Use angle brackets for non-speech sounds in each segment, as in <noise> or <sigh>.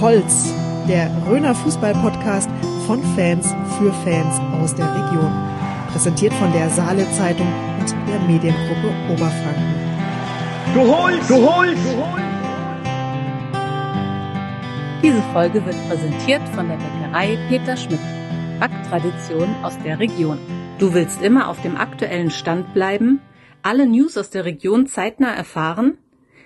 Holz, der Röner Fußball-Podcast von Fans für Fans aus der Region. Präsentiert von der Saale Zeitung und der Mediengruppe Oberfranken. Du holst, du holst, du holst. Diese Folge wird präsentiert von der Bäckerei Peter Schmidt. Backtradition aus der Region. Du willst immer auf dem aktuellen Stand bleiben, alle News aus der Region zeitnah erfahren?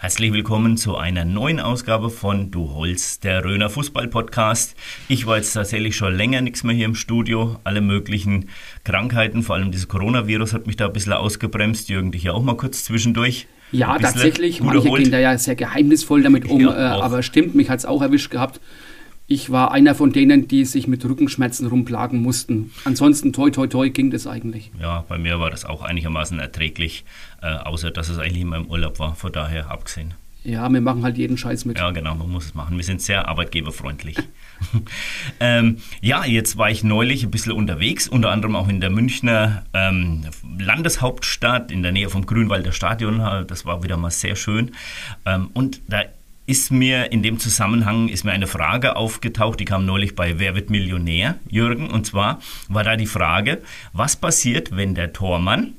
Herzlich willkommen zu einer neuen Ausgabe von Du Holz, der Röner Fußball-Podcast. Ich war jetzt tatsächlich schon länger nichts mehr hier im Studio. Alle möglichen Krankheiten, vor allem dieses Coronavirus hat mich da ein bisschen ausgebremst. Jürgen, dich ja auch mal kurz zwischendurch. Ja, tatsächlich. Manche gehen da ja sehr geheimnisvoll damit um, ja, äh, aber stimmt, mich hat es auch erwischt gehabt. Ich war einer von denen, die sich mit Rückenschmerzen rumplagen mussten. Ansonsten, toi, toi, toi, ging das eigentlich. Ja, bei mir war das auch einigermaßen erträglich, äh, außer dass es eigentlich immer im Urlaub war, von daher abgesehen. Ja, wir machen halt jeden Scheiß mit. Ja, genau, man muss es machen. Wir sind sehr arbeitgeberfreundlich. <laughs> ähm, ja, jetzt war ich neulich ein bisschen unterwegs, unter anderem auch in der Münchner ähm, Landeshauptstadt, in der Nähe vom Grünwalder Stadion. Das war wieder mal sehr schön. Ähm, und da ist mir in dem Zusammenhang ist mir eine Frage aufgetaucht, die kam neulich bei Wer wird Millionär, Jürgen, und zwar war da die Frage, was passiert, wenn der Tormann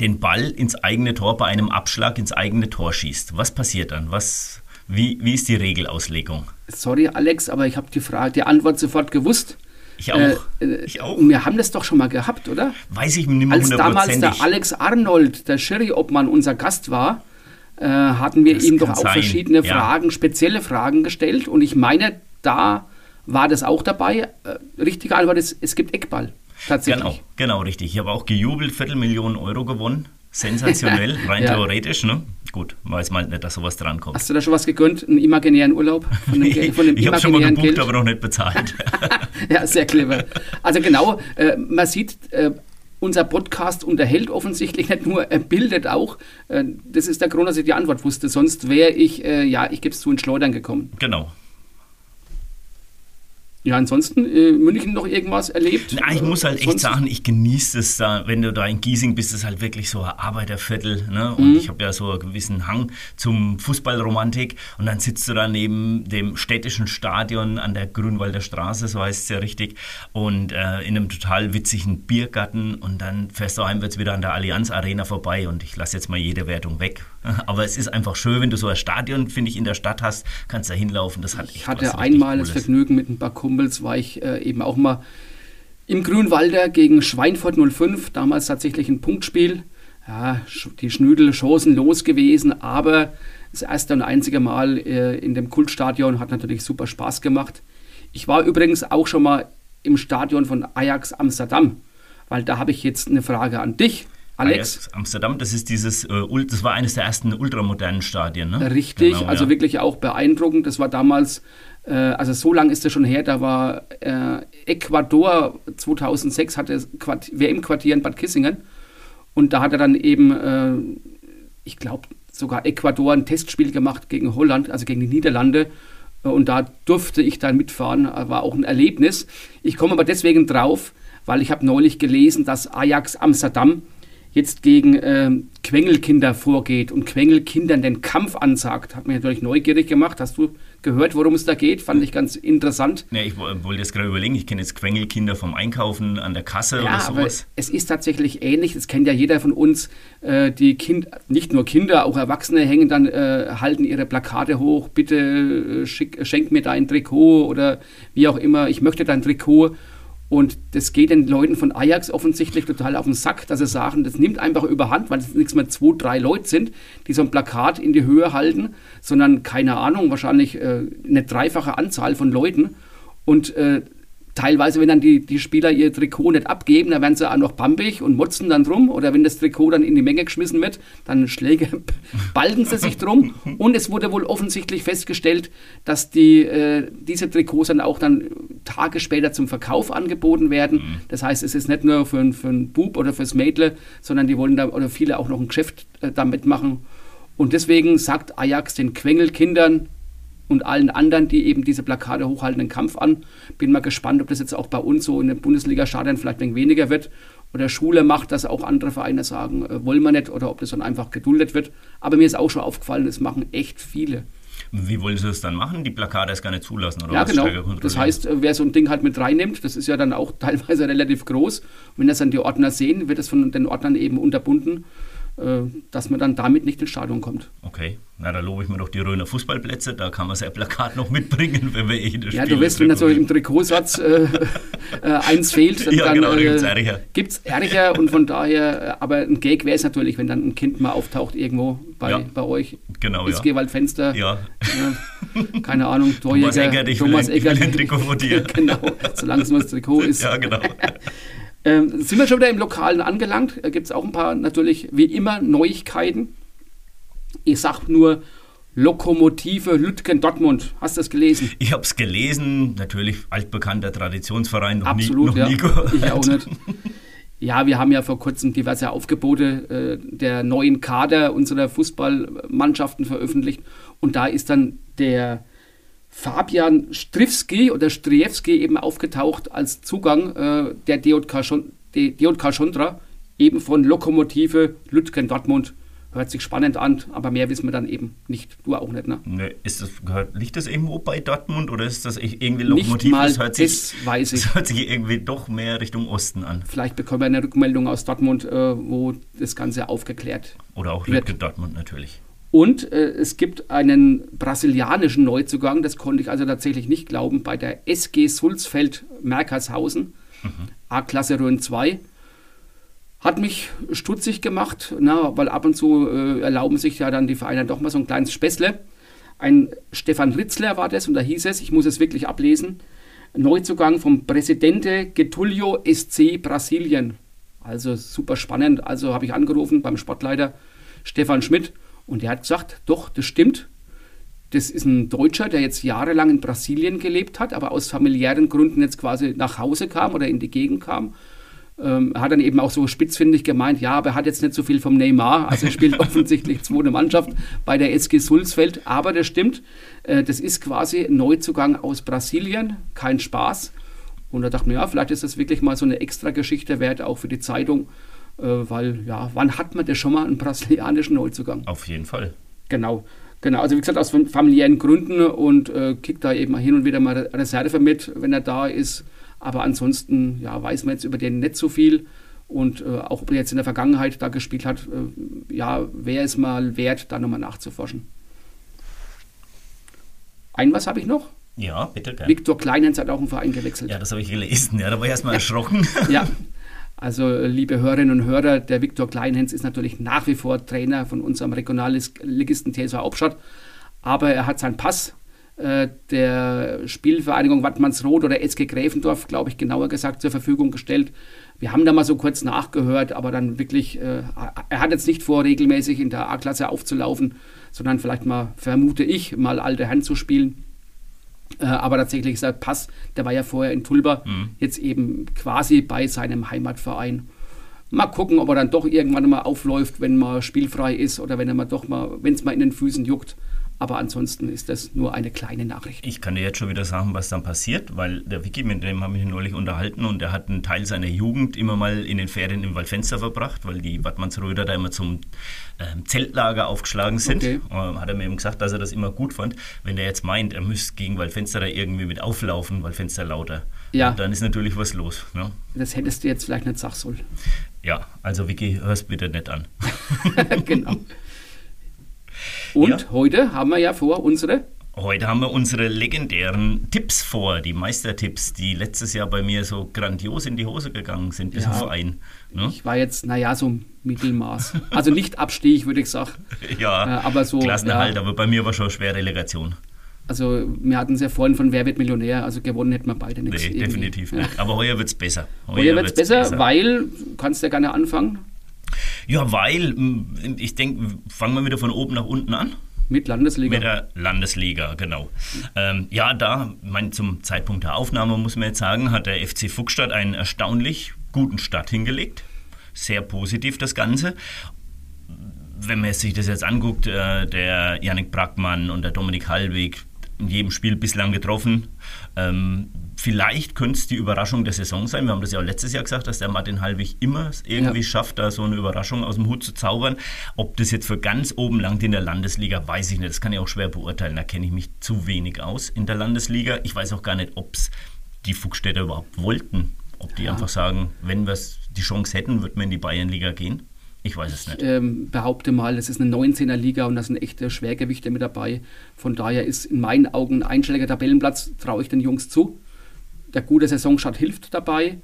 den Ball ins eigene Tor bei einem Abschlag ins eigene Tor schießt? Was passiert dann? Was, wie, wie ist die Regelauslegung? Sorry, Alex, aber ich habe die Frage, die Antwort sofort gewusst. Ich auch. Äh, ich auch. Wir haben das doch schon mal gehabt, oder? Weiß ich nicht mehr Als damals der Alex Arnold, der Schiri-Obmann, unser Gast war, äh, hatten wir das ihm doch auch sein. verschiedene ja. Fragen, spezielle Fragen gestellt. Und ich meine, da war das auch dabei. Äh, richtige Antwort ist, es gibt Eckball. Tatsächlich. Genau, genau richtig. Ich habe auch gejubelt, Viertelmillionen Euro gewonnen. Sensationell, <laughs> rein ja. theoretisch, ne? Gut, weiß man nicht, dass sowas drankommt. Hast du da schon was gegönnt? Einen imaginären Urlaub? Von dem, <laughs> von dem ich habe schon mal gebucht, Geld? aber noch nicht bezahlt. <laughs> ja, sehr clever. Also genau, äh, man sieht, äh, unser Podcast unterhält offensichtlich nicht nur, er bildet auch. Äh, das ist der Grund, dass ich die Antwort wusste. Sonst wäre ich, äh, ja, ich gebe es zu, in Schleudern gekommen. Genau. Ja, ansonsten äh, München noch irgendwas erlebt? Na, ich muss halt echt sagen, ich genieße es da, wenn du da in Giesing bist, ist halt wirklich so ein Arbeiterviertel. Ne? Und mhm. ich habe ja so einen gewissen Hang zum Fußballromantik. Und dann sitzt du da neben dem städtischen Stadion an der Grünwalder Straße, so heißt es ja richtig, und äh, in einem total witzigen Biergarten. Und dann fährst du heimwärts wieder an der Allianz Arena vorbei. Und ich lasse jetzt mal jede Wertung weg. <laughs> Aber es ist einfach schön, wenn du so ein Stadion, finde ich, in der Stadt hast, kannst da hinlaufen. Das hat ich hatte einmal das Vergnügen mit ein paar Kumpels war ich äh, eben auch mal im Grünwalder gegen Schweinfurt 05, damals tatsächlich ein Punktspiel. Ja, die Schnüdel chancenlos gewesen, aber das erste und einzige Mal äh, in dem Kultstadion hat natürlich super Spaß gemacht. Ich war übrigens auch schon mal im Stadion von Ajax Amsterdam, weil da habe ich jetzt eine Frage an dich. Alex. Ajax Amsterdam, das ist dieses, äh, das war eines der ersten ultramodernen Stadien, ne? Richtig, genau, also ja. wirklich auch beeindruckend. Das war damals äh, also so lange ist das schon her, da war äh, Ecuador 2006 hatte WM-Quartier in Bad Kissingen und da hat er dann eben, ich glaube, sogar Ecuador ein Testspiel gemacht gegen Holland, also gegen die Niederlande und da durfte ich dann mitfahren, war auch ein Erlebnis. Ich komme aber deswegen drauf, weil ich habe neulich gelesen, dass Ajax Amsterdam jetzt gegen äh, Quengelkinder vorgeht und Quengelkindern den Kampf ansagt, hat mich natürlich neugierig gemacht. Hast du gehört, worum es da geht? Fand ich ganz interessant. Ja, ich wollte jetzt gerade überlegen, ich kenne jetzt Quengelkinder vom Einkaufen an der Kasse ja, oder sowas. es ist tatsächlich ähnlich, das kennt ja jeder von uns. Äh, die Kind, nicht nur Kinder, auch Erwachsene hängen dann, äh, halten ihre Plakate hoch, bitte äh, schick, schenk mir dein Trikot oder wie auch immer, ich möchte dein Trikot. Und das geht den Leuten von Ajax offensichtlich total auf den Sack, dass sie sagen, das nimmt einfach überhand, weil es nichts mehr zwei, drei Leute sind, die so ein Plakat in die Höhe halten, sondern keine Ahnung, wahrscheinlich äh, eine dreifache Anzahl von Leuten. Und äh, teilweise, wenn dann die, die Spieler ihr Trikot nicht abgeben, dann werden sie auch noch bambig und motzen dann drum. Oder wenn das Trikot dann in die Menge geschmissen wird, dann Schläge <laughs> balgen sie sich drum. Und es wurde wohl offensichtlich festgestellt, dass die, äh, diese Trikots dann auch dann Tage später zum Verkauf angeboten werden. Mhm. Das heißt, es ist nicht nur für, für einen Bub oder fürs Mädle, sondern die wollen da oder viele auch noch ein Geschäft äh, damit machen. Und deswegen sagt Ajax den Quengelkindern, und allen anderen, die eben diese Plakate hochhalten, den Kampf an. Bin mal gespannt, ob das jetzt auch bei uns so in der Bundesliga-Stadion vielleicht ein wenig weniger wird oder Schule macht, dass auch andere Vereine sagen, äh, wollen wir nicht oder ob das dann einfach geduldet wird. Aber mir ist auch schon aufgefallen, das machen echt viele. Wie wollen Sie das dann machen? Die Plakate erst gar nicht zulassen oder Ja, genau. Das heißt, äh, wer so ein Ding halt mit reinnimmt, das ist ja dann auch <laughs> teilweise relativ groß. Und wenn das dann die Ordner sehen, wird das von den Ordnern eben unterbunden dass man dann damit nicht ins Stadion kommt. Okay, na da lobe ich mir doch die Röner Fußballplätze, da kann man sein Plakat noch mitbringen, wenn wir eh das Ja, du weißt, wenn da so im Trikotsatz äh, <laughs> äh, eins fehlt, dann, ja, genau, dann äh, gibt es Ärger und von daher, äh, aber ein Gag wäre es natürlich, wenn dann ein Kind mal auftaucht irgendwo bei, ja, bei euch. Genau, ins ja. Gewaltfenster. Ja. keine Ahnung, <laughs> Torjäger. Thomas Eckert, ich Thomas will, Eckert. Ich will ein Trikot von dir. <laughs> genau, solange es nur das Trikot ist. Ja, genau. Ähm, sind wir schon wieder im Lokalen angelangt? Da gibt es auch ein paar natürlich wie immer Neuigkeiten. Ich sag nur Lokomotive Lütgen Dortmund. Hast du das gelesen? Ich habe es gelesen. Natürlich altbekannter Traditionsverein. Noch Absolut, nie, noch <laughs> nie gehört. Ich auch nicht. Ja, wir haben ja vor kurzem diverse Aufgebote äh, der neuen Kader unserer Fußballmannschaften veröffentlicht. Und da ist dann der Fabian Strivski oder Striewski eben aufgetaucht als Zugang äh, der DJK, Schon, DJK Schondra, eben von Lokomotive Lütgen Dortmund. Hört sich spannend an, aber mehr wissen wir dann eben nicht. Du auch nicht, ne? Nee, ist das, liegt das irgendwo bei Dortmund oder ist das irgendwie Lokomotive? Nicht mal das, hört sich, das weiß ich. <laughs> Das hört sich irgendwie doch mehr Richtung Osten an. Vielleicht bekommen wir eine Rückmeldung aus Dortmund, äh, wo das Ganze aufgeklärt Oder auch Lütgen Dortmund natürlich. Und äh, es gibt einen brasilianischen Neuzugang, das konnte ich also tatsächlich nicht glauben, bei der SG Sulzfeld Merkershausen, mhm. A-Klasse Rhön 2. Hat mich stutzig gemacht, na, weil ab und zu äh, erlauben sich ja dann die Vereine doch mal so ein kleines Späßle. Ein Stefan Ritzler war das und da hieß es, ich muss es wirklich ablesen, Neuzugang vom Presidente Getulio SC Brasilien. Also super spannend. Also habe ich angerufen beim Sportleiter Stefan Schmidt und er hat gesagt, doch, das stimmt. Das ist ein Deutscher, der jetzt jahrelang in Brasilien gelebt hat, aber aus familiären Gründen jetzt quasi nach Hause kam oder in die Gegend kam. Ähm, hat dann eben auch so spitzfindig gemeint, ja, aber er hat jetzt nicht so viel vom Neymar, also er spielt <laughs> offensichtlich zweite Mannschaft bei der SG Sulzfeld, aber das stimmt, äh, das ist quasi Neuzugang aus Brasilien, kein Spaß. Und da dachte man, ja, vielleicht ist das wirklich mal so eine extra Geschichte wert, auch für die Zeitung, weil, ja, wann hat man denn schon mal einen brasilianischen Neuzugang? Auf jeden Fall. Genau. Genau, also wie gesagt, aus familiären Gründen und äh, kickt da eben hin und wieder mal Reserve mit, wenn er da ist. Aber ansonsten ja, weiß man jetzt über den nicht so viel. Und äh, auch ob er jetzt in der Vergangenheit da gespielt hat, äh, ja, wäre es mal wert, da nochmal nachzuforschen. Ein was habe ich noch? Ja, bitte. Gern. Viktor Kleinens hat auch einen Verein gewechselt. Ja, das habe ich gelesen. Ja, da war ich erstmal <laughs> erschrocken. ja, Also, liebe Hörerinnen und Hörer, der Viktor Kleinhens ist natürlich nach wie vor Trainer von unserem Regionalligisten TSV Hauptstadt, aber er hat seinen Pass äh, der Spielvereinigung Wattmannsroth oder SG Gräfendorf, glaube ich, genauer gesagt, zur Verfügung gestellt. Wir haben da mal so kurz nachgehört, aber dann wirklich, äh, er hat jetzt nicht vor, regelmäßig in der A-Klasse aufzulaufen, sondern vielleicht mal, vermute ich, mal alte Herren zu spielen. Äh, aber tatsächlich ist der Pass, der war ja vorher in Tulba, mhm. jetzt eben quasi bei seinem Heimatverein. Mal gucken, ob er dann doch irgendwann mal aufläuft, wenn man spielfrei ist oder wenn er mal doch mal, wenn es mal in den Füßen juckt. Aber ansonsten ist das nur eine kleine Nachricht. Ich kann dir jetzt schon wieder sagen, was dann passiert, weil der Vicky, mit dem habe ich neulich unterhalten und der hat einen Teil seiner Jugend immer mal in den Ferien im Waldfenster verbracht, weil die Wattmannsröder da immer zum ähm, Zeltlager aufgeschlagen sind. Okay. Ähm, hat er mir eben gesagt, dass er das immer gut fand. Wenn er jetzt meint, er müsste gegen Waldfenster da irgendwie mit auflaufen, Waldfenster lauter, ja. dann ist natürlich was los. Ne? Das hättest du jetzt vielleicht nicht sagen sollen. Ja, also Vicky, hörst bitte nicht an. <laughs> genau. Und ja. heute haben wir ja vor unsere Heute haben wir unsere legendären Tipps vor, die Meistertipps, die letztes Jahr bei mir so grandios in die Hose gegangen sind, bis ja, auf ein. Ne? Ich war jetzt, naja, so Mittelmaß. Also nicht Abstieg, würde ich sagen. <laughs> ja, äh, aber so. Klassenerhalt, ja. aber bei mir war schon schwer Relegation. Also wir hatten es ja vorhin von Wer wird Millionär, also gewonnen hätten wir beide nichts. Nee, irgendwie. definitiv nicht. Aber heuer wird es besser. Heuer wird es besser, weil, du kannst ja gerne anfangen, Ja, weil, mm, ich denke, fangen wir wieder von oben nach unten an. mit Landesliga. Mit der Landesliga, genau. Ähm, ja, da, mein, zum Zeitpunkt der Aufnahme muss man jetzt sagen, hat der FC Fuchsstadt einen erstaunlich guten Start hingelegt. Sehr positiv das Ganze. Wenn man sich das jetzt anguckt, äh, der Yannick Brackmann und der Dominik Hallweg in jedem Spiel bislang getroffen. Ähm, vielleicht könnte es die Überraschung der Saison sein. Wir haben das ja auch letztes Jahr gesagt, dass der Martin Hallweg immer irgendwie Ja. schafft, da so eine Überraschung aus dem Hut zu zaubern. Ob das jetzt für ganz oben langt in der Landesliga, weiß ich nicht. Das kann ich auch schwer beurteilen. Da kenne ich mich zu wenig aus in der Landesliga. Ich weiß auch gar nicht, ob es die Fuchsstädter überhaupt wollten. Ob die Ja. einfach sagen, wenn wir die Chance hätten, würden wir in die Bayernliga gehen. Ich weiß es nicht. ähm, behaupte mal, es ist eine 19er Liga und da sind echte Schwergewichte mit dabei. Von daher ist in meinen Augen ein einstelliger Tabellenplatz, traue ich den Jungs zu. Der gute Saisonstart hilft dabei.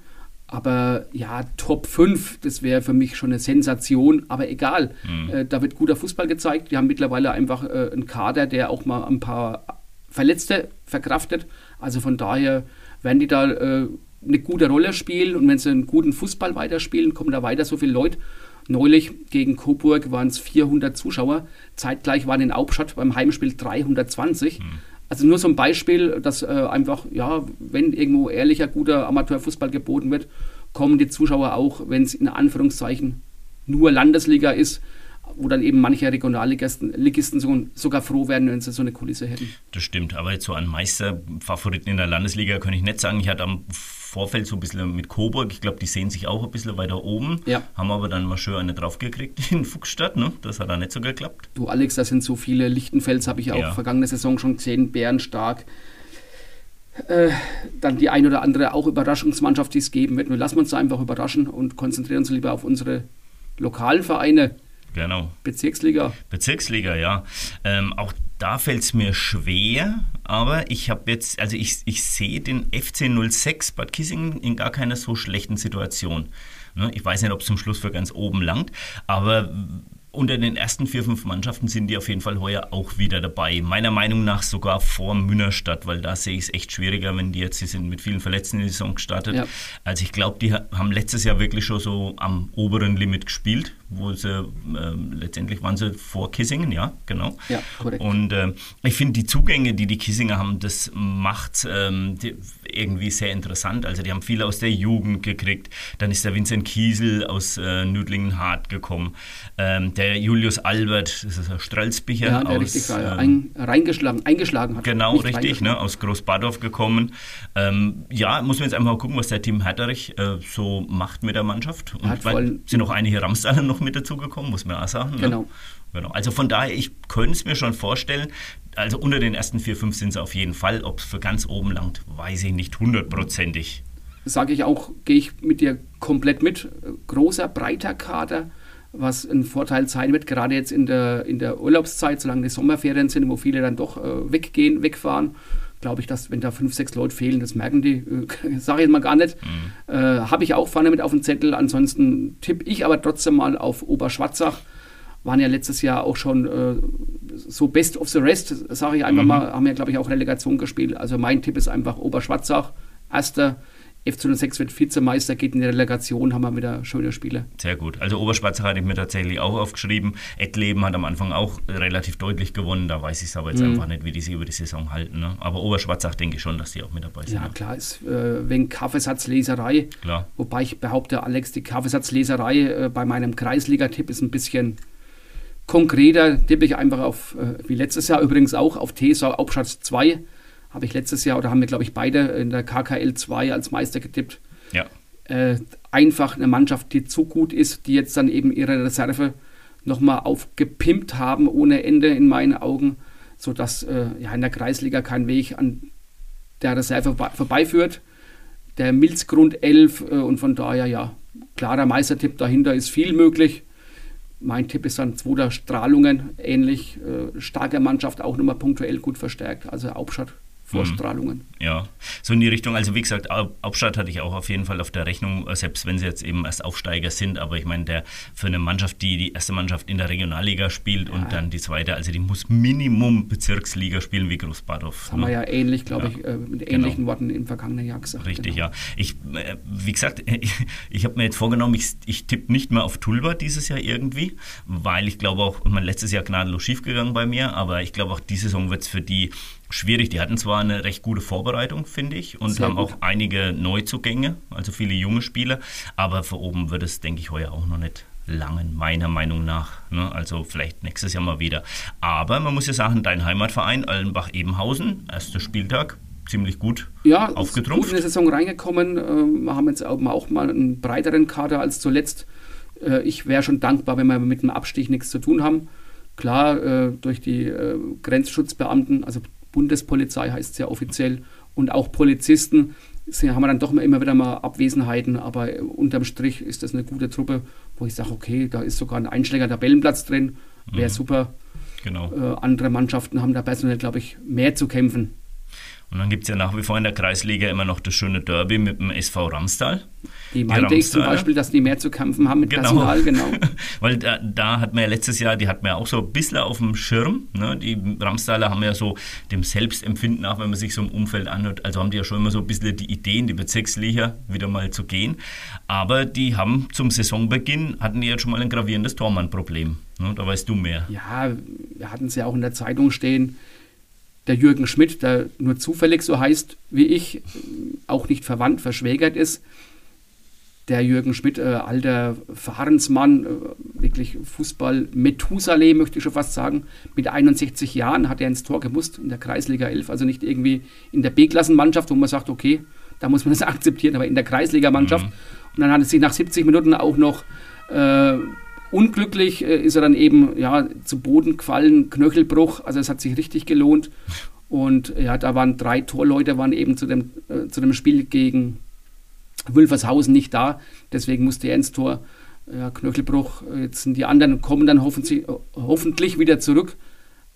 Aber ja, Top 5, das wäre für mich schon eine Sensation. Aber egal, äh, da wird guter Fußball gezeigt. Wir haben mittlerweile einfach äh, einen Kader, der auch mal ein paar Verletzte verkraftet. Also von daher werden die da äh, eine gute Rolle spielen und wenn sie einen guten Fußball weiterspielen, kommen da weiter so viele Leute. Neulich gegen Coburg waren es 400 Zuschauer. Zeitgleich waren in Hauptstadt beim Heimspiel 320. Also nur so ein Beispiel, dass äh, einfach, ja, wenn irgendwo ehrlicher, guter Amateurfußball geboten wird, kommen die Zuschauer auch, wenn es in Anführungszeichen nur Landesliga ist, wo dann eben manche Regionalligisten Ligisten so, sogar froh werden, wenn sie so eine Kulisse hätten. Das stimmt, aber jetzt so an Meisterfavoriten in der Landesliga kann ich nicht sagen. Ich hatte am Vorfeld so ein bisschen mit Coburg, ich glaube, die sehen sich auch ein bisschen weiter oben, Ja. haben aber dann mal schön eine draufgekriegt <laughs> in Fuchsstadt, ne? das hat dann nicht so geklappt. Du Alex, da sind so viele Lichtenfels, habe ich auch Ja. vergangene Saison schon gesehen, bärenstark. Äh, dann die ein oder andere auch Überraschungsmannschaft, die es geben wird. Wir lassen uns da einfach überraschen und konzentrieren uns lieber auf unsere lokalen Vereine, Genau. Bezirksliga. Bezirksliga, ja. Ähm, auch da fällt es mir schwer, aber ich habe jetzt, also ich, ich sehe den FC 06 Bad Kissingen in gar keiner so schlechten Situation. Ne, Ich weiß nicht, ob es zum Schluss für ganz oben langt, aber unter den ersten vier, fünf Mannschaften sind die auf jeden Fall heuer auch wieder dabei. Meiner Meinung nach sogar vor Münnerstadt, weil da sehe ich es echt schwieriger, wenn die jetzt, sie sind mit vielen Verletzten in die Saison gestartet. Ja. Also ich glaube, die ha- haben letztes Jahr wirklich schon so am oberen Limit gespielt, wo sie ähm, letztendlich waren sie vor Kissingen, ja, genau. Ja, korrekt. Und ähm, ich finde die Zugänge, die die Kissinger haben, das macht ähm, die, irgendwie sehr interessant. Also die haben viele aus der Jugend gekriegt. Dann ist der Vincent Kiesel aus äh, Nüdlingen-Hart gekommen. Ähm, der Julius Albert, das ist ein Strelzbicher Ja, der aus richtig äh, ähm, ein, reingeschlagen, eingeschlagen hat. Genau, richtig, ne, aus Großbadorf gekommen. Ähm, ja, muss man jetzt einfach mal gucken, was der Tim Herterich äh, so macht mit der Mannschaft. Und weil, sind auch einige Ramsaler noch mit dazugekommen, muss man auch sagen. Ne? Genau. genau. Also von daher, ich könnte es mir schon vorstellen, also unter den ersten vier, fünf sind es auf jeden Fall. Ob es für ganz oben langt, weiß ich nicht hundertprozentig. sage ich auch, gehe ich mit dir komplett mit. Großer, breiter Kader, was ein Vorteil sein wird, gerade jetzt in der, in der Urlaubszeit, solange die Sommerferien sind, wo viele dann doch äh, weggehen, wegfahren. Glaube ich, dass wenn da fünf, sechs Leute fehlen, das merken die, äh, <laughs> sage ich jetzt mal gar nicht. Äh, Habe ich auch vorne mit auf dem Zettel. Ansonsten tippe ich aber trotzdem mal auf Oberschwarzach. Waren ja letztes Jahr auch schon äh, so best of the rest, sage ich einfach mal, haben ja, glaube ich, auch Relegation gespielt. Also mein Tipp ist einfach Oberschwarzach, erster. F206 wird Vizemeister, geht in die Relegation, haben wir wieder schöne Spiele. Sehr gut. Also Oberschwarzach hatte ich mir tatsächlich auch aufgeschrieben. Ettleben hat am Anfang auch relativ deutlich gewonnen. Da weiß ich es aber jetzt Mhm. einfach nicht, wie die sich über die Saison halten. Ne? Aber Oberschwarzach denke ich schon, dass die auch mit dabei sind. Ja, ne? klar, ist äh, wegen Kaffeesatzleserei. Klar. Wobei ich behaupte, Alex, die Kaffeesatzleserei äh, bei meinem Kreisliga-Tipp ist ein bisschen konkreter. Tippe ich einfach auf, äh, wie letztes Jahr übrigens auch, auf TSV Hauptstadt 2. Habe ich letztes Jahr, oder haben wir, glaube ich, beide in der KKL 2 als Meister getippt. Ja. äh, einfach eine Mannschaft, die zu gut ist, die jetzt dann eben ihre Reserve nochmal aufgepimpt haben ohne Ende in meinen Augen, sodass äh, ja, in der Kreisliga kein Weg an der Reserve vorbe- vorbeiführt. Der Milzgrund 11 äh, und von daher ja, klarer Meistertipp dahinter ist viel möglich. Mein Tipp ist dann zweiter Strahlungen, ähnlich äh, starke Mannschaft, auch nochmal punktuell gut verstärkt. Also Hauptstadt Vorstrahlungen. Mhm. Ja, so in die Richtung. Also wie gesagt, Hauptstadt hatte ich auch auf jeden Fall auf der Rechnung, äh, selbst wenn sie jetzt eben erst Aufsteiger sind. Aber ich meine, der für eine Mannschaft, die die erste Mannschaft in der Regionalliga spielt ja. und dann die zweite, also die muss Minimum Bezirksliga spielen wie Großbadorf. Das haben ne? wir ja ähnlich, glaube ja. ich, äh, mit genau. ähnlichen Worten im vergangenen Jahr gesagt. Richtig, genau. ja. Ich, äh, wie gesagt, <laughs> ich, ich habe mir jetzt vorgenommen, ich, ich tippe nicht mehr auf Tulba dieses Jahr irgendwie, weil ich glaube auch, mein letztes Jahr gnadenlos schiefgegangen bei mir, aber ich glaube auch diese Saison wird es für die schwierig. Die hatten zwar eine recht gute Vorbereitung, finde ich, und Sehr haben gut. auch einige Neuzugänge, also viele junge Spieler, aber für oben wird es, denke ich, heuer auch noch nicht langen, meiner Meinung nach. Ne? Also vielleicht nächstes Jahr mal wieder. Aber man muss ja sagen, dein Heimatverein Allenbach-Ebenhausen, erster Spieltag, ziemlich gut ja, aufgetrumpft. gut in die Saison reingekommen. Ähm, wir haben jetzt auch mal einen breiteren Kader als zuletzt. Äh, ich wäre schon dankbar, wenn wir mit dem Abstich nichts zu tun haben. Klar, äh, durch die äh, Grenzschutzbeamten, also Bundespolizei heißt es ja offiziell, und auch Polizisten haben wir dann doch immer wieder mal Abwesenheiten, aber unterm Strich ist das eine gute Truppe, wo ich sage, okay, da ist sogar ein Einschläger Tabellenplatz drin, wäre mhm. super. Genau. Äh, andere Mannschaften haben da personell, glaube ich, mehr zu kämpfen. Und dann gibt es ja nach wie vor in der Kreisliga immer noch das schöne Derby mit dem SV Ramstal. Die meinte ich zum Beispiel, dass die mehr zu kämpfen haben mit genau. Personal, genau. <laughs> Weil da, da, hat man ja letztes Jahr, die hat man ja auch so ein bisschen auf dem Schirm. Ne? Die Ramstaler haben ja so dem Selbstempfinden auch, wenn man sich so im Umfeld anhört, also haben die ja schon immer so ein bisschen die Ideen, die Bezirksliga wieder mal zu gehen. Aber die haben zum Saisonbeginn, hatten die jetzt schon mal ein gravierendes Tormannproblem. Ne? Da weißt du mehr. Ja, wir hatten es ja auch in der Zeitung stehen der Jürgen Schmidt, der nur zufällig so heißt wie ich, auch nicht verwandt, verschwägert ist. Der Jürgen Schmidt, äh, alter Fahrensmann, äh, wirklich Fußball-Methusalem, möchte ich schon fast sagen. Mit 61 Jahren hat er ins Tor gemusst in der Kreisliga 11, also nicht irgendwie in der B-Klassenmannschaft, wo man sagt, okay, da muss man das <laughs> akzeptieren, aber in der Kreisligamannschaft. Mhm. Und dann hat es sich nach 70 Minuten auch noch äh, Unglücklich äh, ist er dann eben ja, zu Boden gefallen, Knöchelbruch, also es hat sich richtig gelohnt. Und ja, da waren drei Torleute, waren eben zu dem, äh, zu dem Spiel gegen Wülfershausen nicht da. Deswegen musste er ins Tor. Ja, Knöchelbruch, jetzt sind die anderen, kommen dann hoffentlich, hoffentlich wieder zurück.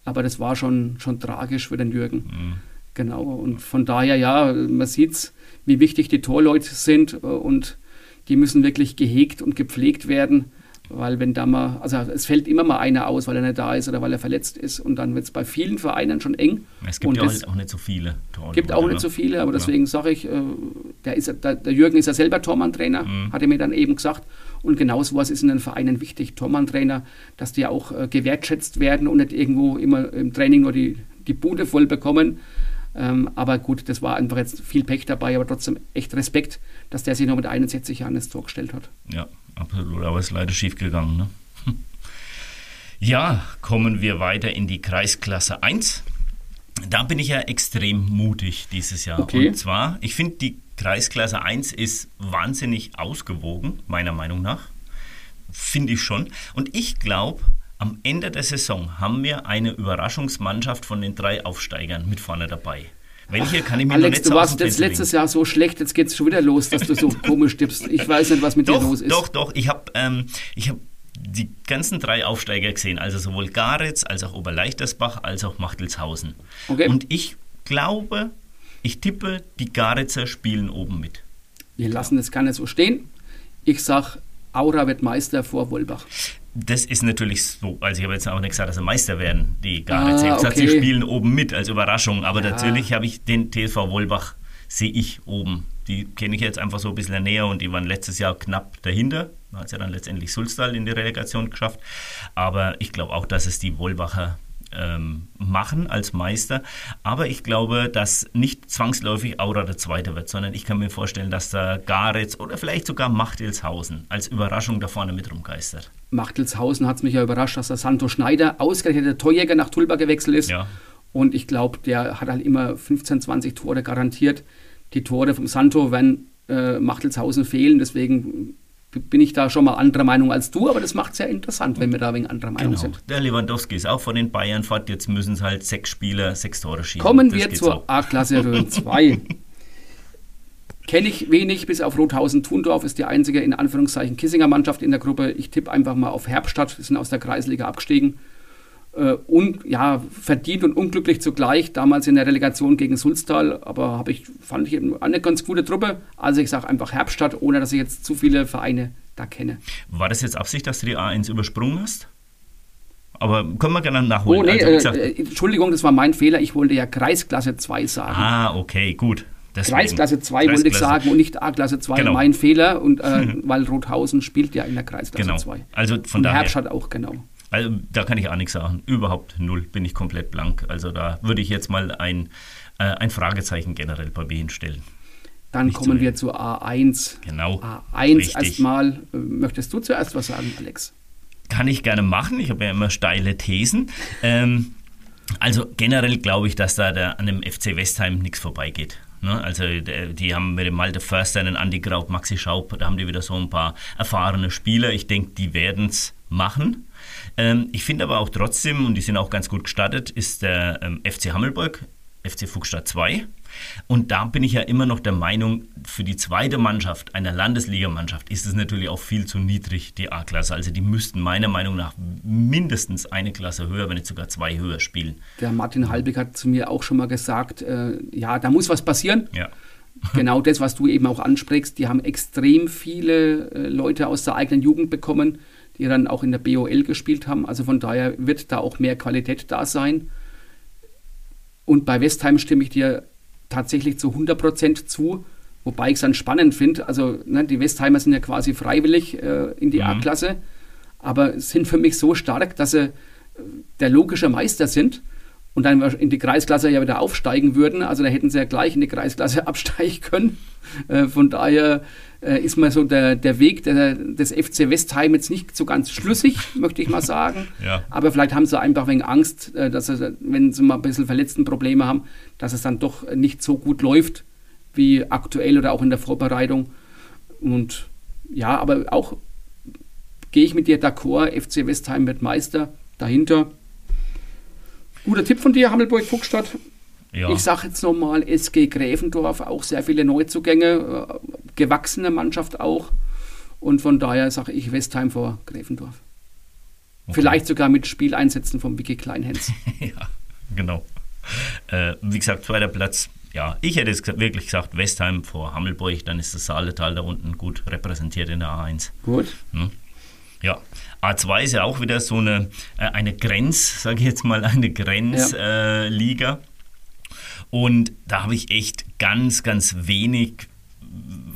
Aber das war schon, schon tragisch für den Jürgen. Mhm. Genau. Und von daher, ja, man sieht wie wichtig die Torleute sind äh, und die müssen wirklich gehegt und gepflegt werden. Weil wenn da mal, also es fällt immer mal einer aus, weil er nicht da ist oder weil er verletzt ist und dann wird es bei vielen Vereinen schon eng. Es gibt und ja auch nicht so viele Torleute. gibt auch nicht so viele, aber deswegen ja. sage ich, äh, der, ist, der, der, Jürgen ist ja selber Tormann-Trainer, mhm. hat er mir dann eben gesagt. Und genau sowas ist in den Vereinen wichtig, Tormann-Trainer, dass die auch äh, gewertschätzt werden und nicht irgendwo immer im Training nur die, die Bude voll bekommen. Ähm, aber gut, das war einfach jetzt viel Pech dabei, aber trotzdem echt Respekt, dass der sich noch mit 61 Jahren ins Tor gestellt hat. Ja, absolut, aber es ist leider schief gegangen. Ne? <laughs> Ja, kommen wir weiter in die Kreisklasse 1. Da bin ich ja extrem mutig dieses Jahr. Okay. Und zwar, ich finde, die Kreisklasse 1 ist wahnsinnig ausgewogen, meiner Meinung nach. Finde ich schon. Und ich glaube, am Ende der Saison haben wir eine Überraschungsmannschaft von den drei Aufsteigern mit vorne dabei. Welche kann ich mir Alex, du warst jetzt letztes Jahr so schlecht, jetzt geht es schon wieder los, dass du so <laughs> komisch tippst. Ich weiß nicht, was mit doch, dir los ist. Doch, doch, ich habe ähm, hab die ganzen drei Aufsteiger gesehen, also sowohl Garitz als auch Oberleichtersbach als auch Machtelshausen. Okay. Und ich glaube, ich tippe, die Garitzer spielen oben mit. Wir lassen das gerne so stehen. Ich sage, Aura wird Meister vor Wolbach das ist natürlich so, also ich habe jetzt auch nicht gesagt, dass sie Meister werden, die gar nicht. Ah, okay. sie spielen oben mit als Überraschung, aber ja. natürlich habe ich den TSV Wolbach, sehe ich oben. Die kenne ich jetzt einfach so ein bisschen näher und die waren letztes Jahr knapp dahinter. Da hat es ja dann letztendlich Sulstal in die Relegation geschafft. Aber ich glaube auch, dass es die Wolbacher ähm, machen als Meister. Aber ich glaube, dass nicht zwangsläufig Aura der Zweite wird, sondern ich kann mir vorstellen, dass da Garetz oder vielleicht sogar Machtelshausen als Überraschung da vorne mit rumgeistert. Machtelshausen hat es mich ja überrascht, dass der Santo Schneider, ausgerechnet der Torjäger, nach Tulba gewechselt ist. Ja. Und ich glaube, der hat halt immer 15, 20 Tore garantiert. Die Tore vom Santo werden äh, Machtelshausen fehlen, deswegen bin ich da schon mal anderer Meinung als du, aber das macht es ja interessant, wenn wir da wegen anderer Meinung genau. sind. Der Lewandowski ist auch von den Bayern fort, jetzt müssen es halt sechs Spieler, sechs Tore schießen. Kommen das wir zur A-Klasse Rhön 2. Kenne ich wenig, bis auf Rothausen-Thundorf ist die einzige in Anführungszeichen Kissinger Mannschaft in der Gruppe. Ich tippe einfach mal auf Herbstadt, die sind aus der Kreisliga abgestiegen. Äh, und ja, verdient und unglücklich zugleich, damals in der Relegation gegen Sulztal, aber habe ich, fand ich eine ganz gute Truppe. Also ich sage einfach Herbststadt, ohne dass ich jetzt zu viele Vereine da kenne. War das jetzt Absicht, dass du die A1 übersprungen hast? Aber können wir gerne nachholen. Oh, nee, also, gesagt, äh, Entschuldigung, das war mein Fehler. Ich wollte ja Kreisklasse 2 sagen. Ah, okay, gut. Deswegen. Kreisklasse 2 wollte ich sagen und nicht A-Klasse 2. Genau. Mein Fehler, und, äh, <laughs> weil Rothausen spielt ja in der Kreisklasse genau. 2. Also von und daher. Herbstadt auch, genau. Also da kann ich auch nichts sagen. Überhaupt null. Bin ich komplett blank. Also da würde ich jetzt mal ein, äh, ein Fragezeichen generell bei B hinstellen. Dann Nicht kommen wir zu A1. Genau. A1 erstmal. Äh, möchtest du zuerst was sagen, Alex? Kann ich gerne machen. Ich habe ja immer steile Thesen. Ähm, also generell glaube ich, dass da der, an dem FC Westheim nichts vorbeigeht. Ne? Also die haben mit dem Malte Förster, einen Andi Graub, Maxi Schaub, da haben die wieder so ein paar erfahrene Spieler. Ich denke, die werden es machen. Ähm, ich finde aber auch trotzdem, und die sind auch ganz gut gestartet, ist der ähm, FC Hammelburg, FC Fuchsstadt 2. Und da bin ich ja immer noch der Meinung, für die zweite Mannschaft einer Landesligamannschaft ist es natürlich auch viel zu niedrig, die A-Klasse. Also die müssten meiner Meinung nach mindestens eine Klasse höher, wenn nicht sogar zwei höher spielen. Der Martin Halbig hat zu mir auch schon mal gesagt, äh, ja, da muss was passieren. Ja. <laughs> genau das, was du eben auch ansprichst. Die haben extrem viele äh, Leute aus der eigenen Jugend bekommen, die dann auch in der BOL gespielt haben. Also von daher wird da auch mehr Qualität da sein. Und bei Westheim stimme ich dir tatsächlich zu 100% zu, wobei ich es dann spannend finde. Also ne, die Westheimer sind ja quasi freiwillig äh, in die mhm. A-Klasse, aber sind für mich so stark, dass sie äh, der logische Meister sind und dann in die Kreisklasse ja wieder aufsteigen würden. Also da hätten sie ja gleich in die Kreisklasse <laughs> absteigen können. Äh, von daher äh, ist mir so der, der Weg der, des FC Westheim jetzt nicht so ganz schlüssig, möchte ich mal <laughs> sagen. Ja. Aber vielleicht haben sie einfach wegen Angst, äh, dass sie, wenn sie mal ein bisschen verletzten Probleme haben, dass es dann doch nicht so gut läuft wie aktuell oder auch in der Vorbereitung. Und ja, aber auch gehe ich mit dir d'accord, FC Westheim wird Meister. Dahinter Guter Tipp von dir, Hammelburg-Fuchstadt. Ja. Ich sage jetzt nochmal SG Gräfendorf, auch sehr viele Neuzugänge, äh, gewachsene Mannschaft auch. Und von daher sage ich Westheim vor Gräfendorf. Okay. Vielleicht sogar mit Spieleinsätzen von Vicky Kleinhens. <laughs> ja, genau. Äh, wie gesagt, zweiter Platz. Ja, ich hätte jetzt wirklich gesagt Westheim vor Hammelburg, dann ist das Saaletal da unten gut repräsentiert in der A1. Gut. Hm? Ja, A2 ist ja auch wieder so eine, äh, eine Grenz, sage ich jetzt mal, eine Grenzliga. Ja. Äh, und da habe ich echt ganz, ganz wenig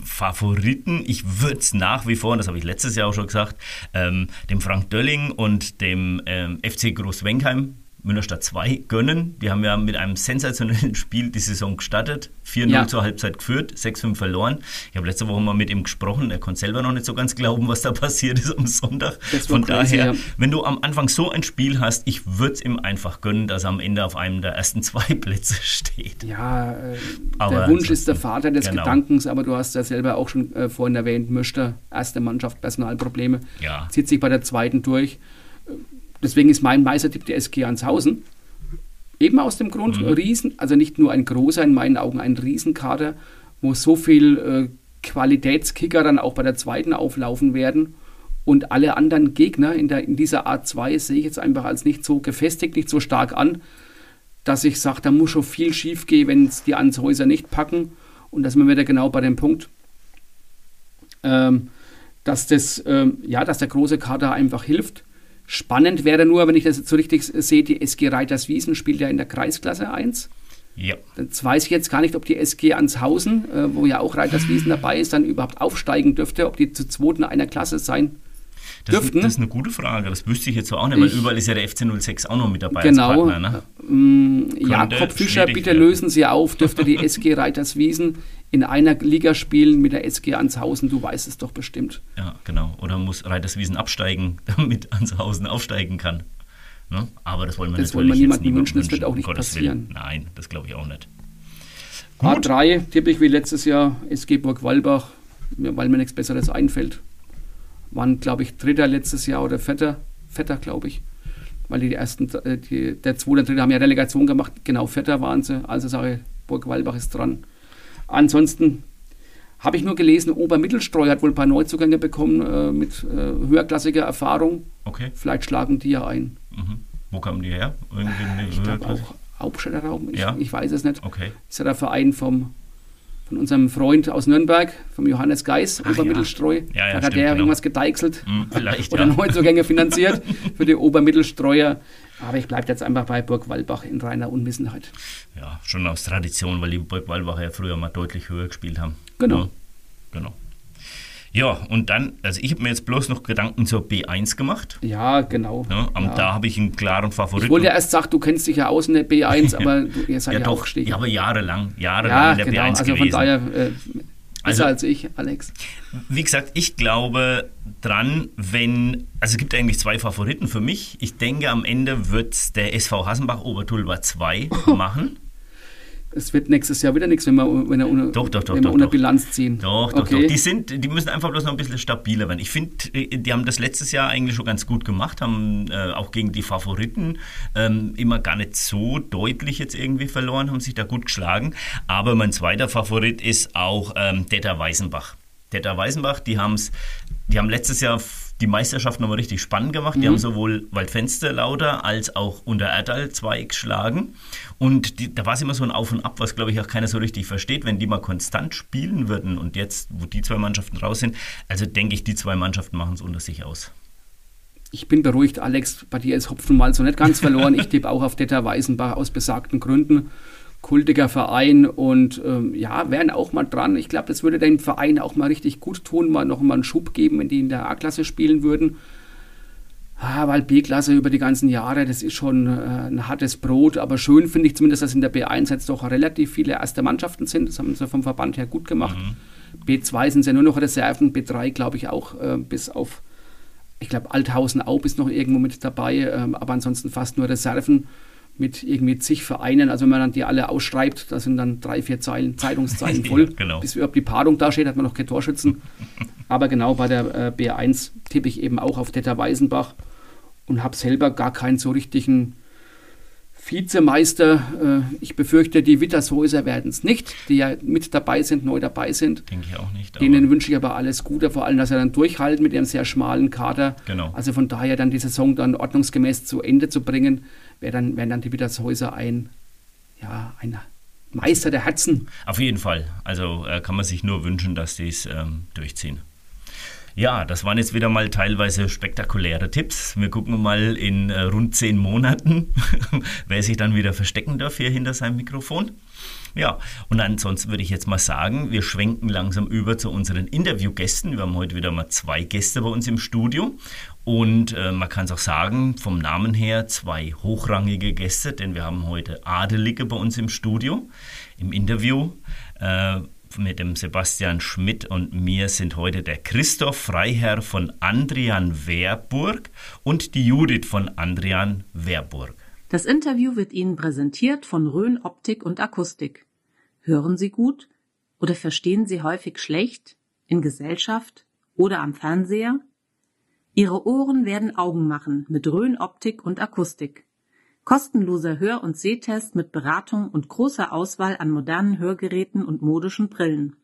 Favoriten. Ich würde es nach wie vor, und das habe ich letztes Jahr auch schon gesagt, ähm, dem Frank Dölling und dem ähm, FC Groß-Wenkheim Münnerstadt 2 gönnen. Die haben ja mit einem sensationellen Spiel die Saison gestartet. 4-0 ja. zur Halbzeit geführt, 6-5 verloren. Ich habe letzte Woche mal mit ihm gesprochen. Er konnte selber noch nicht so ganz glauben, was da <laughs> passiert ist am Sonntag. Von crazy, daher, ja. wenn du am Anfang so ein Spiel hast, ich würde es ihm einfach gönnen, dass er am Ende auf einem der ersten <laughs> zwei Plätze steht. Ja, äh, der Wunsch ist der Vater des genau. Gedankens, aber du hast ja selber auch schon äh, vorhin erwähnt, Möster, erste Mannschaft, Personalprobleme. Ja. Zieht sich bei der zweiten durch Deswegen ist mein Meistertipp der SG Anshausen. Eben aus dem Grund, mhm. Riesen, also nicht nur ein großer, in meinen Augen ein Riesenkader, wo so viel äh, Qualitätskicker dann auch bei der zweiten auflaufen werden. Und alle anderen Gegner in, der, in dieser A2 sehe ich jetzt einfach als nicht so gefestigt, nicht so stark an, dass ich sage, da muss schon viel schief gehen, wenn es die Anshäuser nicht packen. Und da sind wir wieder genau bei dem Punkt, ähm, dass, das, ähm, ja, dass der große Kader einfach hilft. Spannend wäre nur, wenn ich das jetzt so richtig sehe, die SG Reiterswiesen spielt ja in der Kreisklasse 1. Ja. Jetzt weiß ich jetzt gar nicht, ob die SG Anshausen, äh, wo ja auch Reiterswiesen dabei ist, dann überhaupt aufsteigen dürfte, ob die zu zweiten einer Klasse sein das dürften. Ist, das ist eine gute Frage. Das wüsste ich jetzt auch nicht, weil überall ist ja der FC 06 auch noch mit dabei genau, als Partner. Ne? Ähm, Jakob Fischer, bitte werden. lösen Sie auf, dürfte die SG Reiterswiesen in einer Liga spielen mit der SG Anshausen, du weißt es doch bestimmt. Ja, genau. Oder muss Reiterswiesen absteigen, <laughs> damit Anshausen aufsteigen kann. Ne? Aber das wollen wir das natürlich wollen wir niemandem wünschen, das wird auch nicht Gottes passieren. Willen. Nein, das glaube ich auch nicht. Gut. A3 tippe ich wie letztes Jahr SG Burg Walbach, weil mir nichts Besseres einfällt. Waren, glaube ich, Dritter letztes Jahr oder Vetter, Vetter glaube ich. Weil die ersten, äh, die, der zweite und dritte haben ja Relegation gemacht, genau Vetter waren sie. Also sage ich, Burg Walbach ist dran. Ansonsten habe ich nur gelesen, Obermittelstreu hat wohl ein paar Neuzugänge bekommen äh, mit äh, höherklassiger Erfahrung. Okay. Vielleicht schlagen die ja ein. Mhm. Wo kamen die her? Irgendwie Ich glaube auch Hauptstädter Raum, ich, Ja. ich weiß es nicht. Okay. ist ja der Verein vom, von unserem Freund aus Nürnberg, vom Johannes Geis, Ach Obermittelstreu. Ja, ja, da hat stimmt, der genau. irgendwas gedeichselt Hm, oder ja. Neuzugänge finanziert <laughs> für die Obermittelstreuer. Aber ich bleibe jetzt einfach bei Burg Wallbach in reiner Unwissenheit. Ja, schon aus Tradition, weil die Burg Wallbacher ja früher mal deutlich höher gespielt haben. Genau. Ja, genau. Ja, und dann, also ich habe mir jetzt bloß noch Gedanken zur B1 gemacht. Ja, genau. Ja, und Ja. da habe ich einen klaren Favoriten. Ich wollte ja erst sagen, du kennst dich ja aus in der B1, <laughs> aber du, ihr seid ja, ja, doch, aufgestiegen. ja, aber jahrelang, jahrelang Ja, in der genau. B1 Also gewesen. von daher äh, Also- als ich, Alex. Wie gesagt, ich glaube dran, wenn, also es gibt eigentlich zwei Favoriten für mich. Ich denke, am Ende wird der SV Hassenbach Obertulba 2 <laughs> machen. Es wird nächstes Jahr wieder nichts, wenn wir, wenn wir, ohne, Doch, doch, doch, wenn wir ohne. Bilanz ziehen. Doch, doch, okay. doch. Die, sind, die müssen einfach bloß noch ein bisschen stabiler werden. Ich finde, die haben das letztes Jahr eigentlich schon ganz gut gemacht, haben äh, auch gegen die Favoriten ähm, immer gar nicht so deutlich jetzt irgendwie verloren, haben sich da gut geschlagen. Aber mein zweiter Favorit ist auch ähm, Detta Weißenbach. Detta Weißenbach, die, haben's, die haben letztes Jahr die Meisterschaft nochmal richtig spannend gemacht. Die haben sowohl Waldfensterlauter als auch Untererdal 2 geschlagen. Und die, da war es immer so ein Auf und Ab, was glaube ich auch keiner so richtig versteht. Wenn die mal konstant spielen würden und jetzt, wo die zwei Mannschaften raus sind, also denke ich, die zwei Mannschaften machen es unter sich aus. Ich bin beruhigt, Alex. Bei dir ist Hopfen mal so nicht ganz verloren. Ich <laughs> tippe auch auf Detta Weißenbach aus besagten Gründen. Kultiger Verein und ähm, ja, wären auch mal dran. Ich glaube, das würde dem Verein auch mal richtig gut tun, mal noch mal einen Schub geben, wenn die in der A-Klasse spielen würden. Ah, weil B-Klasse über die ganzen Jahre, das ist schon äh, ein hartes Brot. Aber schön finde ich zumindest, dass in der B1 jetzt doch relativ viele erste Mannschaften sind. Das haben sie vom Verband her gut gemacht. B2 sind ja nur noch Reserven, B3 glaube ich auch äh, bis auf ich glaube, Althausen Aub ist noch irgendwo mit dabei, ähm, aber ansonsten fast nur Reserven mit irgendwie zig Vereinen. Also wenn man dann die alle ausschreibt, da sind dann drei, vier Zeilen, Zeitungszeilen <laughs> voll. Ja, genau. Bis überhaupt die Paarung da steht, hat man noch keine Torschützen. <laughs> aber genau bei der äh, B1 tippe ich eben auch auf Detta Weißenbach und habe selber gar keinen so richtigen Vizemeister. Äh, ich befürchte, die Wittershäuser werden es nicht, die ja mit dabei sind, neu dabei sind. Denke ich auch nicht. Denen wünsche ich aber alles Gute, vor allem, dass sie dann durchhalten mit ihrem sehr schmalen Kader. Genau. Also von daher dann die Saison dann ordnungsgemäß zu Ende zu bringen, wäre dann, wären dann die Wittershäuser ein, ja, ein Meister der Herzen. Auf jeden Fall. Also äh, kann man sich nur wünschen, dass die es ähm, durchziehen. Ja, das waren jetzt wieder mal teilweise spektakuläre Tipps. Wir gucken mal in äh, rund zehn Monaten, <laughs> wer sich dann wieder verstecken darf hier hinter seinem Mikrofon. Ja, und ansonsten würde ich jetzt mal sagen, wir schwenken langsam über zu unseren Interviewgästen. Wir haben heute wieder mal zwei Gäste bei uns im Studio. Und äh, man kann es auch sagen, vom Namen her zwei hochrangige Gäste, denn wir haben heute Adelige bei uns im Studio, im Interview. Äh, mit dem Sebastian Schmidt und mir sind heute der Christoph Freiherr von Andrian Wehrburg und die Judith von Andrian Wehrburg. Das Interview wird Ihnen präsentiert von Rhön Optik und Akustik. Hören Sie gut oder verstehen Sie häufig schlecht in Gesellschaft oder am Fernseher? Ihre Ohren werden Augen machen mit Rhön Optik und Akustik. Kostenloser Hör- und Sehtest mit Beratung und großer Auswahl an modernen Hörgeräten und modischen Brillen.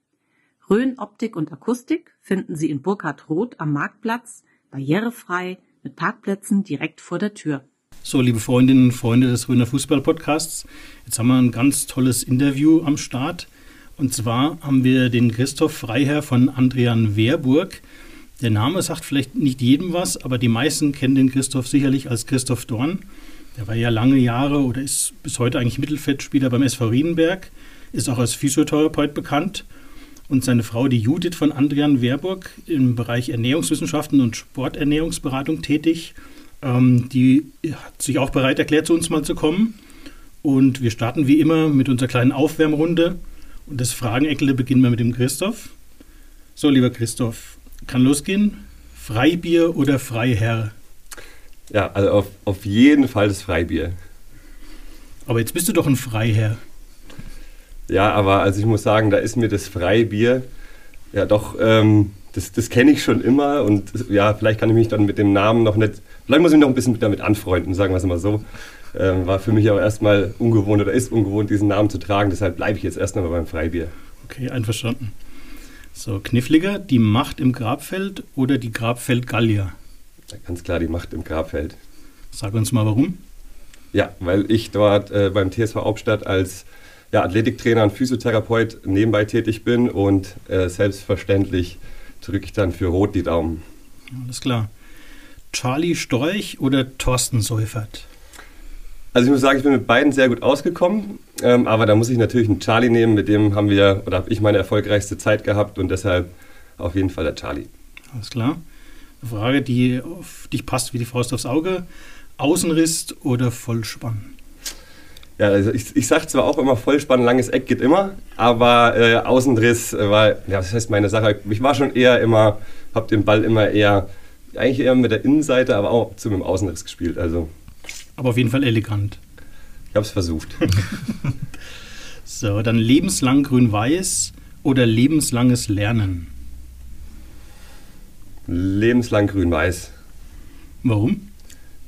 Rhön Optik und Akustik finden Sie in Burkhard Roth am Marktplatz, barrierefrei, mit Parkplätzen direkt vor der Tür. So, liebe Freundinnen und Freunde des Röner Fußball-Podcasts, jetzt haben wir ein ganz tolles Interview am Start. Und zwar haben wir den Christoph Freiherr von Andrian Wehrburg. Der Name sagt vielleicht nicht jedem was, aber die meisten kennen den Christoph sicherlich als Christoph Dorn. Der war ja lange Jahre oder ist bis heute eigentlich Mittelfeldspieler beim SV Riedenberg, ist auch als Physiotherapeut bekannt. Und seine Frau, die Judith von Andrian Wehrburg, im Bereich Ernährungswissenschaften und Sporternährungsberatung tätig. Ähm, die hat sich auch bereit erklärt, zu uns mal zu kommen. Und wir starten wie immer mit unserer kleinen Aufwärmrunde. Und das Frageneckel beginnen wir mit dem Christoph. So, lieber Christoph, kann losgehen? Freibier oder Freiherr? Ja, also auf, auf jeden Fall das Freibier. Aber jetzt bist du doch ein Freiherr. Ja, aber also ich muss sagen, da ist mir das Freibier ja doch, ähm, das, das kenne ich schon immer und ja, vielleicht kann ich mich dann mit dem Namen noch nicht, vielleicht muss ich mich noch ein bisschen damit anfreunden, sagen wir es mal so. Ähm, war für mich aber erstmal ungewohnt oder ist ungewohnt, diesen Namen zu tragen, deshalb bleibe ich jetzt erstmal beim Freibier. Okay, einverstanden. So, kniffliger, die Macht im Grabfeld oder die Grabfeld-Gallier? Ganz klar die Macht im Grabfeld. Sag uns mal warum. Ja, weil ich dort äh, beim TSV Hauptstadt als ja, Athletiktrainer und Physiotherapeut nebenbei tätig bin und äh, selbstverständlich drücke ich dann für Rot die Daumen. Alles klar. Charlie Storch oder Thorsten Seufert? Also ich muss sagen, ich bin mit beiden sehr gut ausgekommen, ähm, aber da muss ich natürlich einen Charlie nehmen, mit dem haben wir oder habe ich meine erfolgreichste Zeit gehabt und deshalb auf jeden Fall der Charlie. Alles klar. Eine Frage, die auf dich passt wie die Faust aufs Auge. Außenriss oder Vollspann? Ja, also ich, ich sage zwar auch immer Vollspann, langes Eck geht immer, aber äh, Außenriss war, ja, das heißt meine Sache. Ich war schon eher immer, habe den Ball immer eher, eigentlich eher mit der Innenseite, aber auch zu mit dem Außenriss gespielt. Also Aber auf jeden Fall elegant. ich habe es versucht. <laughs> So, dann lebenslang grün-weiß oder lebenslanges Lernen? Lebenslang grün-weiß. Warum?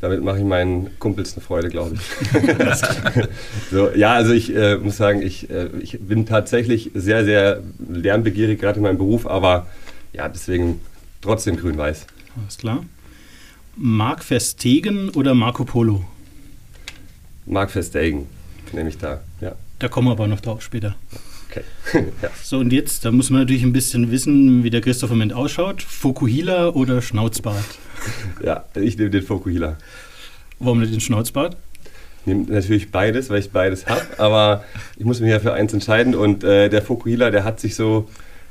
Damit mache ich meinen Kumpels eine Freude, glaube ich. <laughs> <laughs> so, ja, also ich äh, muss sagen, ich, äh, ich bin tatsächlich sehr, sehr lernbegierig, gerade in meinem Beruf, aber ja, deswegen trotzdem grün-weiß. Alles klar. Marc Verstegen oder Marco Polo? Mark Verstegen nehme ich da, ja. Da kommen wir aber noch drauf später. Okay. <laughs> ja. So, und jetzt, da muss man natürlich ein bisschen wissen, wie der Christoph im Moment ausschaut. Fokuhila oder Schnauzbart? <laughs> ja, ich nehme den Fokuhila. Warum nicht den Schnauzbart? Ich nehme natürlich beides, weil ich beides habe, aber ich muss mich ja für eins entscheiden und äh, der Fokuhila, der hat sich so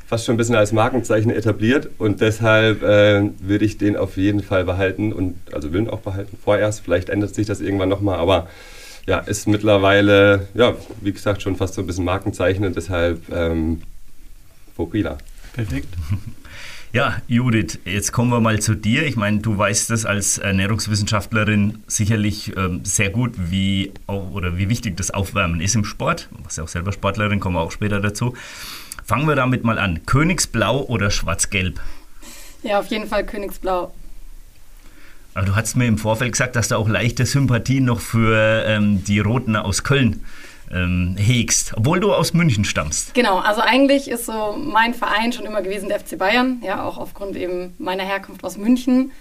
fast schon ein bisschen als Markenzeichen etabliert und deshalb äh, würde ich den auf jeden Fall behalten und also will ihn auch behalten vorerst. Vielleicht ändert sich das irgendwann nochmal, aber ja, ist mittlerweile, ja, wie gesagt, schon fast so ein bisschen Markenzeichen und deshalb ähm, Fokuhila. Perfekt. <laughs> Ja, Judith, jetzt kommen wir mal zu dir. Ich meine, du weißt das als Ernährungswissenschaftlerin sicherlich ähm, sehr gut, wie auch, oder wie wichtig das Aufwärmen ist im Sport. Du warst ja auch selber Sportlerin, kommen wir auch später dazu. Fangen wir damit mal an. Königsblau oder Schwarz-Gelb? Ja, auf jeden Fall Königsblau. Aber du hast mir im Vorfeld gesagt, dass du auch leichte Sympathie noch für ähm, die Roten aus Köln ähm, hegst, obwohl du aus München stammst. Genau, also eigentlich ist so mein Verein schon immer gewesen der FC Bayern, ja, auch aufgrund eben meiner Herkunft aus München.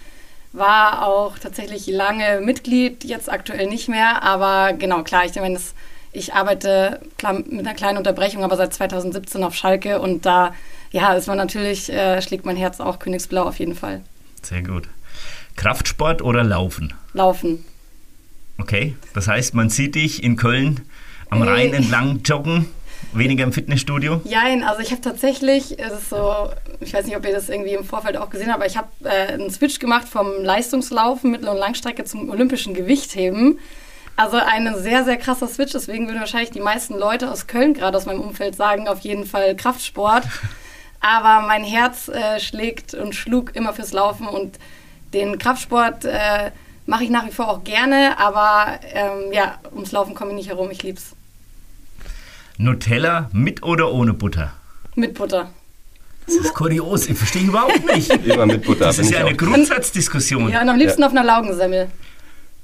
War auch tatsächlich lange Mitglied, jetzt aktuell nicht mehr, aber genau, klar, ich meine, das, ich arbeite klar mit einer kleinen Unterbrechung, aber seit 2017 auf Schalke und da, ja, ist man natürlich, äh, schlägt mein Herz auch Königsblau auf jeden Fall. Sehr gut. Kraftsport oder Laufen? Laufen. Okay, das heißt, man sieht dich in Köln am. Rhein entlang joggen, weniger im Fitnessstudio. Jein, also ich habe tatsächlich, es ist so, ich weiß nicht, ob ihr das irgendwie im Vorfeld auch gesehen habt, aber ich habe äh, einen Switch gemacht vom Leistungslaufen, Mittel- und Langstrecke zum olympischen Gewichtheben. Also ein sehr, sehr krasser Switch, deswegen würden wahrscheinlich die meisten Leute aus Köln, gerade aus meinem Umfeld, sagen auf jeden Fall Kraftsport. <laughs> Aber mein Herz äh, schlägt und schlug immer fürs Laufen und den Kraftsport äh, mache ich nach wie vor auch gerne, aber ähm, ja, ums Laufen komme ich nicht herum, ich lieb's. Nutella mit oder ohne Butter? Mit Butter. Das ist kurios, ich verstehe überhaupt nicht. Immer mit Butter. Das ist ja eine. Grundsatzdiskussion. Ja, und am liebsten auf einer Laugensemmel.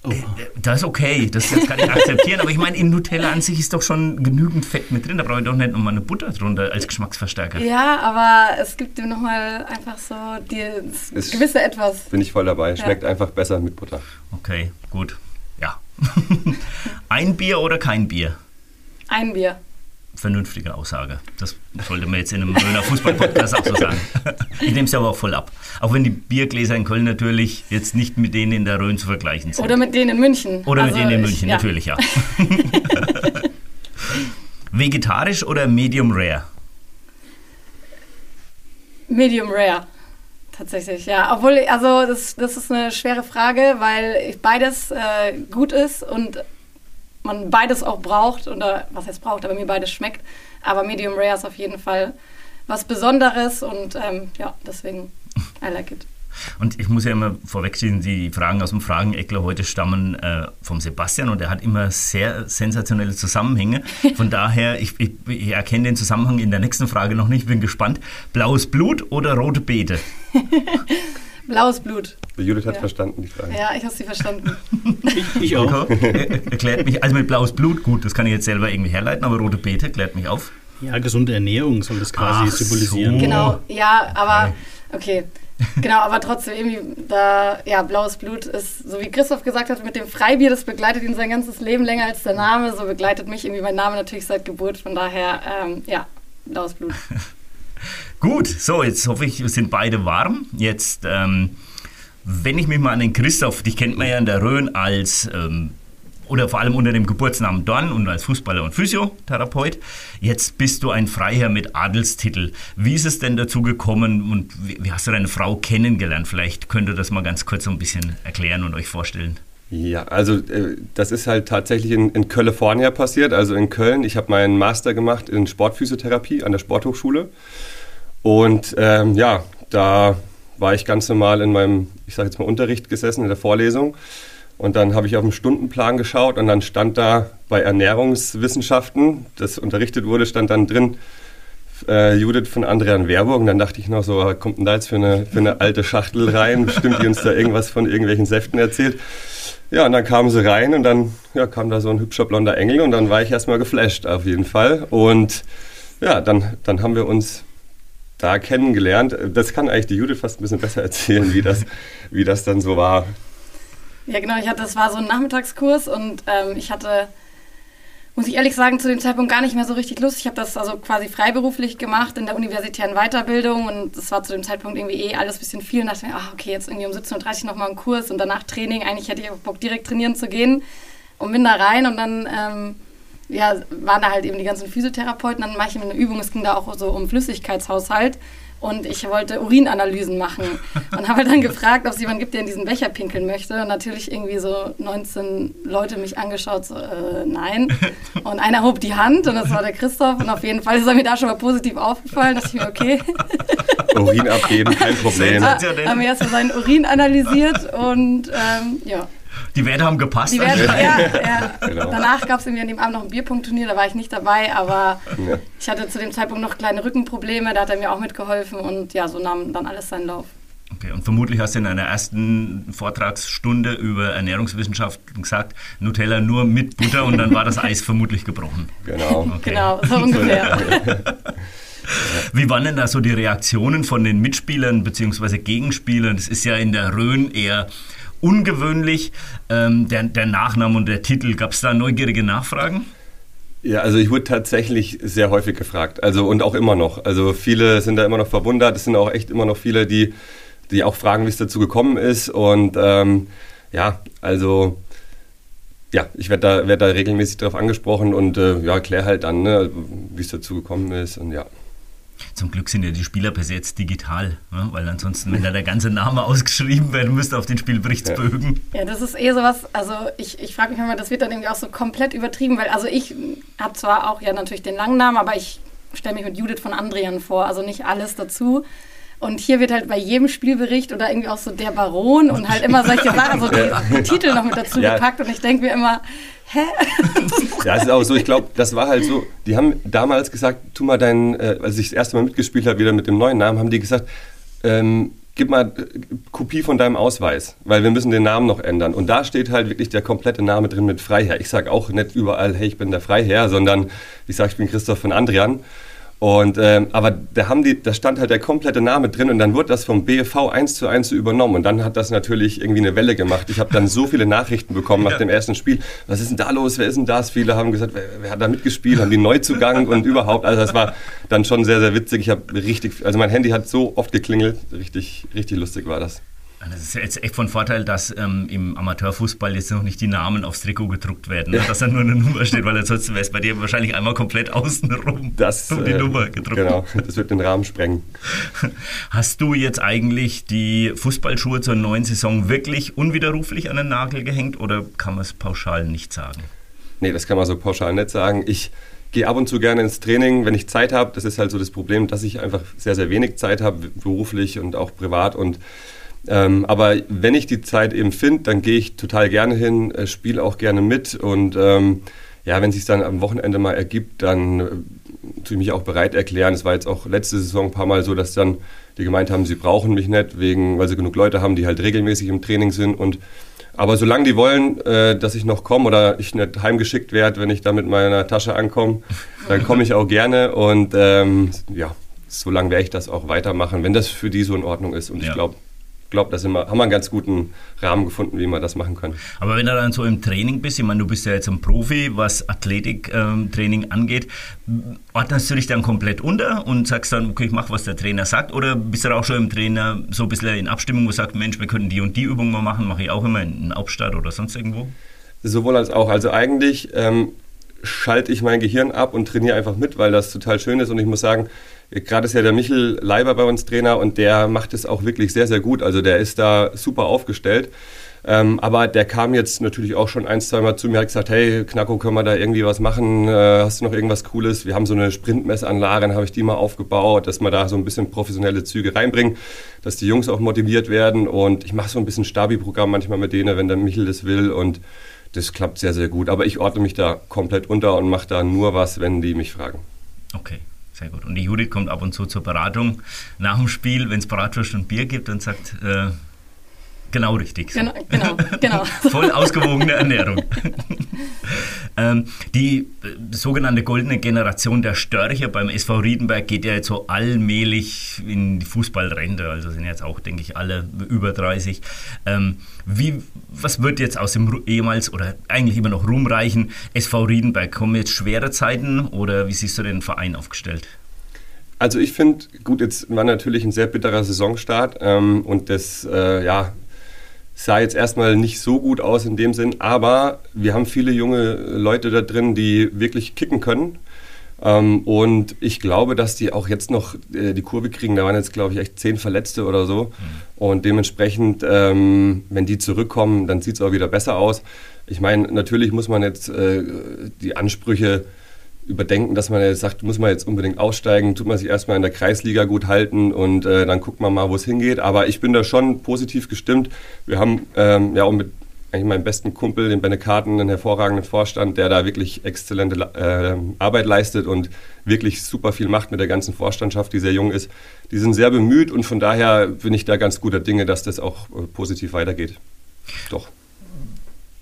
Oh, Das ist okay, das, das kann ich akzeptieren, aber ich meine, in Nutella an sich ist doch schon genügend Fett mit drin, da brauche ich doch nicht nochmal eine Butter drunter als Geschmacksverstärker. Ja, aber es gibt dem nochmal einfach so die, das Ist- gewisse Etwas. Bin ich voll dabei. Schmeckt einfach besser mit Butter. Okay, gut. Ja. <laughs> Ein Bier oder kein Bier? Ein Bier. Vernünftige Aussage. Das sollte man jetzt in einem Kölner Fußball-Podcast auch so sagen. Ich nehme es aber auch voll ab. Auch wenn die Biergläser in Köln natürlich jetzt nicht mit denen in der Rhön zu vergleichen sind. Oder mit denen in München. Oder mit Also denen in ich- München, ja. natürlich, ja. <laughs> Vegetarisch oder Medium Rare? Medium Rare. Tatsächlich, ja. Obwohl, also das, das ist eine schwere Frage, weil beides äh, gut ist und man beides auch braucht. Oder was heißt braucht, aber mir beides schmeckt. Aber Medium Rare ist auf jeden Fall was Besonderes und ähm, ja, deswegen I like it. Und ich muss ja immer vorwegschieben, die Fragen aus dem Frageneckler heute stammen äh, vom Sebastian und er hat immer sehr sensationelle Zusammenhänge. <laughs> Von daher, ich, ich, ich erkenne den Zusammenhang in der nächsten Frage noch nicht, bin gespannt. Blaues Blut oder rote Beete? <laughs> Blaues Blut. Die Judith hat Ja. verstanden, die Frage. Ja, ich habe sie verstanden. <laughs> ich, ich auch. Er- Erklärt mich, also mit blaues Blut, gut, das kann ich jetzt selber irgendwie herleiten, aber rote Beete klärt mich auf. Ja, gesunde Ernährung soll das quasi Ach so. symbolisieren. Genau, ja, aber okay. Genau, aber trotzdem irgendwie da, ja, blaues Blut ist, so wie Christoph gesagt hat, mit dem Freibier, das begleitet ihn sein ganzes Leben länger als der Name. So begleitet mich irgendwie mein Name natürlich seit Geburt. Von daher, ähm, ja, blaues Blut. <laughs> Gut, so, jetzt hoffe ich, wir sind beide warm. Jetzt, ähm, wenn ich mich mal an den Christoph, dich kennt man ja in der Rhön als ähm, oder vor allem unter dem Geburtsnamen Dorn und als Fußballer und Physiotherapeut. Jetzt bist du ein Freiherr mit Adelstitel. Wie ist es denn dazu gekommen und wie, hast du deine Frau kennengelernt? Vielleicht könnt ihr das mal ganz kurz so ein bisschen erklären und euch vorstellen. Ja, also äh, das ist halt tatsächlich in, in California passiert, also in Köln. Ich habe meinen Master gemacht in Sportphysiotherapie an der Sporthochschule. Und ähm, ja, da war ich ganz normal in meinem, ich sage jetzt mal, Unterricht gesessen, in der Vorlesung. Und dann habe ich auf den Stundenplan geschaut und dann stand da bei Ernährungswissenschaften, das unterrichtet wurde, stand dann drin äh, Judith von Andrian Werbung. Und dann dachte ich noch so, was kommt denn da jetzt für eine, für eine alte Schachtel rein? Bestimmt die uns da irgendwas von irgendwelchen Säften erzählt. Ja, und dann kamen sie rein und dann ja, kam da so ein hübscher blonder Engel und dann war ich erstmal geflasht auf jeden Fall. Und ja, dann, dann haben wir uns da kennengelernt. Das kann eigentlich die Judith fast ein bisschen besser erzählen, wie das, wie das dann so war. Ja, genau. Ich hatte, das war so ein Nachmittagskurs und ähm, ich hatte, muss ich ehrlich sagen, zu dem Zeitpunkt gar nicht mehr so richtig Lust. Ich habe das also quasi freiberuflich gemacht in der universitären Weiterbildung und das war zu dem Zeitpunkt irgendwie eh alles ein bisschen viel. Und dachte mir, ach, okay, jetzt irgendwie um 17.30 Uhr nochmal ein Kurs und danach Training. Eigentlich hätte ich auch Bock, direkt trainieren zu gehen und bin da rein und dann ähm, ja, waren da halt eben die ganzen Physiotherapeuten. Dann mache ich mir eine Übung. Es ging da auch so um Flüssigkeitshaushalt und ich wollte Urinanalysen machen und habe dann gefragt, ob es jemanden gibt, der in diesen Becher pinkeln möchte. Und natürlich irgendwie so 19 Leute mich angeschaut, so äh, nein. Und einer hob die Hand und das war der Christoph. Und auf jeden Fall ist er mir da schon mal positiv aufgefallen. Da dachte ich mir, okay. Urin abgeben, kein Problem. haben wir erstmal seinen Urin analysiert und ähm, ja. Die Werte haben gepasst. Die Werte, ja, <laughs> ja. Genau. Danach gab es irgendwie an dem Abend noch ein Bierpunktturnier, da war ich nicht dabei, aber ja. ich hatte zu dem Zeitpunkt noch kleine Rückenprobleme, da hat er mir auch mitgeholfen und ja, so nahm dann alles seinen Lauf. Okay, und vermutlich hast du in einer ersten Vortragsstunde über Ernährungswissenschaft gesagt, Nutella nur mit Butter und dann war das Eis vermutlich gebrochen. Genau. Okay. <laughs> Genau, so ungefähr. <laughs> Wie waren denn da so die Reaktionen von den Mitspielern bzw. Gegenspielern? Das ist ja in der Rhön eher ungewöhnlich. Ähm, der, der Nachname und der Titel, gab es da neugierige Nachfragen? Ja, also ich wurde tatsächlich sehr häufig gefragt, also und auch immer noch. Also viele sind da immer noch verwundert. Es sind auch echt immer noch viele, die, die auch fragen, wie es dazu gekommen ist. Und ähm, ja, also ja, ich werde da, werd da regelmäßig darauf angesprochen und äh, ja, kläre halt dann, ne, wie es dazu gekommen ist und ja. Zum Glück sind ja die Spieler bis jetzt digital, ne? weil ansonsten, wenn da der ganze Name <laughs> ausgeschrieben werden müsste auf den Spielberichtsbögen. Ja, das ist eh sowas, also ich, ich frage mich immer, das wird dann irgendwie auch so komplett übertrieben, weil also ich habe zwar auch ja natürlich den langen Namen, aber ich stelle mich mit Judith von Andrian vor, also nicht alles dazu. Und hier wird halt bei jedem Spielbericht oder irgendwie auch so der Baron und halt immer solche Sachen, so die, die Titel noch mit dazu ja. gepackt. Und ich denke mir immer, hä? ja, es ist auch so, ich glaube, das war halt so, die haben damals gesagt, tu mal deinen, äh, als ich das erste Mal mitgespielt habe, wieder mit dem neuen Namen, haben die gesagt, ähm, gib mal äh, Kopie von deinem Ausweis, weil wir müssen den Namen noch ändern. Und da steht halt wirklich der komplette Name drin mit Freiherr. Ich sage auch nicht überall, hey, ich bin der Freiherr, sondern ich sage, ich bin Christoph von Andrian. Und, ähm, aber da, haben die, da stand halt der komplette Name drin und dann wurde das vom BFV eins zu eins übernommen und dann hat das natürlich irgendwie eine Welle gemacht. Ich habe dann so viele Nachrichten bekommen nach ja. dem ersten Spiel. Was ist denn da los? Wer ist denn das? Viele haben gesagt, wer, wer hat da mitgespielt? Haben die Neuzugang <laughs> und überhaupt. Also das war dann schon sehr, sehr witzig. Ich habe richtig, also mein Handy hat so oft geklingelt. Richtig, richtig lustig war das. Das ist jetzt echt von Vorteil, dass ähm, im Amateurfußball jetzt noch nicht die Namen aufs Trikot gedruckt werden, ne? dass da nur eine Nummer steht, weil ansonsten wäre es bei dir wahrscheinlich einmal komplett außenrum das, <laughs> um die äh, Nummer gedruckt. Genau, das wird den Rahmen sprengen. Hast du jetzt eigentlich die Fußballschuhe zur neuen Saison wirklich unwiderruflich an den Nagel gehängt oder kann man es pauschal nicht sagen? Nee, das kann man so pauschal nicht sagen. Ich gehe ab und zu gerne ins Training, wenn ich Zeit habe. Das ist halt so das Problem, dass ich einfach sehr, sehr wenig Zeit habe, beruflich und auch privat und ähm, aber wenn ich die Zeit eben finde, dann gehe ich total gerne hin, äh, spiele auch gerne mit und ähm, ja, wenn es sich dann am Wochenende mal ergibt, dann äh, tue ich mich auch bereit erklären. Es war jetzt auch letzte Saison ein paar Mal so, dass dann die gemeint haben, sie brauchen mich nicht, wegen, weil sie genug Leute haben, die halt regelmäßig im Training sind und aber solange die wollen, äh, dass ich noch komme oder ich nicht heimgeschickt werde, wenn ich da mit meiner Tasche ankomme, dann komme ich auch gerne und ähm, ja, so lange werde ich das auch weitermachen, wenn das für die so in Ordnung ist. Und ja. ich glaube, glaube, da sind wir, haben wir einen ganz guten Rahmen gefunden, wie wir das machen können. Aber wenn du dann so im Training bist, ich meine, du bist ja jetzt ein Profi, was Athletiktraining ähm, angeht, ordnest du dich dann komplett unter und sagst dann, okay, ich mache, was der Trainer sagt? Oder bist du auch schon im Trainer so ein bisschen in Abstimmung, wo du sagst, Mensch, wir könnten die und die Übung mal machen, mache ich auch immer in Hauptstadt oder sonst irgendwo? Sowohl als auch. Also eigentlich ähm, schalte ich mein Gehirn ab und trainiere einfach mit, weil das total schön ist. Und ich muss sagen, Gerade ist ja der Michel Leiber bei uns Trainer und der macht es auch wirklich sehr, sehr gut. Also der ist da super aufgestellt. Ähm, aber der kam jetzt natürlich auch schon ein, zwei Mal zu mir und hat gesagt, hey Knacko, können wir da irgendwie was machen? Äh, hast du noch irgendwas Cooles? Wir haben so eine Sprintmessanlage, dann habe ich die mal aufgebaut, dass wir da so ein bisschen professionelle Züge reinbringen, dass die Jungs auch motiviert werden. Und ich mache so ein bisschen Stabi-Programm manchmal mit denen, wenn der Michel das will. Und das klappt sehr, sehr gut. Aber ich ordne mich da komplett unter und mache da nur was, wenn die mich fragen. Okay. Sehr gut. Und die Judith kommt ab und zu zur Beratung nach dem Spiel, wenn es Bratwurst und Bier gibt und sagt, äh, genau richtig. So. Genau, genau, genau. <laughs> Voll ausgewogene Ernährung. <laughs> ähm, die äh, sogenannte goldene Generation der Störche beim SV Riedenberg geht ja jetzt so allmählich in die Fußballrente. Also sind jetzt auch, denke ich, alle über 30. Ähm, wie, was wird jetzt aus dem ehemals oder eigentlich immer noch ruhmreichen SV Riedenberg? Kommen jetzt schwere Zeiten oder wie siehst du den Verein aufgestellt? Also ich finde, gut, jetzt war natürlich ein sehr bitterer Saisonstart ähm, und das äh, ja, sah jetzt erstmal nicht so gut aus in dem Sinn, aber wir haben viele junge Leute da drin, die wirklich kicken können. Ähm, und ich glaube, dass die auch jetzt noch äh, die Kurve kriegen. Da waren jetzt, glaube ich, echt zehn Verletzte oder so. Mhm. Und dementsprechend, ähm, wenn die zurückkommen, dann sieht es auch wieder besser aus. Ich meine, natürlich muss man jetzt äh, die Ansprüche überdenken, dass man jetzt sagt, muss man jetzt unbedingt aussteigen, tut man sich erstmal in der Kreisliga gut halten und äh, dann guckt man mal, wo es hingeht. Aber ich bin da schon positiv gestimmt. Wir haben ähm, ja auch mit eigentlich meinem besten Kumpel, den Benne Karten, einen hervorragenden Vorstand, der da wirklich exzellente äh, Arbeit leistet und wirklich super viel macht mit der ganzen Vorstandschaft, die sehr jung ist. Die sind sehr bemüht und von daher bin ich da ganz guter Dinge, dass das auch äh, positiv weitergeht. Doch.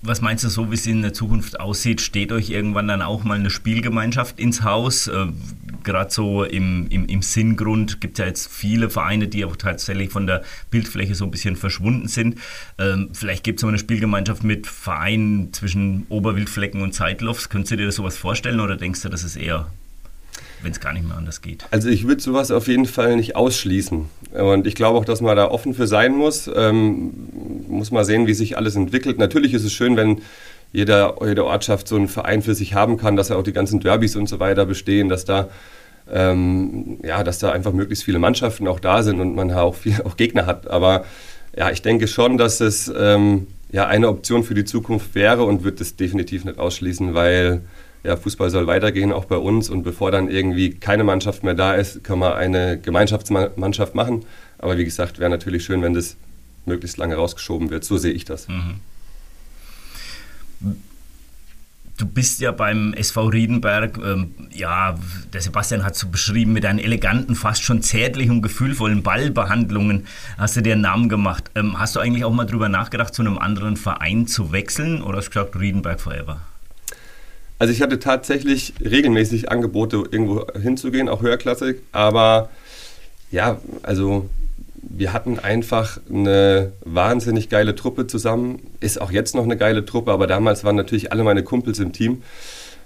Was meinst du, so wie es in der Zukunft aussieht, steht euch irgendwann dann auch mal eine Spielgemeinschaft ins Haus? Äh, Gerade so im, im, im Sinngrund gibt es ja jetzt viele Vereine, die auch tatsächlich von der Bildfläche so ein bisschen verschwunden sind. Ähm, vielleicht gibt es eine Spielgemeinschaft mit Vereinen zwischen Oberwildflecken und Zeitlofs. Könntest du dir sowas vorstellen oder denkst du, das ist eher wenn es gar nicht mehr anders geht. Also ich würde sowas auf jeden Fall nicht ausschließen. Und ich glaube auch, dass man da offen für sein muss. Ähm, muss mal sehen, wie sich alles entwickelt. Natürlich ist es schön, wenn jeder, jede Ortschaft so einen Verein für sich haben kann, dass ja auch die ganzen Derbys und so weiter bestehen, dass da ähm, ja, dass da einfach möglichst viele Mannschaften auch da sind und man auch, viel, <laughs> auch Gegner hat. Aber ja, ich denke schon, dass es ähm, ja eine Option für die Zukunft wäre und wird es definitiv nicht ausschließen, weil ja, Fußball soll weitergehen, auch bei uns. Und bevor dann irgendwie keine Mannschaft mehr da ist, können wir eine Gemeinschaftsmannschaft machen. Aber wie gesagt, wäre natürlich schön, wenn das möglichst lange rausgeschoben wird. So sehe ich das. Mhm. Du bist ja beim SV Riedenberg, ähm, ja, der Sebastian hat so beschrieben, mit deinen eleganten, fast schon zärtlichen und gefühlvollen Ballbehandlungen hast du dir einen Namen gemacht. Ähm, hast du eigentlich auch mal drüber nachgedacht, zu einem anderen Verein zu wechseln oder hast du gesagt, Riedenberg forever? Also ich hatte tatsächlich regelmäßig Angebote, irgendwo hinzugehen, auch höherklassig, aber ja, also wir hatten einfach eine wahnsinnig geile Truppe zusammen. Ist auch jetzt noch eine geile Truppe, aber damals waren natürlich alle meine Kumpels im Team.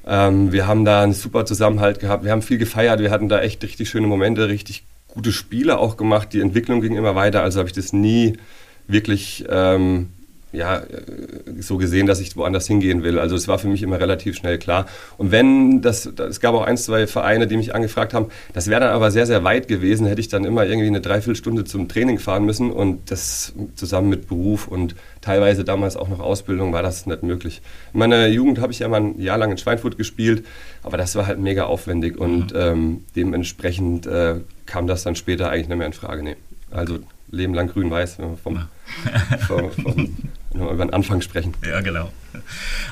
Ähm, wir haben da einen super Zusammenhalt gehabt. Wir haben viel gefeiert. Wir hatten da echt richtig schöne Momente, richtig gute Spiele auch gemacht. Die Entwicklung ging immer weiter. Also habe ich das nie wirklich ähm, ja, so gesehen, dass ich woanders hingehen will. Also es war für mich immer relativ schnell klar. Und wenn das, es gab auch ein, zwei Vereine, die mich angefragt haben, das wäre dann aber sehr, sehr weit gewesen, hätte ich dann immer irgendwie eine Dreiviertelstunde zum Training fahren müssen und das zusammen mit Beruf und teilweise damals auch noch Ausbildung war das nicht möglich. In meiner Jugend habe ich ja mal ein Jahr lang in Schweinfurt gespielt, aber das war halt mega aufwendig und mhm. ähm, dementsprechend äh, kam das dann später eigentlich nicht mehr in Frage. Nee. Also Leben lang grün-weiß, wenn wir vom, vom, <laughs> vom, über den Anfang sprechen. Ja, genau.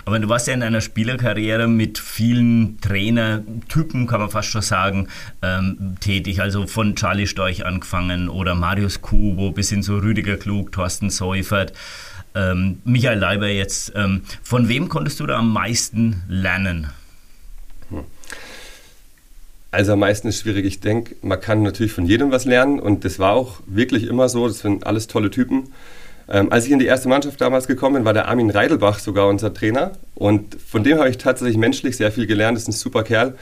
Aber du warst ja in einer Spielerkarriere mit vielen Trainertypen, kann man fast schon sagen, ähm, tätig. Also von Charlie Storch angefangen oder Marius Kubo bis hin zu Rüdiger Klug, Thorsten Seufert, ähm, Michael Leiber jetzt. Ähm, von wem konntest du da am meisten lernen? Hm. Also am meisten ist schwierig. Ich denke, man kann natürlich von jedem was lernen und das war auch wirklich immer so. Das sind alles tolle Typen. Ähm, als ich in die erste Mannschaft damals gekommen bin, war der Armin Reidelbach sogar unser Trainer. Und von dem habe ich tatsächlich menschlich sehr viel gelernt. Das ist ein super Kerl.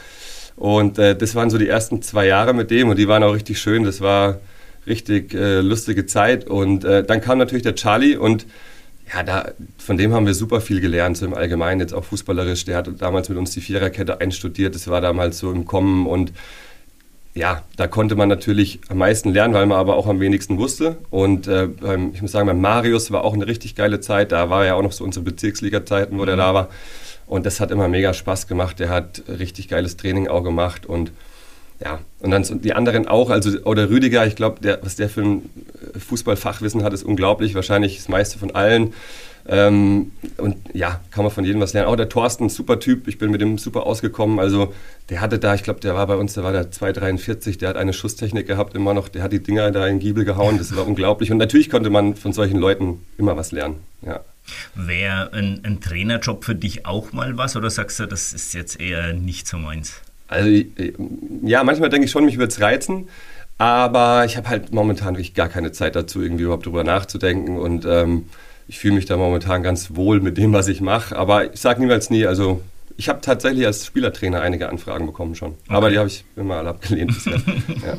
Und äh, das waren so die ersten zwei Jahre mit dem. Und die waren auch richtig schön. Das war richtig äh, lustige Zeit. Und äh, dann kam natürlich der Charlie. Und ja, da, von dem haben wir super viel gelernt, so im Allgemeinen, jetzt auch fußballerisch. Der hat damals mit uns die Viererkette einstudiert, das war damals so im Kommen. Und ja, da konnte man natürlich am meisten lernen, weil man aber auch am wenigsten wusste. Und äh, ich muss sagen, beim Marius war auch eine richtig geile Zeit. Da war ja auch noch so unsere Bezirksliga-Zeiten, wo mhm. der da war. Und das hat immer mega Spaß gemacht. Der hat richtig geiles Training auch gemacht und ja, und dann die anderen auch, also oder Rüdiger, ich glaube, was der für ein Fußballfachwissen hat, ist unglaublich, wahrscheinlich das meiste von allen. Ähm, und ja, kann man von jedem was lernen. Auch der Thorsten, super Typ, ich bin mit dem super ausgekommen. Also der hatte da, ich glaube, der war bei uns, der war der 243, der hat eine Schusstechnik gehabt immer noch, der hat die Dinger da in den Giebel gehauen, das war unglaublich. Und natürlich konnte man von solchen Leuten immer was lernen. Ja. Wäre ein, ein Trainerjob für dich auch mal was oder sagst du, das ist jetzt eher nicht so meins? Also ja, manchmal denke ich schon, mich würde es reizen, aber ich habe halt momentan wirklich gar keine Zeit dazu, irgendwie überhaupt drüber nachzudenken und ähm, ich fühle mich da momentan ganz wohl mit dem, was ich mache, aber ich sage niemals nie, also ich habe tatsächlich als Spielertrainer einige Anfragen bekommen schon, okay. aber die habe ich immer alle abgelehnt bisher. <laughs> ja.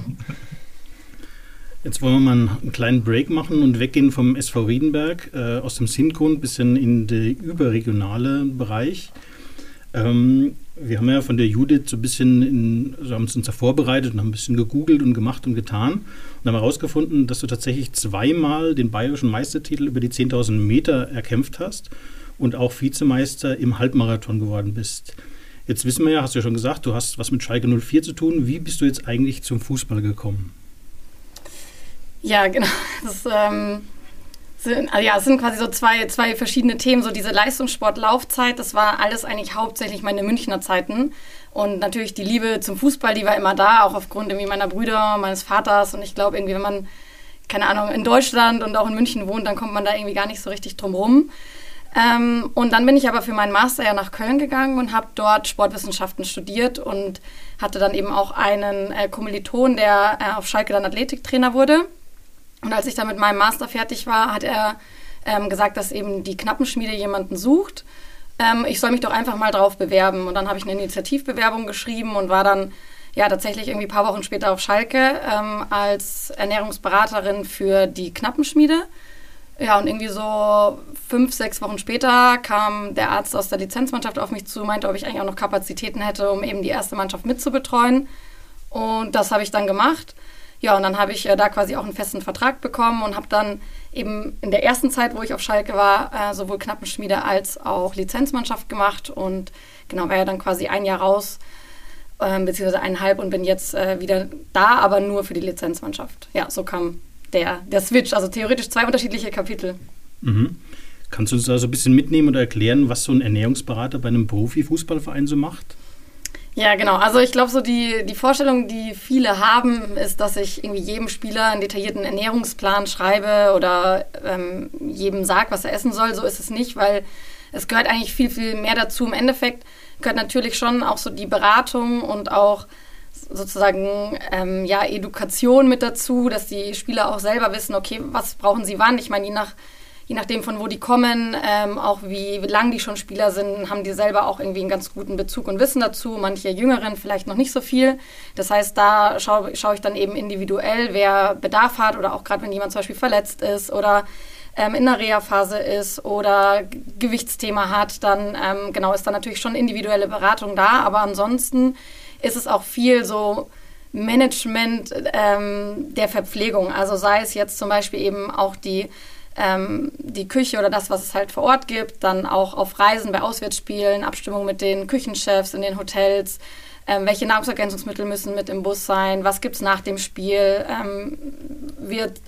Jetzt wollen wir mal einen kleinen Break machen und weggehen vom SV Riedenberg äh, aus dem Sinkon ein bisschen in den überregionalen Bereich. Ähm, wir haben ja von der Judith so ein bisschen, in, also haben uns da vorbereitet und haben ein bisschen gegoogelt und gemacht und getan und haben herausgefunden, dass du tatsächlich zweimal den bayerischen Meistertitel über die 10.000 Meter erkämpft hast und auch Vizemeister im Halbmarathon geworden bist. Jetzt wissen wir ja, hast du ja schon gesagt, du hast was mit Schalke 04 zu tun. Wie bist du jetzt eigentlich zum Fußball gekommen? Ja, genau. Das, ähm sind, also ja, es sind quasi so zwei, zwei verschiedene Themen. So diese Leistungssportlaufzeit, das war alles eigentlich hauptsächlich meine Münchner Zeiten. Und natürlich die Liebe zum Fußball, die war immer da, auch aufgrund irgendwie meiner Brüder, meines Vaters. Und ich glaube, irgendwie, wenn man, keine Ahnung, in Deutschland und auch in München wohnt, dann kommt man da irgendwie gar nicht so richtig drum rum. Ähm, und dann bin ich aber für meinen Master ja nach Köln gegangen und habe dort Sportwissenschaften studiert und hatte dann eben auch einen äh, Kommiliton, der äh, auf Schalke dann Athletiktrainer wurde. Und als ich dann mit meinem Master fertig war, hat er ähm, gesagt, dass eben die Knappenschmiede jemanden sucht. Ähm, ich soll mich doch einfach mal drauf bewerben. Und dann habe ich eine Initiativbewerbung geschrieben und war dann ja tatsächlich irgendwie ein paar Wochen später auf Schalke ähm, als Ernährungsberaterin für die Knappenschmiede. Ja, und irgendwie so fünf, sechs Wochen später kam der Arzt aus der Lizenzmannschaft auf mich zu, meinte, ob ich eigentlich auch noch Kapazitäten hätte, um eben die erste Mannschaft mitzubetreuen. Und das habe ich dann gemacht. Ja, und dann habe ich äh, da quasi auch einen festen Vertrag bekommen und habe dann eben in der ersten Zeit, wo ich auf Schalke war, äh, sowohl Knappenschmiede als auch Lizenzmannschaft gemacht und genau, war ja dann quasi ein Jahr raus, äh, beziehungsweise eineinhalb und bin jetzt äh, wieder da, aber nur für die Lizenzmannschaft. Ja, so kam der, der Switch, also theoretisch zwei unterschiedliche Kapitel. Mhm. Kannst du uns da so ein bisschen mitnehmen oder erklären, was so ein Ernährungsberater bei einem Profifußballverein so macht? Ja, genau. Also ich glaube, so die, die Vorstellung, die viele haben, ist, dass ich irgendwie jedem Spieler einen detaillierten Ernährungsplan schreibe oder ähm, jedem sage, was er essen soll. So ist es nicht, weil es gehört eigentlich viel, viel mehr dazu. Im Endeffekt gehört natürlich schon auch so die Beratung und auch sozusagen ähm, ja, Education mit dazu, dass die Spieler auch selber wissen, okay, was brauchen sie wann. Ich meine, je nach je nachdem von wo die kommen, ähm, auch wie, lang die schon Spieler sind, haben die selber auch irgendwie einen ganz guten Bezug und Wissen dazu. Manche Jüngeren vielleicht noch nicht so viel. Das heißt, da schaue schau ich dann eben individuell, wer Bedarf hat oder auch gerade wenn jemand zum Beispiel verletzt ist oder ähm, in der Reha-Phase ist oder Gewichtsthema hat, dann ähm, genau ist da natürlich schon individuelle Beratung da. Aber ansonsten ist es auch viel so Management ähm, der Verpflegung. Also sei es jetzt zum Beispiel eben auch die ähm, die Küche oder das, was es halt vor Ort gibt, dann auch auf Reisen bei Auswärtsspielen, Abstimmung mit den Küchenchefs in den Hotels, ähm, welche Nahrungsergänzungsmittel müssen mit im Bus sein, was gibt es nach dem Spiel, ähm, wird,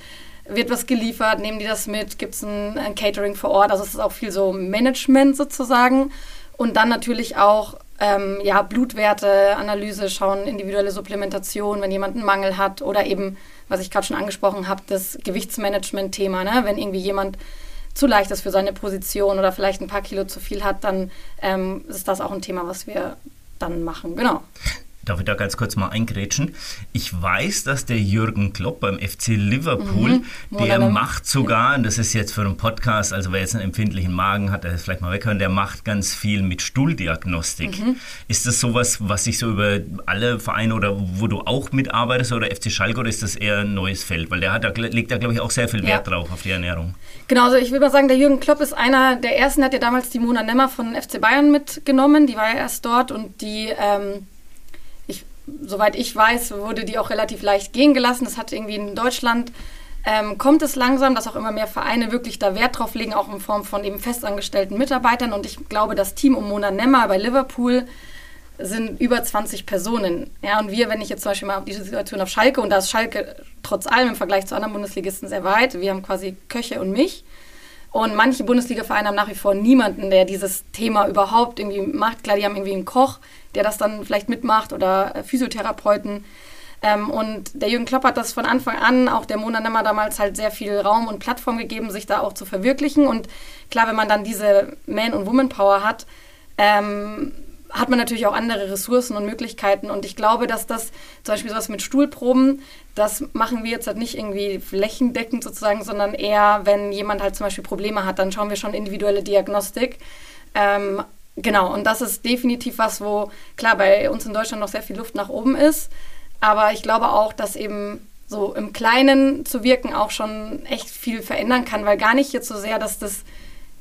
wird was geliefert, nehmen die das mit, gibt es ein, ein, Catering vor Ort, also es ist auch viel so Management sozusagen. Und dann natürlich auch ähm, ja, Blutwerte, Analyse, schauen, individuelle Supplementation, wenn jemand einen Mangel hat oder eben was ich gerade schon angesprochen habe, das Gewichtsmanagement-Thema. Ne? Wenn irgendwie jemand zu leicht ist für seine Position oder vielleicht ein paar Kilo zu viel hat, dann ähm, ist das auch ein Thema, was wir dann machen. Genau. Darf ich da ganz kurz mal eingrätschen? Ich weiß, dass der Jürgen Klopp beim FC Liverpool, Mhm. der macht sogar, und das ist jetzt für einen Podcast, also wer jetzt einen empfindlichen Magen hat, der das vielleicht mal weghören, der macht ganz viel mit Stuhldiagnostik. Mhm. Ist das sowas, was sich so über alle Vereine oder wo du auch mitarbeitest oder FC Schalke oder ist das eher ein neues Feld? Weil der hat, da legt da glaube ich auch sehr viel Wert Ja. drauf auf die Ernährung. Genau, also ich will mal sagen, der Jürgen Klopp ist einer der ersten, der hat ja damals die Mona Nemmer von FC Bayern mitgenommen, die war ja erst dort und die, ähm, soweit ich weiß, wurde die auch relativ leicht gehen gelassen. Das hat irgendwie in Deutschland, ähm, kommt es langsam, dass auch immer mehr Vereine wirklich da Wert drauf legen, auch in Form von eben festangestellten Mitarbeitern und ich glaube, das Team um Mona Nemmer bei Liverpool sind über 20 Personen. Ja, und wir, wenn ich jetzt zum Beispiel mal auf die Situation auf Schalke, und da ist Schalke trotz allem im Vergleich zu anderen Bundesligisten sehr weit, wir haben quasi Köche und mich. Und manche Bundesliga-Vereine haben nach wie vor niemanden, der dieses Thema überhaupt irgendwie macht. Klar, die haben irgendwie einen Koch, der das dann vielleicht mitmacht oder äh, Physiotherapeuten. Ähm, und der Jürgen Klopp hat das von Anfang an, auch der Mona Nemmer damals halt sehr viel Raum und Plattform gegeben, sich da auch zu verwirklichen. Und klar, wenn man dann diese Man- und Woman-Power hat, ähm, hat man natürlich auch andere Ressourcen und Möglichkeiten. Und ich glaube, dass das zum Beispiel sowas mit Stuhlproben, das machen wir jetzt halt nicht irgendwie flächendeckend sozusagen, sondern eher, wenn jemand halt zum Beispiel Probleme hat, dann schauen wir schon individuelle Diagnostik. Ähm, genau, und das ist definitiv was, wo klar bei uns in Deutschland noch sehr viel Luft nach oben ist. Aber ich glaube auch, dass eben so im Kleinen zu wirken auch schon echt viel verändern kann, weil gar nicht jetzt so sehr, dass das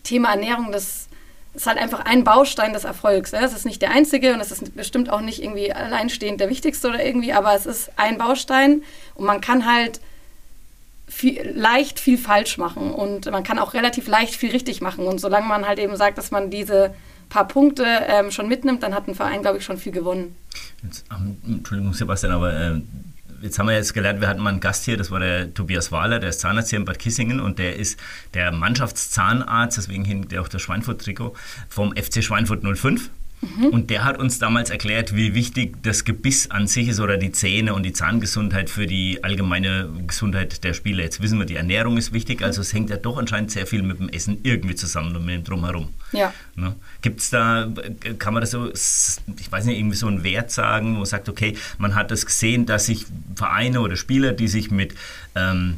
Thema Ernährung das ist halt einfach ein Baustein des Erfolgs. Ne? Es ist nicht der einzige und es ist bestimmt auch nicht irgendwie alleinstehend der wichtigste oder irgendwie, aber es ist ein Baustein und man kann halt viel, leicht viel falsch machen und man kann auch relativ leicht viel richtig machen. Und solange man halt eben sagt, dass man diese paar Punkte ähm, schon mitnimmt, dann hat ein Verein, glaube ich, schon viel gewonnen. Ähm, Entschuldigung, Sebastian, aber äh, jetzt haben wir jetzt gelernt, wir hatten mal einen Gast hier, das war der Tobias Wahler, der ist Zahnarzt hier in Bad Kissingen und der ist der Mannschaftszahnarzt, deswegen hängt auch das Schweinfurt-Trikot, vom FC Schweinfurt 05. Und der hat uns damals erklärt, wie wichtig das Gebiss an sich ist oder die Zähne und die Zahngesundheit für die allgemeine Gesundheit der Spieler. Jetzt wissen wir, die Ernährung ist wichtig, also es hängt ja doch anscheinend sehr viel mit dem Essen irgendwie zusammen und mit dem Drumherum. Ja. Ne? Gibt es da, kann man das so, ich weiß nicht, irgendwie so einen Wert sagen, wo man sagt, okay, man hat das gesehen, dass sich Vereine oder Spieler, die sich mit ähm,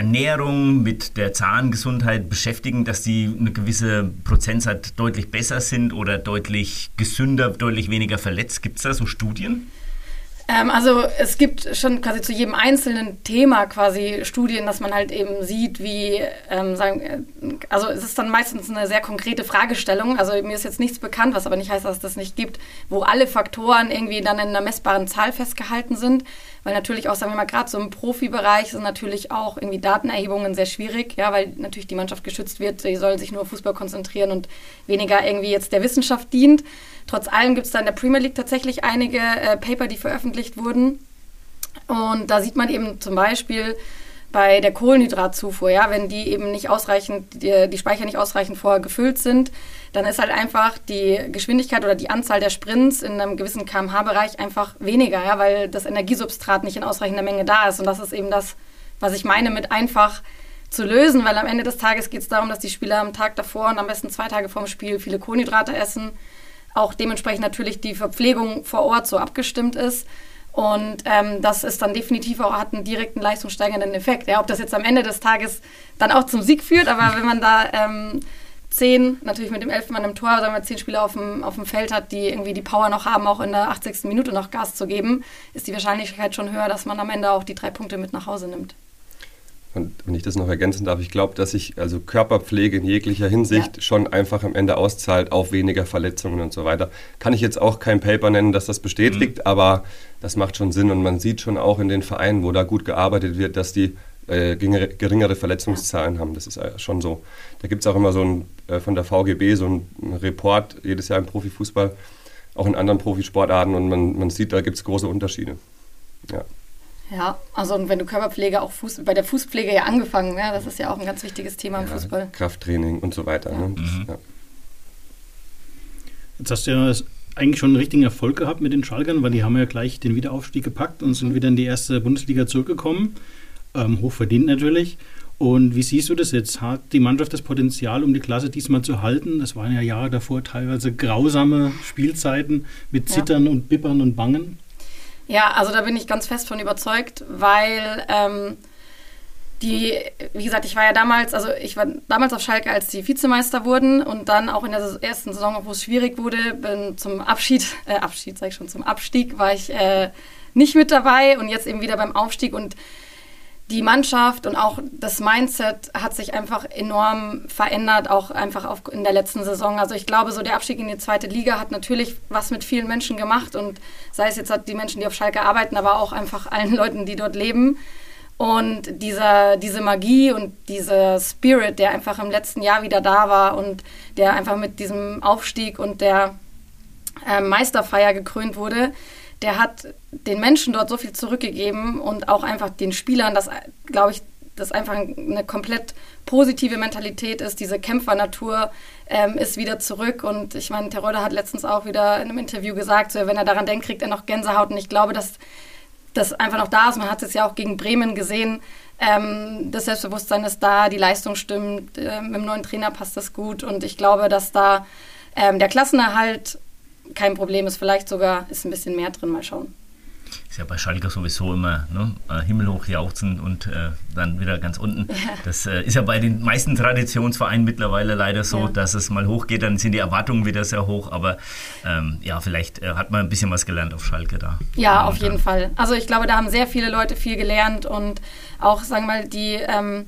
Ernährung, mit der Zahngesundheit beschäftigen, dass die eine gewisse Prozentsatz deutlich besser sind oder deutlich gesünder, deutlich weniger verletzt. Gibt es da so Studien? Ähm, also es gibt schon quasi zu jedem einzelnen Thema quasi Studien, dass man halt eben sieht, wie, ähm, sagen, äh, also es ist dann meistens eine sehr konkrete Fragestellung. Also mir ist jetzt nichts bekannt, was aber nicht heißt, dass es das nicht gibt, wo alle Faktoren irgendwie dann in einer messbaren Zahl festgehalten sind. Weil natürlich auch, sagen wir mal, gerade so im Profibereich sind natürlich auch irgendwie Datenerhebungen sehr schwierig, ja, weil natürlich die Mannschaft geschützt wird, sie soll sich nur auf Fußball konzentrieren und weniger irgendwie jetzt der Wissenschaft dient. Trotz allem gibt es da in der Premier League tatsächlich einige äh, Paper, die veröffentlicht wurden. Und da sieht man eben zum Beispiel bei der Kohlenhydratzufuhr, ja, wenn die eben nicht ausreichend, die, die Speicher nicht ausreichend vorher gefüllt sind, dann ist halt einfach die Geschwindigkeit oder die Anzahl der Sprints in einem gewissen kmh-Bereich einfach weniger, ja, weil das Energiesubstrat nicht in ausreichender Menge da ist. Und das ist eben das, was ich meine mit einfach zu lösen, weil am Ende des Tages geht es darum, dass die Spieler am Tag davor und am besten zwei Tage vorm Spiel viele Kohlenhydrate essen, auch dementsprechend natürlich die Verpflegung vor Ort so abgestimmt ist. Und ähm, das ist dann definitiv auch, hat einen direkten leistungssteigernden Effekt. Ja, ob das jetzt am Ende des Tages dann auch zum Sieg führt, aber wenn man da ähm, zehn, natürlich mit dem elften Mann im Tor, sagen wir zehn Spieler auf dem, auf dem Feld hat, die irgendwie die Power noch haben, auch in der 80. Minute noch Gas zu geben, ist die Wahrscheinlichkeit schon höher, dass man am Ende auch die drei Punkte mit nach Hause nimmt. Und wenn ich das noch ergänzen darf, ich glaube, dass sich also Körperpflege in jeglicher Hinsicht Ja. schon einfach am Ende auszahlt auf weniger Verletzungen und so weiter. Kann ich jetzt auch kein Paper nennen, dass das bestätigt, aber das macht schon Sinn und man sieht schon auch in den Vereinen, wo da gut gearbeitet wird, dass die äh, geringere, Verletzungszahlen haben. Das ist äh, schon so. Da gibt es auch immer so ein, äh, von der VGB so ein, ein Report jedes Jahr im Profifußball, auch in anderen Profisportarten und man, man sieht, da gibt es große Unterschiede. Ja. Ja, also und wenn du Körperpflege auch Fuß, bei der Fußpflege ja angefangen, ne? das ist ja auch ein ganz wichtiges Thema im Ja, Fußball. Krafttraining und so weiter. Ne? Das, ja. Jetzt hast du ja eigentlich schon einen richtigen Erfolg gehabt mit den Schalkern, weil die haben ja gleich den Wiederaufstieg gepackt und sind wieder in die erste Bundesliga zurückgekommen. Ähm, hochverdient natürlich. Und wie siehst du das jetzt? Hat die Mannschaft das Potenzial, um die Klasse diesmal zu halten? Das waren ja Jahre davor teilweise grausame Spielzeiten mit Zittern ja. und Bippern und Bangen. Ja, also da bin ich ganz fest von überzeugt, weil ähm, die, wie gesagt, ich war ja damals, also ich war damals auf Schalke, als die Vizemeister wurden und dann auch in der ersten Saison, wo es schwierig wurde, bin zum Abschied, <laughs> äh, Abschied sag ich schon, zum Abstieg war ich äh, nicht mit dabei und jetzt eben wieder beim Aufstieg und die Mannschaft und auch das Mindset hat sich einfach enorm verändert, auch einfach auf, in der letzten Saison. Also ich glaube, so der Abstieg in die zweite Liga hat natürlich was mit vielen Menschen gemacht und sei es jetzt die Menschen, die auf Schalke arbeiten, aber auch einfach <laughs> allen Leuten, die dort leben. Und dieser, diese Magie und dieser Spirit, der einfach im letzten Jahr wieder da war und der einfach mit diesem Aufstieg und der äh, Meisterfeier gekrönt wurde, der hat den Menschen dort so viel zurückgegeben und auch einfach den Spielern, das glaube ich, das einfach eine komplett positive Mentalität ist. Diese Kämpfernatur ähm, ist wieder zurück. Und ich meine, Terodde hat letztens auch wieder in einem Interview gesagt, so, wenn er daran denkt, kriegt er noch Gänsehaut. Und ich glaube, dass das einfach noch da ist. Man hat es ja auch gegen Bremen gesehen. Ähm, das Selbstbewusstsein ist da, die Leistung stimmt. Äh, mit dem neuen Trainer passt das gut. Und ich glaube, dass da ähm, der Klassenerhalt kein Problem ist. Vielleicht sogar ist ein bisschen mehr drin. Mal schauen. Ist ja bei Schalke sowieso immer ne? Äh, himmelhoch jauchzen und äh, dann wieder ganz unten. Ja. Das äh, ist ja bei den meisten Traditionsvereinen mittlerweile leider so, ja. dass es mal hochgeht, dann sind die Erwartungen wieder sehr hoch. Aber ähm, ja, vielleicht äh, hat man ein bisschen was gelernt auf Schalke da. Ja, auf jeden Fall. Also ich glaube, da haben sehr viele Leute viel gelernt und auch, sagen wir mal, die ähm,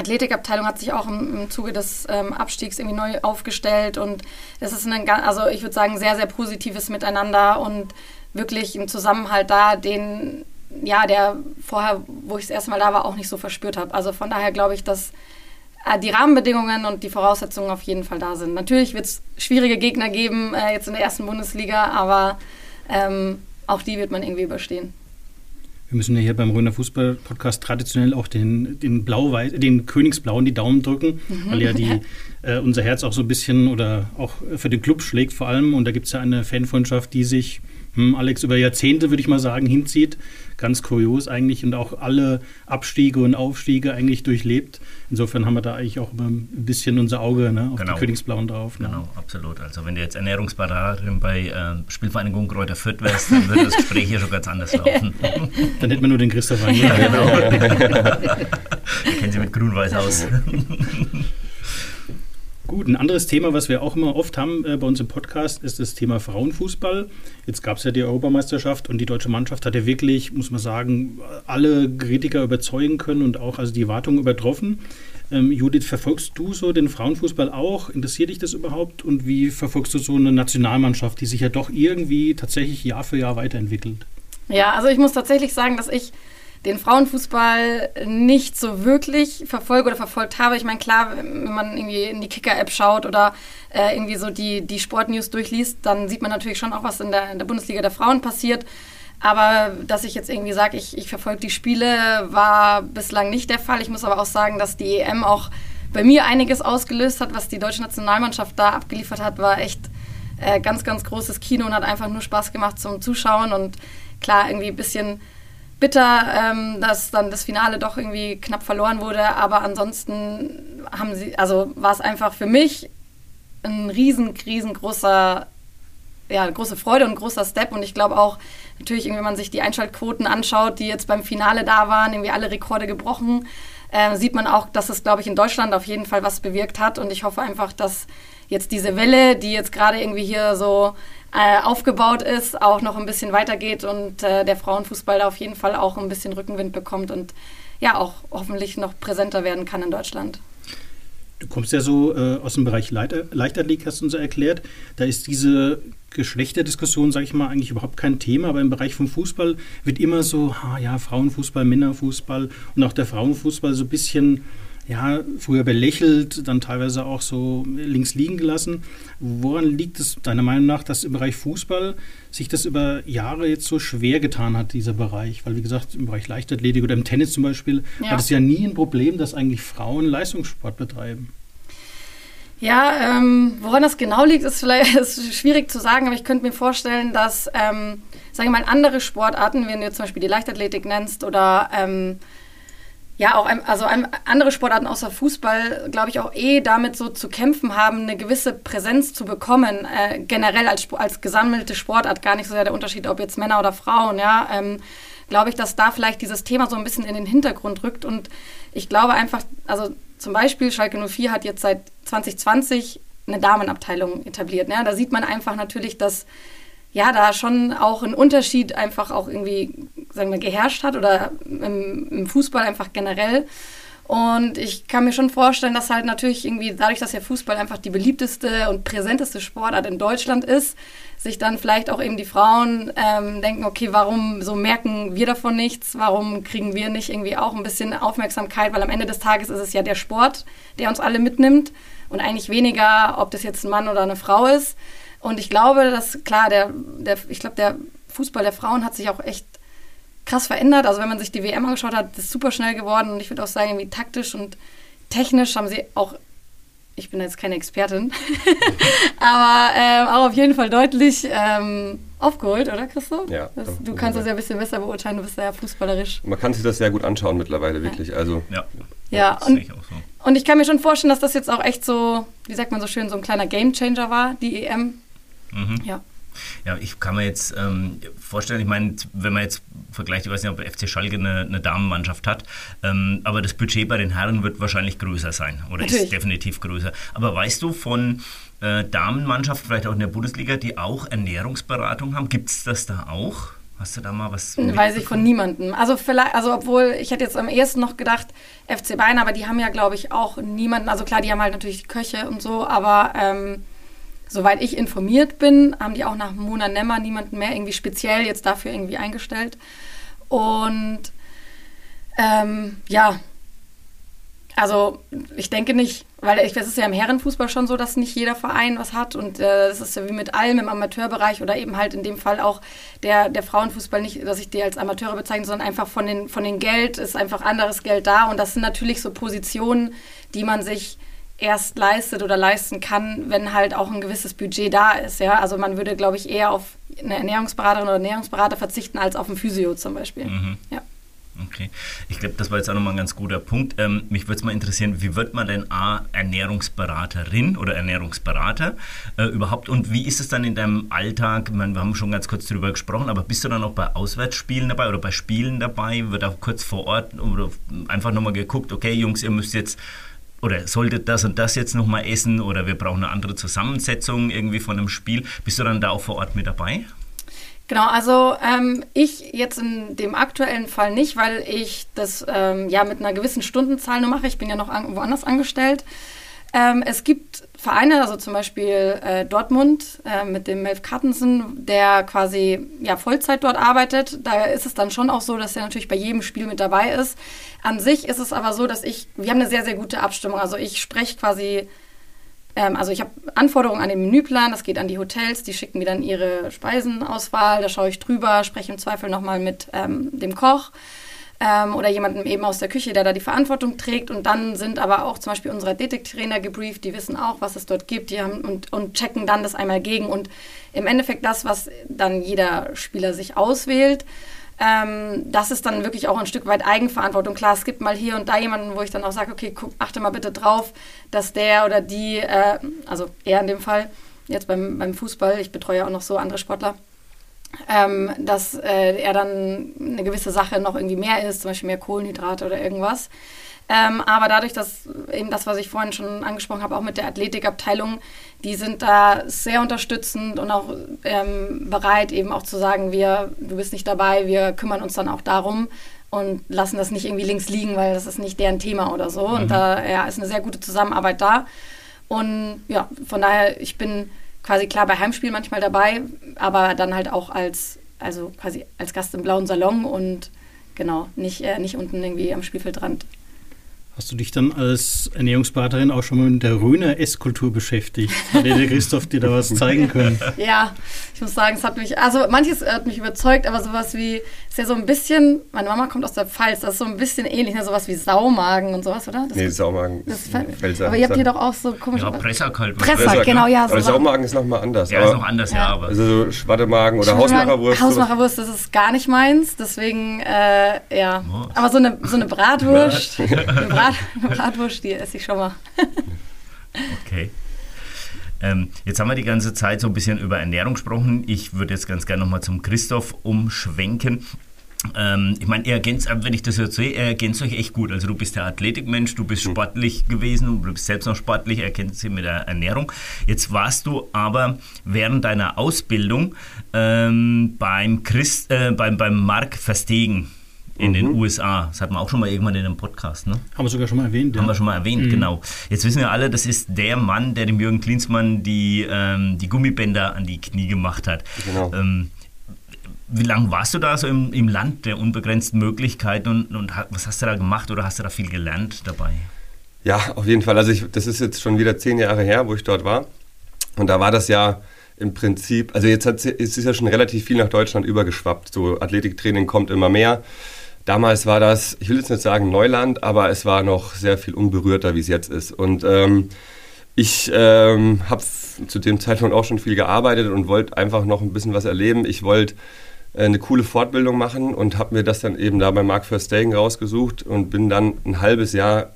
Athletikabteilung hat sich auch im, im Zuge des ähm, Abstiegs irgendwie neu aufgestellt und es ist ein, also ich würde sagen, sehr, sehr positives Miteinander und wirklich ein Zusammenhalt da, den, ja, der vorher, wo ich das erste Mal da war, auch nicht so verspürt habe. Also von daher glaube ich, dass äh, die Rahmenbedingungen und die Voraussetzungen auf jeden Fall da sind. Natürlich wird es schwierige Gegner geben, äh, jetzt in der ersten Bundesliga, aber ähm, auch die wird man irgendwie überstehen. Wir müssen ja hier beim Röner Fußball Podcast traditionell auch den, den, Blau den Königsblauen die Daumen drücken, mhm. weil ja <laughs> die, äh, unser Herz auch so ein bisschen oder auch für den Club schlägt vor allem. Und da gibt es ja eine Fanfreundschaft, die sich, Alex, über Jahrzehnte, würde ich mal sagen, hinzieht ganz kurios eigentlich und auch alle Abstiege und Aufstiege eigentlich durchlebt. Insofern haben wir da eigentlich auch ein bisschen unser Auge ne, auf genau. die Königsblauen drauf. Ne? Genau, absolut. Also wenn du jetzt Ernährungsberaterin bei äh, Spielvereinigung Kräuter Fürth wärst, dann würde das Gespräch hier schon ganz anders laufen. <laughs> dann hätten wir nur den Christoph <laughs> an. Ja, genau. <laughs> kennen Sie mit Grün-Weiß aus. Gut, ein anderes Thema, was wir auch immer oft haben äh, bei uns im Podcast, ist das Thema Frauenfußball. Jetzt gab es ja die Europameisterschaft und die deutsche Mannschaft hat ja wirklich, muss man sagen, alle Kritiker überzeugen können und auch also die Erwartungen übertroffen. Ähm, Judith, verfolgst du so den Frauenfußball auch? Interessiert dich das überhaupt? Und wie verfolgst du so eine Nationalmannschaft, die sich ja doch irgendwie tatsächlich Jahr für Jahr weiterentwickelt? Ja, also ich muss tatsächlich sagen, dass ich den Frauenfußball nicht so wirklich verfolge oder verfolgt habe. Ich meine, klar, wenn man irgendwie in die Kicker-App schaut oder äh, irgendwie so die, die Sportnews durchliest, dann sieht man natürlich schon auch, was in der, in der Bundesliga der Frauen passiert. Aber dass ich jetzt irgendwie sage, ich, ich verfolge die Spiele, war bislang nicht der Fall. Ich muss aber auch sagen, dass die EM auch bei mir einiges ausgelöst hat, was die deutsche Nationalmannschaft da abgeliefert hat, war echt äh, ganz, ganz großes Kino und hat einfach nur Spaß gemacht zum Zuschauen und klar, irgendwie ein bisschen bitter, ähm, dass dann das Finale doch irgendwie knapp verloren wurde. Aber ansonsten haben sie, also war es einfach für mich ein riesen, riesengroßer, ja, große Freude und großer Step. Und ich glaube auch, natürlich, wenn man sich die Einschaltquoten anschaut, die jetzt beim Finale da waren, irgendwie alle Rekorde gebrochen, äh, sieht man auch, dass es, glaube ich, in Deutschland auf jeden Fall was bewirkt hat. Und ich hoffe einfach, dass jetzt diese Welle, die jetzt gerade irgendwie hier so äh, aufgebaut ist, auch noch ein bisschen weitergeht und äh, der Frauenfußball da auf jeden Fall auch ein bisschen Rückenwind bekommt und ja auch hoffentlich noch präsenter werden kann in Deutschland. Du kommst ja so äh, aus dem Bereich Leiter, Leichtathletik, hast du uns erklärt. Da ist diese Geschlechterdiskussion, sage ich mal, eigentlich überhaupt kein Thema. Aber im Bereich vom Fußball wird immer so, ha, ja, Frauenfußball, Männerfußball und auch der Frauenfußball so ein bisschen ja, früher belächelt, dann teilweise auch so links liegen gelassen. Woran liegt es deiner Meinung nach, dass im Bereich Fußball sich das über Jahre jetzt so schwer getan hat, dieser Bereich? Weil, wie gesagt, im Bereich Leichtathletik oder im Tennis zum Beispiel ja. hat es ja nie ein Problem, dass eigentlich Frauen Leistungssport betreiben. Ja, ähm, woran das genau liegt, ist vielleicht <laughs> ist schwierig zu sagen, aber ich könnte mir vorstellen, dass, ähm, sagen wir mal, andere Sportarten, wenn du zum Beispiel die Leichtathletik nennst oder ähm, ja, auch also andere Sportarten außer Fußball, glaube ich, auch eh damit so zu kämpfen haben, eine gewisse Präsenz zu bekommen, äh, generell als, als gesammelte Sportart, gar nicht so sehr der Unterschied, ob jetzt Männer oder Frauen, ja, ähm, glaube ich, dass da vielleicht dieses Thema so ein bisschen in den Hintergrund rückt und ich glaube einfach, also zum Beispiel Schalke 04 hat jetzt seit 2020 eine Damenabteilung etabliert, ne? da sieht man einfach natürlich, dass ja, da schon auch ein Unterschied einfach auch irgendwie, sagen wir, geherrscht hat oder im, im, Fußball einfach generell. Und ich kann mir schon vorstellen, dass halt natürlich irgendwie dadurch, dass ja Fußball einfach die beliebteste und präsenteste Sportart in Deutschland ist, sich dann vielleicht auch eben die Frauen ähm, denken, okay, warum so merken wir davon nichts? Warum kriegen wir nicht irgendwie auch ein bisschen Aufmerksamkeit? Weil am Ende des Tages ist es ja der Sport, der uns alle mitnimmt und eigentlich weniger, ob das jetzt ein Mann oder eine Frau ist. Und ich glaube, dass klar, der, der, ich glaube, der Fußball der Frauen hat sich auch echt krass verändert. Also wenn man sich die WM angeschaut hat, ist super schnell geworden und ich würde auch sagen, wie taktisch und technisch haben sie auch, ich bin jetzt keine Expertin, <laughs> aber ähm, auch auf jeden Fall deutlich ähm, aufgeholt, oder Christoph? Ja. Das, du kannst das ja ein bisschen besser beurteilen, du bist ja fußballerisch. Man kann sich das sehr gut anschauen mittlerweile, wirklich. Ja. Also, ja. Ja, und, so. und ich kann mir schon vorstellen, dass das jetzt auch echt so, wie sagt man so schön, so ein kleiner Gamechanger war, die EM. Mhm. Ja. Ja, ich kann mir jetzt ähm, vorstellen, ich meine, wenn man jetzt vergleicht, ich weiß nicht, ob FC Schalke eine, eine Damenmannschaft hat, ähm, aber das Budget bei den Herren wird wahrscheinlich größer sein oder Natürlich. ist definitiv größer. Aber weißt du von äh, Damenmannschaften, vielleicht auch in der Bundesliga, die auch Ernährungsberatung haben? Gibt es das da auch? Hast du da mal was? Weiß ich von niemandem. Also vielleicht, also obwohl ich hätte jetzt am ehesten noch gedacht FC Bayern, aber die haben ja glaube ich auch niemanden. Also klar, die haben halt natürlich Köche und so, aber ähm, soweit ich informiert bin, haben die auch nach Mona Nemmer niemanden mehr irgendwie speziell jetzt dafür irgendwie eingestellt. Und ähm, ja, also ich denke nicht, weil es ist ja im Herrenfußball schon so, dass nicht jeder Verein was hat. Und äh, das ist ja wie mit allem im Amateurbereich oder eben halt in dem Fall auch der, der Frauenfußball nicht, dass ich die als Amateure bezeichne, sondern einfach von den, von den Geld ist einfach anderes Geld da. Und das sind natürlich so Positionen, die man sich erst leistet oder leisten kann, wenn halt auch ein gewisses Budget da ist. Ja? Also man würde, glaube ich, eher auf eine Ernährungsberaterin oder Ernährungsberater verzichten als auf ein Physio zum Beispiel. Mhm. Ja. Okay. Ich glaube, das war jetzt auch nochmal ein ganz guter Punkt. Ähm, mich würde es mal interessieren, wie wird man denn A, Ernährungsberaterin oder Ernährungsberater äh, überhaupt und wie ist es dann in deinem Alltag? Meine, wir haben schon ganz kurz darüber gesprochen, aber bist du dann auch bei Auswärtsspielen dabei oder bei Spielen dabei? Wird auch kurz vor Ort oder einfach nochmal geguckt, okay, Jungs, ihr müsst jetzt oder solltet das und das jetzt nochmal essen oder wir brauchen eine andere Zusammensetzung irgendwie von einem Spiel. Bist du dann da auch vor Ort mit dabei? Genau, also ähm, ich jetzt in dem aktuellen Fall nicht, weil ich das ähm, ja mit einer gewissen Stundenzahl nur mache. Ich bin ja noch an, woanders angestellt. Ähm, es gibt Vereine, also zum Beispiel äh, Dortmund äh, mit dem Melf Cartensen, der quasi ja, Vollzeit dort arbeitet. Da ist es dann schon auch so, dass er natürlich bei jedem Spiel mit dabei ist. An sich ist es aber so, dass ich, wir haben eine sehr, sehr gute Abstimmung. Also ich spreche quasi, ähm, also ich habe Anforderungen an den Menüplan, das geht an die Hotels, die schicken mir dann ihre Speisenauswahl, da schaue ich drüber, spreche im Zweifel nochmal mit ähm, dem Koch ähm, oder jemandem eben aus der Küche, der da die Verantwortung trägt. Und dann sind aber auch zum Beispiel unsere Athletiktrainer gebrieft, die wissen auch, was es dort gibt, die haben und, und checken dann das einmal gegen. Und im Endeffekt das, was dann jeder Spieler sich auswählt, ähm, das ist dann wirklich auch ein Stück weit Eigenverantwortung. Klar, es gibt mal hier und da jemanden, wo ich dann auch sage, okay, guck, achte mal bitte drauf, dass der oder die, äh, also er in dem Fall, jetzt beim, beim Fußball, ich betreue auch noch so andere Sportler, ähm, dass äh, er dann eine gewisse Sache noch irgendwie mehr isst, zum Beispiel mehr Kohlenhydrate oder irgendwas. Ähm, aber dadurch, dass eben das, was ich vorhin schon angesprochen habe, auch mit der Athletikabteilung, die sind da sehr unterstützend und auch ähm, bereit, eben auch zu sagen, wir, du bist nicht dabei, wir kümmern uns dann auch darum und lassen das nicht irgendwie links liegen, weil das ist nicht deren Thema oder so. Mhm. Und da ja, ist eine sehr gute Zusammenarbeit da. Und ja, von daher, ich bin quasi klar bei Heimspielen manchmal dabei, aber dann halt auch als, also quasi als Gast im blauen Salon und genau, nicht, äh, nicht unten irgendwie am Spielfeldrand. Hast du dich dann als Ernährungsberaterin auch schon mal mit der Röner Esskultur beschäftigt? Hat der Christoph dir da was zeigen können? <laughs> Ja, ich muss sagen, es hat mich, also manches hat mich überzeugt, aber sowas wie, ist ja so ein bisschen, meine Mama kommt aus der Pfalz, das ist so ein bisschen ähnlich, ne? sowas wie Saumagen und sowas, oder? Das Nee, Saumagen das ist ein Pfälzer. aber ihr habt hier doch auch so komische... Ja, Pressakalb. Pressack, Pressack, genau, ja. Aber So Saumagen ist nochmal anders. Ja, aber, ist noch anders, ja, Ja. aber. Also so Schwattemagen oder Hausmacherwurst. Hausmacherwurst, das ist gar nicht meins, deswegen, äh, ja. Oh. Aber so eine, so eine <laughs> Bratwurst, eine, Brat, eine <laughs> Bratwurst, die esse ich schon mal. <laughs> Okay. Ähm, jetzt haben wir die ganze Zeit so ein bisschen über Ernährung gesprochen. Ich würde jetzt ganz gerne nochmal zum Christoph umschwenken. Ähm, ich meine, er ergänzt, äh, wenn ich das jetzt sehe, er ergänzt euch echt gut. Also du bist der Athletikmensch, du bist sportlich gewesen, du bist selbst noch sportlich, er kennt sich mit der Ernährung. Jetzt warst du aber während deiner Ausbildung ähm, beim, Christ, äh, beim, beim Mark Verstegen in den USA. Das hatten wir auch schon mal irgendwann in einem Podcast, ne? Haben wir sogar schon mal erwähnt. Haben Ja. wir schon mal erwähnt, genau. Jetzt wissen wir alle, das ist der Mann, der dem Jürgen Klinsmann die, ähm, die Gummibänder an die Knie gemacht hat. Genau. Ähm, wie lange warst du da so im, im Land der unbegrenzten Möglichkeiten und, und was hast du da gemacht oder hast du da viel gelernt dabei? Ja, auf jeden Fall. Also ich, das ist jetzt schon wieder zehn Jahre her, wo ich dort war. Und da war das ja im Prinzip, also jetzt hat, es ist ja schon relativ viel nach Deutschland übergeschwappt. So Athletiktraining kommt immer mehr. Damals war das, ich will jetzt nicht sagen Neuland, aber es war noch sehr viel unberührter, wie es jetzt ist. Und ähm, ich ähm, habe zu dem Zeitpunkt auch schon viel gearbeitet und wollte einfach noch ein bisschen was erleben. Ich wollte äh, eine coole Fortbildung machen und habe mir das dann eben da bei Mark Verstegen rausgesucht und bin dann ein halbes Jahr,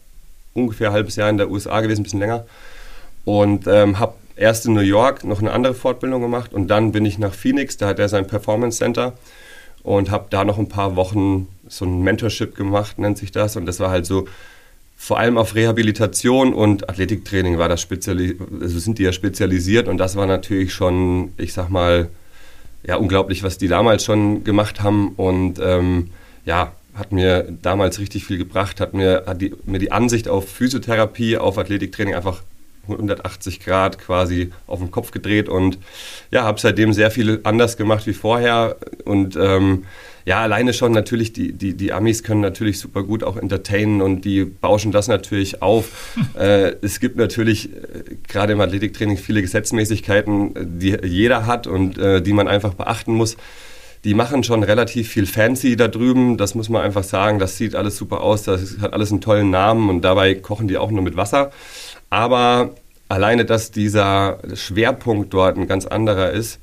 ungefähr ein halbes Jahr in der USA gewesen, ein bisschen länger. Und ähm, habe erst in New York noch eine andere Fortbildung gemacht und dann bin ich nach Phoenix, da hat er sein Performance Center und habe da noch ein paar Wochen so ein Mentorship gemacht, nennt sich das. Und das war halt so, vor allem auf Rehabilitation und Athletiktraining war das also sind die ja spezialisiert. Und das war natürlich schon, ich sag mal, ja, unglaublich, was die damals schon gemacht haben. Und ähm, ja, hat mir damals richtig viel gebracht, hat mir, hat die, mir die Ansicht auf Physiotherapie, auf Athletiktraining einfach 180 Grad quasi auf den Kopf gedreht. Und ja, habe seitdem sehr viel anders gemacht wie vorher. Und ähm, ja, alleine schon natürlich, die, die, die Amis können natürlich super gut auch entertainen und die bauschen das natürlich auf. <laughs> äh, es gibt natürlich äh, gerade im Athletiktraining viele Gesetzmäßigkeiten, äh, die jeder hat und äh, die man einfach beachten muss. Die machen schon relativ viel fancy da drüben, das muss man einfach sagen. Das sieht alles super aus, das hat alles einen tollen Namen und dabei kochen die auch nur mit Wasser. Aber alleine, dass dieser Schwerpunkt dort ein ganz anderer ist,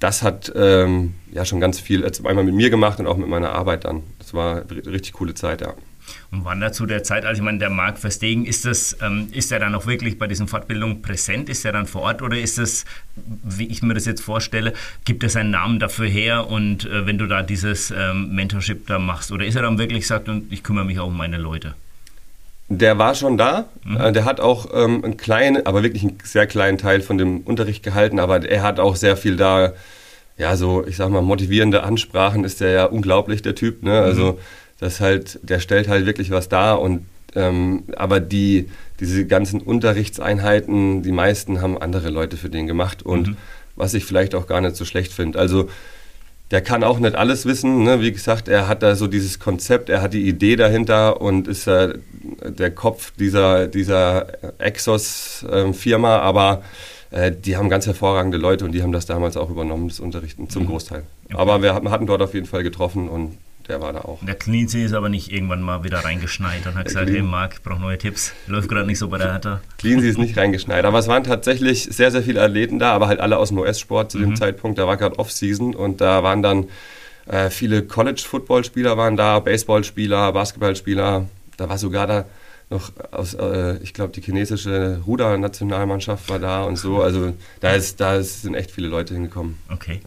das hat ähm, ja schon ganz viel jetzt einmal mit mir gemacht und auch mit meiner Arbeit dann. Das war eine richtig coole Zeit, ja. Und wann da zu der Zeit, also ich meine, der Marc Verstegen, ist das, ähm, ist er dann auch wirklich bei diesen Fortbildungen präsent? Ist er dann vor Ort oder ist das, wie ich mir das jetzt vorstelle, gibt er seinen Namen dafür her und äh, wenn du da dieses ähm, Mentorship da machst oder ist er dann wirklich sagt und ich kümmere mich auch um meine Leute? Der war schon da. Äh, Der hat auch ähm, einen kleinen, aber wirklich einen sehr kleinen Teil von dem Unterricht gehalten. Aber er hat auch sehr viel da, ja, so, ich sag mal, motivierende Ansprachen ist der ja unglaublich, der Typ. Ne? Also, das halt, der stellt halt wirklich was dar. Und, ähm, aber die, diese ganzen Unterrichtseinheiten, die meisten haben andere Leute für den gemacht. Und was ich vielleicht auch gar nicht so schlecht finde. Also, der kann auch nicht alles wissen. Ne? Wie gesagt, er hat da so dieses Konzept, er hat die Idee dahinter und ist äh, der Kopf dieser, dieser Exos-Firma, aber äh, die haben ganz hervorragende Leute und die haben das damals auch übernommen, das Unterrichten, zum Großteil. Aber wir hatten dort auf jeden Fall getroffen und der war da auch. Der Cleansee ist aber nicht irgendwann mal wieder reingeschneit und hat gesagt, Clean- hey Marc, ich brauche neue Tipps. Läuft gerade nicht so bei der Hertha. Cleansea ist nicht reingeschneit. Aber es waren tatsächlich sehr, sehr viele Athleten da, aber halt alle aus dem US-Sport zu dem Zeitpunkt. Da war gerade Off-Season und da waren dann äh, viele College-Football-Spieler waren da, Baseballspieler, Basketballspieler. Da war sogar da noch aus, äh, ich glaube, die chinesische Ruder-Nationalmannschaft war da und so. Also da, ist, da ist, sind echt viele Leute hingekommen. Okay.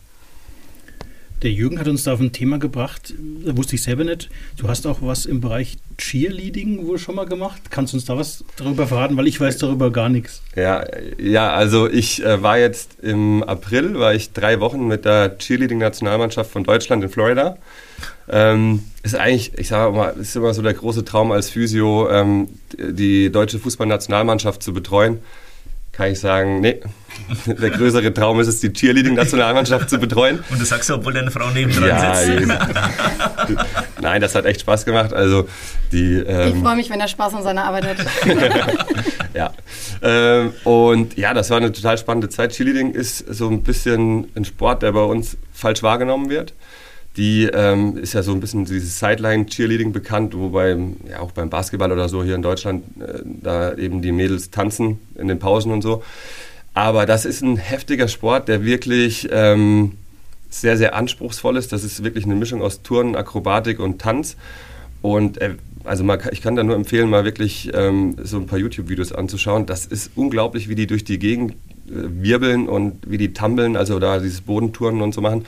Der Jürgen hat uns da auf ein Thema gebracht, das wusste ich selber nicht. Du hast auch was im Bereich Cheerleading wohl schon mal gemacht. Kannst du uns da was darüber verraten? Weil ich weiß darüber gar nichts. Ja, ja also ich äh, war jetzt im April, war ich drei Wochen mit der Cheerleading-Nationalmannschaft von Deutschland in Florida. Ähm, ist eigentlich, ich sage mal, ist immer so der große Traum als Physio, ähm, die deutsche Fußballnationalmannschaft zu betreuen. Kann ich sagen, nee, <laughs> der größere Traum ist es, die Cheerleading-Nationalmannschaft zu betreuen. Und du sagst so, obwohl deine Frau neben dran Ja, sitzt. <laughs> Nein, das hat echt Spaß gemacht. Also die, Ich ähm, freue mich, wenn er Spaß an seiner Arbeit hat. <laughs> ja. Ähm, und ja, das war eine total spannende Zeit. Cheerleading ist so ein bisschen ein Sport, der bei uns falsch wahrgenommen wird. Die ähm, ist ja so ein bisschen dieses Sideline-Cheerleading bekannt, wobei ja auch beim Basketball oder so hier in Deutschland äh, da eben die Mädels tanzen in den Pausen und so. Aber das ist ein heftiger Sport, der wirklich ähm, sehr, sehr anspruchsvoll ist. Das ist wirklich eine Mischung aus Turnen, Akrobatik und Tanz. Und äh, also man, ich kann da nur empfehlen, mal wirklich ähm, so ein paar YouTube-Videos anzuschauen. Das ist unglaublich, wie die durch die Gegend äh, wirbeln und wie die tummeln, also da dieses Bodenturnen und so machen.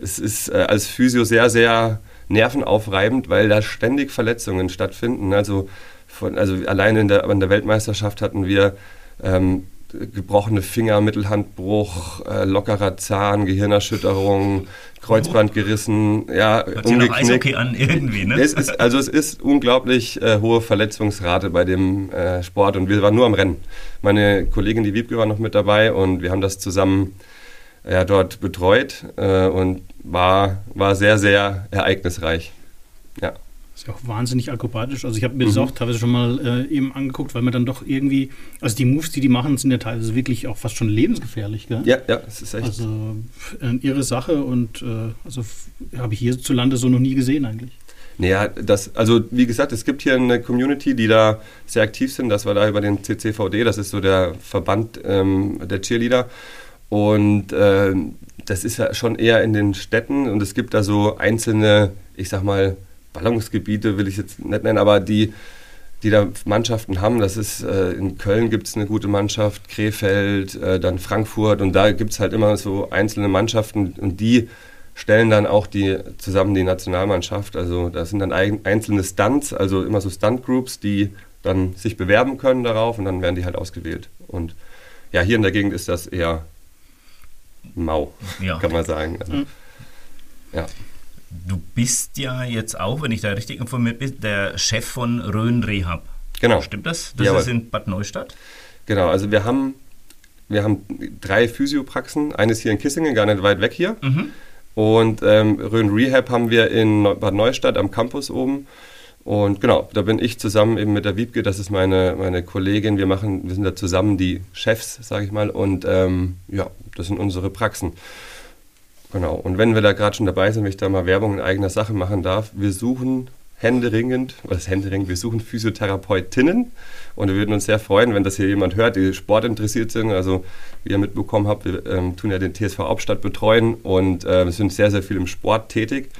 Es ist äh, als Physio sehr, sehr nervenaufreibend, weil da ständig Verletzungen stattfinden. Also, von, also alleine in der, an der Weltmeisterschaft hatten wir ähm, gebrochene Finger, Mittelhandbruch, äh, lockerer Zahn, Gehirnerschütterung, Kreuzband gerissen, ja, Hört sich nach Eishockey an, irgendwie, ne? es ist, also es ist unglaublich äh, hohe Verletzungsrate bei dem äh, Sport und wir waren nur am Rennen. Meine Kollegin, die Wiebke, war noch mit dabei und wir haben das zusammen ja, dort betreut äh, und war, war sehr, sehr ereignisreich. Ja. Das ist ja auch wahnsinnig akrobatisch. Also ich habe mir das auch teilweise schon mal äh, eben angeguckt, weil man dann doch irgendwie, also die Moves, die die machen, sind ja teilweise wirklich auch fast schon lebensgefährlich, gell? Ja, ja, es ist echt. Also eine irre Sache und äh, also habe ich hierzulande so noch nie gesehen eigentlich. Naja, das, also wie gesagt, es gibt hier eine Community, die da sehr aktiv sind. Das war da über den CCVD, das ist so der Verband ähm, der Cheerleader. Und ähm, das ist ja schon eher in den Städten und es gibt da so einzelne, ich sag mal, Ballungsgebiete will ich jetzt nicht nennen, aber die, die da Mannschaften haben. Das ist äh, in Köln gibt es eine gute Mannschaft, Krefeld, äh, dann Frankfurt und da gibt es halt immer so einzelne Mannschaften und die stellen dann auch die zusammen die Nationalmannschaft. Also das sind dann eigen- einzelne Stunts, also immer so Stunt-Groups, die dann sich bewerben können darauf und dann werden die halt ausgewählt. Und ja, hier in der Gegend ist das eher mau, Ja. kann man sagen. Also, ja. Du bist ja jetzt auch, wenn ich da richtig informiert bin, der Chef von Rhön Rehab. Genau. Stimmt das? Das Jawohl. ist in Bad Neustadt? Genau, also wir haben, wir haben drei Physiopraxen. Eines hier in Kissingen, gar nicht weit weg hier. Mhm. Und ähm, Rhön Rehab haben wir in Bad Neustadt am Campus oben. Und genau, da bin ich zusammen eben mit der Wiebke, das ist meine, meine Kollegin. Wir machen, wir sind da zusammen die Chefs, sage ich mal. Und ähm, ja, das sind unsere Praxen. Genau. Und wenn wir da gerade schon dabei sind, wenn ich da mal Werbung in eigener Sache machen darf, wir suchen händeringend, was händeringend, wir suchen Physiotherapeutinnen und wir würden uns sehr freuen, wenn das hier jemand hört, die sportinteressiert sind. Also wie ihr mitbekommen habt, wir ähm, tun ja den TSV Hauptstadt betreuen und äh, sind sehr, sehr viel im Sport tätig.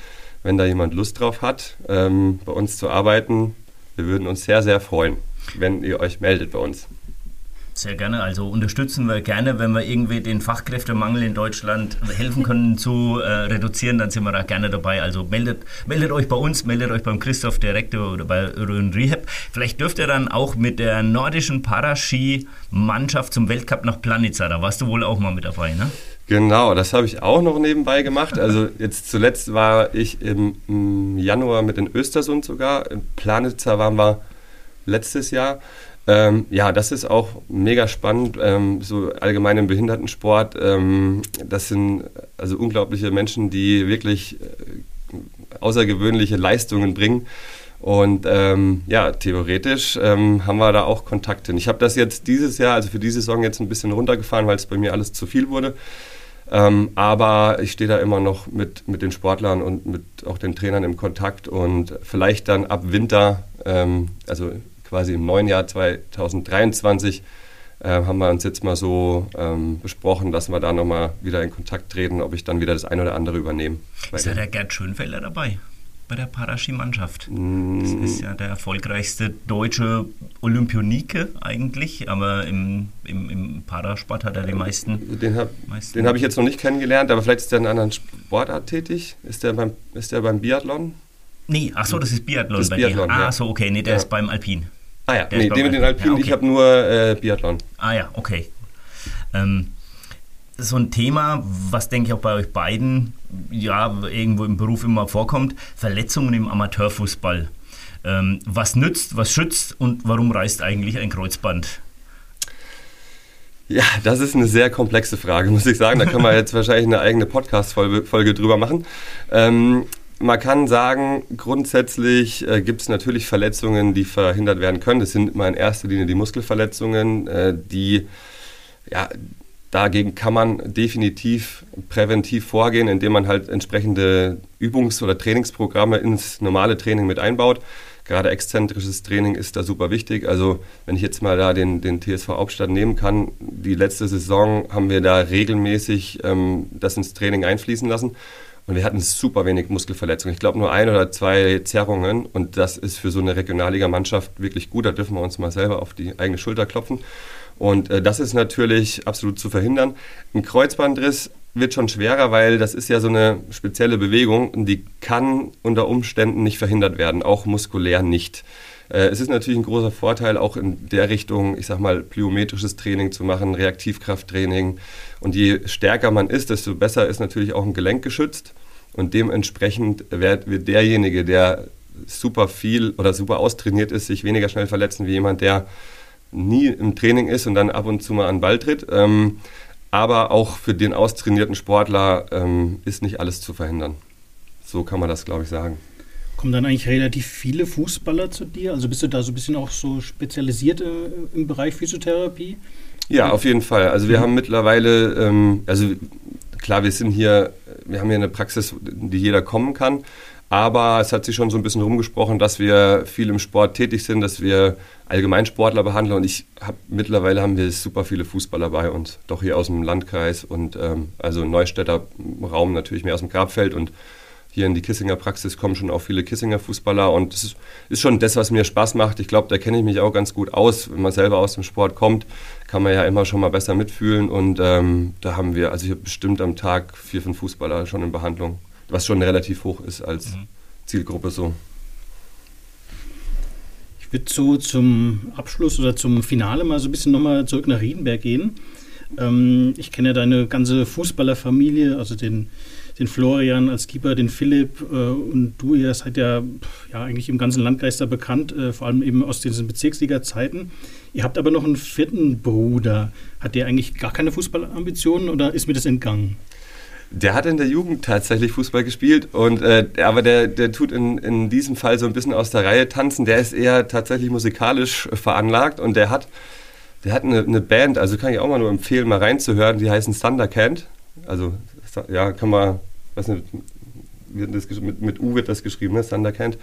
Wenn da jemand Lust drauf hat, ähm, bei uns zu arbeiten, wir würden uns sehr, sehr freuen, wenn ihr euch meldet bei uns. Sehr gerne. Also unterstützen wir gerne, wenn wir irgendwie den Fachkräftemangel in Deutschland helfen können zu äh, reduzieren, dann sind wir da gerne dabei. Also meldet, meldet euch bei uns, meldet euch beim Christoph Direktor oder bei Rhön Rehab. Vielleicht dürft ihr dann auch mit der nordischen Paraski-Mannschaft zum Weltcup nach Planitza. Da warst du wohl auch mal mit dabei, ne? Genau, das habe ich auch noch nebenbei gemacht. Also jetzt zuletzt war ich im, im Januar mit den Östersund sogar. In Planitzer waren wir letztes Jahr. Ähm, ja, das ist auch mega spannend, ähm, so allgemein im Behindertensport. Ähm, das sind also unglaubliche Menschen, die wirklich äh, außergewöhnliche Leistungen bringen. Und ähm, ja, theoretisch ähm, haben wir da auch Kontakte. Ich habe das jetzt dieses Jahr, also für diese Saison jetzt ein bisschen runtergefahren, weil es bei mir alles zu viel wurde. Ähm, aber ich stehe da immer noch mit, mit den Sportlern und mit auch den Trainern im Kontakt und vielleicht dann ab Winter, ähm, also quasi im neuen Jahr 2023, äh, haben wir uns jetzt mal so ähm, besprochen, dass wir da nochmal wieder in Kontakt treten, ob ich dann wieder das eine oder andere übernehme. Ist ja der Gerd Schönfelder dabei bei der Paraski-Mannschaft. Mm. Das ist ja der erfolgreichste deutsche Olympionike eigentlich, aber im, im, im Parasport hat er die meisten. Den habe hab ich jetzt noch nicht kennengelernt, aber vielleicht ist er in einer anderen Sportart tätig. Ist der beim, ist der beim Biathlon? Nee, ach so, das ist Biathlon Das bei Biathlon, dir. Ah, ja. so, okay, nee, der Ja. ist beim Alpin. Ah ja, Der nee, den mit den Alpin. Alpinen, Ja, ich okay. habe nur äh, Biathlon. Ah ja, okay. Ähm, so ein Thema, was denke ich auch bei euch beiden ja irgendwo im Beruf immer vorkommt, Verletzungen im Amateurfußball. Ähm, was nützt, was schützt und warum reißt eigentlich ein Kreuzband? Ja, das ist eine sehr komplexe Frage, muss ich sagen. Da können wir <laughs> jetzt wahrscheinlich eine eigene Podcast-Folge drüber machen. Ähm, man kann sagen, grundsätzlich äh, gibt es natürlich Verletzungen, die verhindert werden können. Das sind immer in erster Linie die Muskelverletzungen, äh, die ja, dagegen kann man definitiv präventiv vorgehen, indem man halt entsprechende Übungs- oder Trainingsprogramme ins normale Training mit einbaut. Gerade exzentrisches Training ist da super wichtig. Also wenn ich jetzt mal da den, den TSV Hauptstadt nehmen kann, die letzte Saison haben wir da regelmäßig ähm, das ins Training einfließen lassen. Und wir hatten super wenig Muskelverletzungen. Ich glaube nur ein oder zwei Zerrungen. Und das ist für so eine Regionalligamannschaft wirklich gut. Da dürfen wir uns mal selber auf die eigene Schulter klopfen. Und äh, das ist natürlich absolut zu verhindern. Ein Kreuzbandriss wird schon schwerer, weil das ist ja so eine spezielle Bewegung und die kann unter Umständen nicht verhindert werden, auch muskulär nicht. Äh, es ist natürlich ein großer Vorteil, auch in der Richtung, ich sag mal, plyometrisches Training zu machen, Reaktivkrafttraining. Und je stärker man ist, desto besser ist natürlich auch ein Gelenk geschützt. Und dementsprechend wird, wird derjenige, der super viel oder super austrainiert ist, sich weniger schnell verletzen wie jemand, der nie im Training ist und dann ab und zu mal an den Ball tritt. Ähm, aber auch für den austrainierten Sportler ähm, ist nicht alles zu verhindern. So kann man das, glaube ich, sagen. Kommen dann eigentlich relativ viele Fußballer zu dir? Also bist du da so ein bisschen auch so spezialisiert äh, im Bereich Physiotherapie? Ja, auf jeden Fall. Also wir mhm. haben mittlerweile, ähm, also klar, wir sind hier, wir haben hier eine Praxis, in die jeder kommen kann. Aber es hat sich schon so ein bisschen rumgesprochen, dass wir viel im Sport tätig sind, dass wir Allgemeinsportler behandeln. Und ich habe mittlerweile haben wir super viele Fußballer bei uns, doch hier aus dem Landkreis und ähm, also Neustädter Raum natürlich mehr aus dem Grabfeld und hier in die Kissinger Praxis kommen schon auch viele Kissinger Fußballer und das ist schon das, was mir Spaß macht. Ich glaube, da kenne ich mich auch ganz gut aus. Wenn man selber aus dem Sport kommt, kann man ja immer schon mal besser mitfühlen und ähm, da haben wir, also ich habe bestimmt am Tag vier, fünf Fußballer schon in Behandlung was schon relativ hoch ist als mhm. Zielgruppe so. Ich würde so zum Abschluss oder zum Finale mal so ein bisschen nochmal zurück nach Riedenberg gehen. Ähm, ich kenne ja deine ganze Fußballerfamilie, also den, den Florian als Keeper, den Philipp äh, und du, ihr seid ja, ja eigentlich im ganzen Landkreis da bekannt, äh, vor allem eben aus diesen Bezirksliga-Zeiten. Ihr habt aber noch einen vierten Bruder. Hat der eigentlich gar keine Fußballambitionen oder ist mir das entgangen? Der hat in der Jugend tatsächlich Fußball gespielt, und, äh, aber der, der tut in, in diesem Fall so ein bisschen aus der Reihe tanzen. Der ist eher tatsächlich musikalisch veranlagt und der hat, der hat eine, eine Band, also kann ich auch mal nur empfehlen, mal reinzuhören, die heißen Thundercant. Also, ja, kann man, weiß nicht, mit, mit U wird das geschrieben, ne? Thundercant.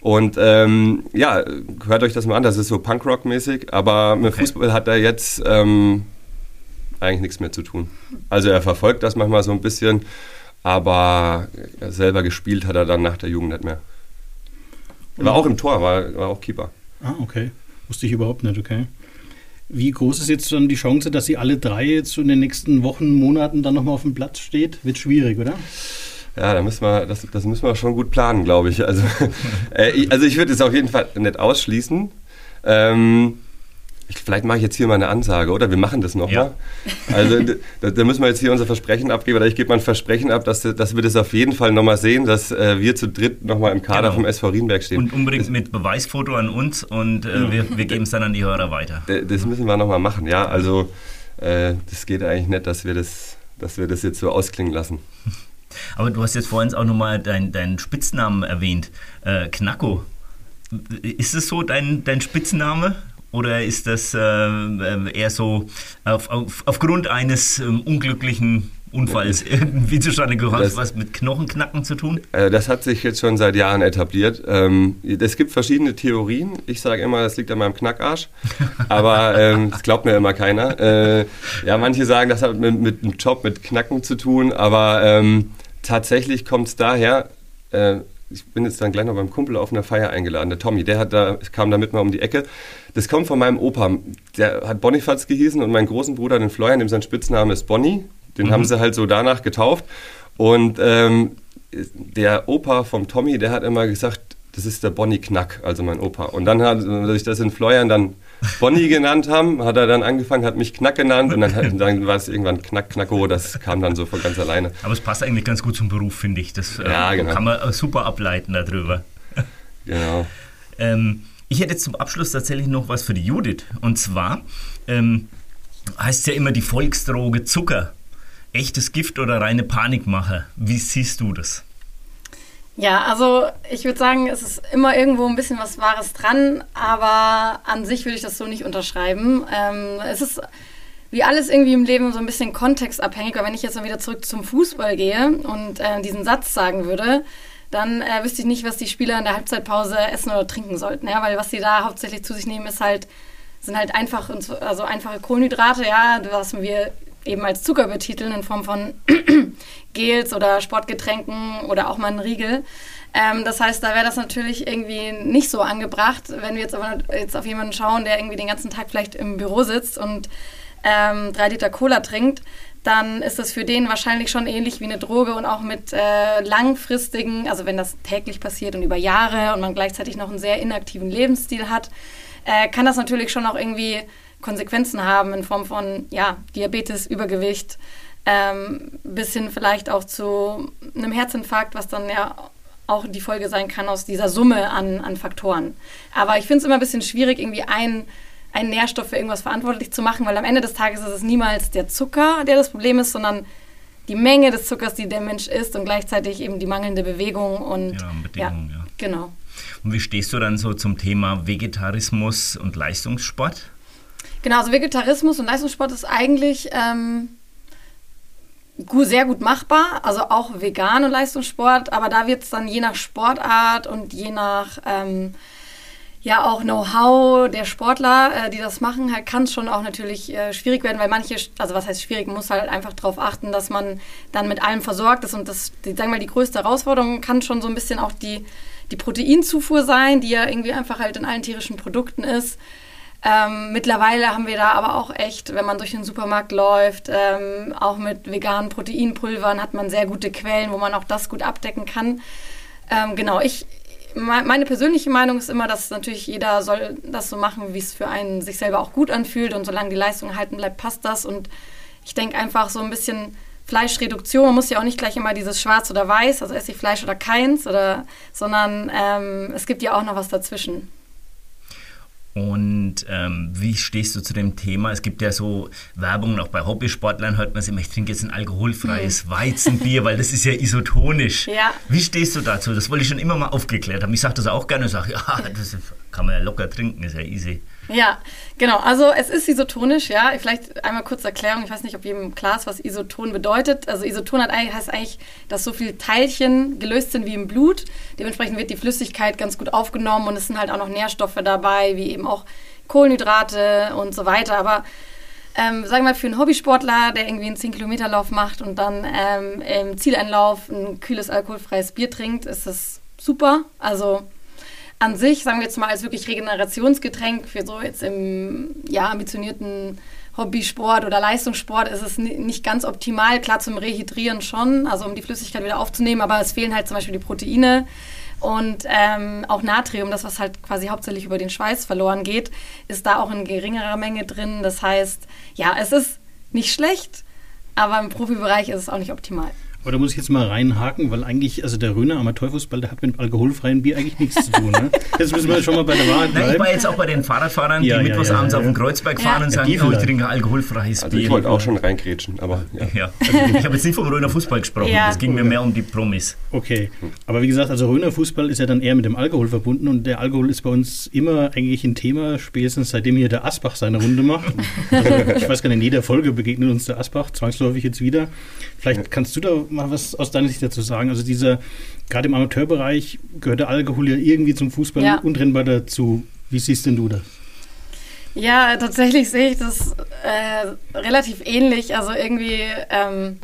Und ähm, ja, hört euch das mal an, das ist so Punkrock-mäßig, aber mit okay. Fußball hat er jetzt ähm, eigentlich nichts mehr zu tun. Also er verfolgt das manchmal so ein bisschen, aber selber gespielt hat er dann nach der Jugend nicht mehr. Er war auch im Tor, war, war auch Keeper. Ah, okay. Wusste ich überhaupt nicht, okay. Wie groß ist jetzt dann die Chance, dass sie alle drei jetzt in den nächsten Wochen, Monaten dann nochmal auf dem Platz steht? Wird schwierig, oder? Ja, da müssen wir, das, das müssen wir schon gut planen, glaube ich. Also, <laughs> äh, also ich würde es auf jeden Fall nicht ausschließen. Ähm, ich, vielleicht mache ich jetzt hier mal eine Ansage, oder? Wir machen das nochmal. Ja. Also da, da, müssen wir jetzt hier unser Versprechen abgeben, oder ich gebe mal ein Versprechen ab, dass, dass wir das auf jeden Fall nochmal sehen, dass äh, wir zu dritt nochmal im Kader genau. vom SV Rienberg stehen. Und unbedingt das, mit Beweisfoto an uns und äh, wir, wir geben es dann an die Hörer weiter. Das müssen wir nochmal machen, ja. Also äh, das geht eigentlich nicht, dass wir das, dass wir das jetzt so ausklingen lassen. <laughs> Aber du hast jetzt vorhin auch nochmal deinen dein Spitznamen erwähnt, äh, Knacko. Ist es so dein, dein Spitzname? Oder ist das äh, äh, eher so auf, auf, aufgrund eines ähm, unglücklichen Unfalls irgendwie zustande gekommen? Hat was mit Knochenknacken zu tun? Äh, das hat sich jetzt schon seit Jahren etabliert. Ähm, es gibt verschiedene Theorien. Ich sage immer, das liegt an meinem Knackarsch. Aber ähm, das glaubt mir immer keiner. Ja, manche sagen, das hat mit, mit einem Job mit Knacken zu tun. Aber tatsächlich kommt es daher, ich bin jetzt dann gleich noch beim Kumpel auf einer Feier eingeladen. Der Tommy, der hat da, kam da mit mal um die Ecke. Das kommt von meinem Opa. Der hat Bonifaz gehießen und meinen großen Bruder, den Florian, dem sein Spitzname ist Bonnie. Den mhm. haben sie halt so danach getauft. Und ähm, der Opa vom Tommy, der hat immer gesagt, das ist der Bonnie Knack, also mein Opa. Und dann hat sich das in Florian dann Bonnie genannt haben, hat er dann angefangen, hat mich Knack genannt und dann, dann war es irgendwann Knack, Knacko, das kam dann so von ganz alleine. Aber es passt eigentlich ganz gut zum Beruf, finde ich. Das ja, äh, genau. kann man super ableiten darüber. <laughs> Genau. ähm, ich hätte zum Abschluss tatsächlich noch was für die Judith. Und zwar, ähm, heißt ja immer die Volksdroge Zucker. Echtes Gift oder reine Panikmache. Wie siehst du das? Ja, also ich würde sagen, es ist immer irgendwo ein bisschen was Wahres dran, aber an sich würde ich das so nicht unterschreiben. Ähm, es ist wie alles irgendwie im Leben so ein bisschen kontextabhängig, aber wenn ich jetzt mal wieder zurück zum Fußball gehe und äh, diesen Satz sagen würde, dann äh, wüsste ich nicht, was die Spieler in der Halbzeitpause essen oder trinken sollten, ja, weil was sie da hauptsächlich zu sich nehmen, ist halt sind halt einfach also einfache Kohlenhydrate, ja, was wir eben als Zucker betiteln in Form von <clears throat> Gels oder Sportgetränken oder auch mal einen Riegel. Ähm, das heißt, da wäre das natürlich irgendwie nicht so angebracht, wenn wir jetzt aber jetzt auf jemanden schauen, der irgendwie den ganzen Tag vielleicht im Büro sitzt und ähm, drei Liter Cola trinkt, dann ist das für den wahrscheinlich schon ähnlich wie eine Droge und auch mit äh, langfristigen, also wenn das täglich passiert und über Jahre und man gleichzeitig noch einen sehr inaktiven Lebensstil hat, äh, kann das natürlich schon auch irgendwie Konsequenzen haben in Form von ja, Diabetes, Übergewicht, ähm, bis hin vielleicht auch zu einem Herzinfarkt, was dann ja auch die Folge sein kann aus dieser Summe an, an Faktoren. Aber ich finde es immer ein bisschen schwierig, irgendwie ein einen Nährstoff für irgendwas verantwortlich zu machen, weil am Ende des Tages ist es niemals der Zucker, der das Problem ist, sondern die Menge des Zuckers, die der Mensch isst und gleichzeitig eben die mangelnde Bewegung und ja, Bedingungen, ja, ja. Genau. Und wie stehst du dann so zum Thema Vegetarismus und Leistungssport? Genau, also Vegetarismus und Leistungssport ist eigentlich ähm, sehr gut machbar, also auch vegan und Leistungssport, aber da wird es dann je nach Sportart und je nach ähm, ja auch Know-how der Sportler, äh, die das machen, halt kann es schon auch natürlich äh, schwierig werden, weil manche, also was heißt schwierig, muss halt einfach darauf achten, dass man dann mit allem versorgt ist und das, die, sagen wir mal, die größte Herausforderung kann schon so ein bisschen auch die, die Proteinzufuhr sein, die ja irgendwie einfach halt in allen tierischen Produkten ist. Ähm, mittlerweile haben wir da aber auch echt, wenn man durch den Supermarkt läuft, ähm, auch mit veganen Proteinpulvern hat man sehr gute Quellen, wo man auch das gut abdecken kann. Ähm, genau, ich, meine persönliche Meinung ist immer, dass natürlich jeder soll das so machen, wie es für einen sich selber auch gut anfühlt und solange die Leistung erhalten bleibt, passt das und ich denke einfach so ein bisschen Fleischreduktion, man muss ja auch nicht gleich immer dieses Schwarz oder Weiß, also esse ich Fleisch oder keins, oder, sondern ähm, es gibt ja auch noch was dazwischen. Und ähm, wie stehst du zu dem Thema? Es gibt ja so Werbung, auch bei Hobbysportlern hört man immer, ich trinke jetzt ein alkoholfreies hm. Weizenbier, weil das ist ja isotonisch. Ja. Wie stehst du dazu? Das wollte ich schon immer mal aufgeklärt haben. Ich sage das auch gerne, ich sage, <laughs> ja, das kann man ja locker trinken, ist ja easy. Ja, genau. Also es ist isotonisch, ja. Vielleicht einmal kurz Erklärung. Ich weiß nicht, ob jedem klar ist, was Isoton bedeutet. Also Isoton hat heißt eigentlich, dass so viele Teilchen gelöst sind wie im Blut. Dementsprechend wird die Flüssigkeit ganz gut aufgenommen und es sind halt auch noch Nährstoffe dabei, wie eben auch Kohlenhydrate und so weiter. Aber ähm, sagen wir mal, für einen Hobbysportler, der irgendwie einen 10-Kilometer-Lauf macht und dann ähm, im Zieleinlauf ein kühles alkoholfreies Bier trinkt, ist das super. Also an sich, sagen wir jetzt mal als wirklich Regenerationsgetränk für so jetzt im ja, ambitionierten Hobbysport oder Leistungssport ist es nicht ganz optimal. Klar zum Rehydrieren schon, also um die Flüssigkeit wieder aufzunehmen, aber es fehlen halt zum Beispiel die Proteine und ähm, auch Natrium, das was halt quasi hauptsächlich über den Schweiß verloren geht, ist da auch in geringerer Menge drin. Das heißt, ja, es ist nicht schlecht, aber im Profibereich ist es auch nicht optimal. Aber da muss ich jetzt mal reinhaken, weil eigentlich, also der Röner Amateurfußball, der hat mit alkoholfreiem Bier eigentlich nichts zu tun. Ne? Jetzt müssen wir schon mal bei der Wahrheit bleiben. Nein, ich war jetzt auch bei den Fahrradfahrern, ja, die ja, mittwochsabends ja, auf den Kreuzberg fahren und sagen, oh, ich trinke alkoholfreies also Bier. Ich wollte auch schon reingrätschen, aber ja. Also ich habe jetzt nicht vom Röner Fußball gesprochen, es ging mir mehr um die Promis. Okay, aber wie gesagt, also Röner Fußball ist ja dann eher mit dem Alkohol verbunden und der Alkohol ist bei uns immer eigentlich ein Thema, spätestens seitdem hier der Asbach seine Runde macht. Also ich weiß gar nicht, in jeder Folge begegnet uns der Asbach, zwangsläufig jetzt wieder. Vielleicht kannst du da mal was aus deiner Sicht dazu sagen. Also dieser, gerade im Amateurbereich gehört der Alkohol ja irgendwie zum Fußball ja. untrennbar dazu. Wie siehst denn du das? Ja, tatsächlich sehe ich das äh, relativ ähnlich. Also irgendwie, ähm,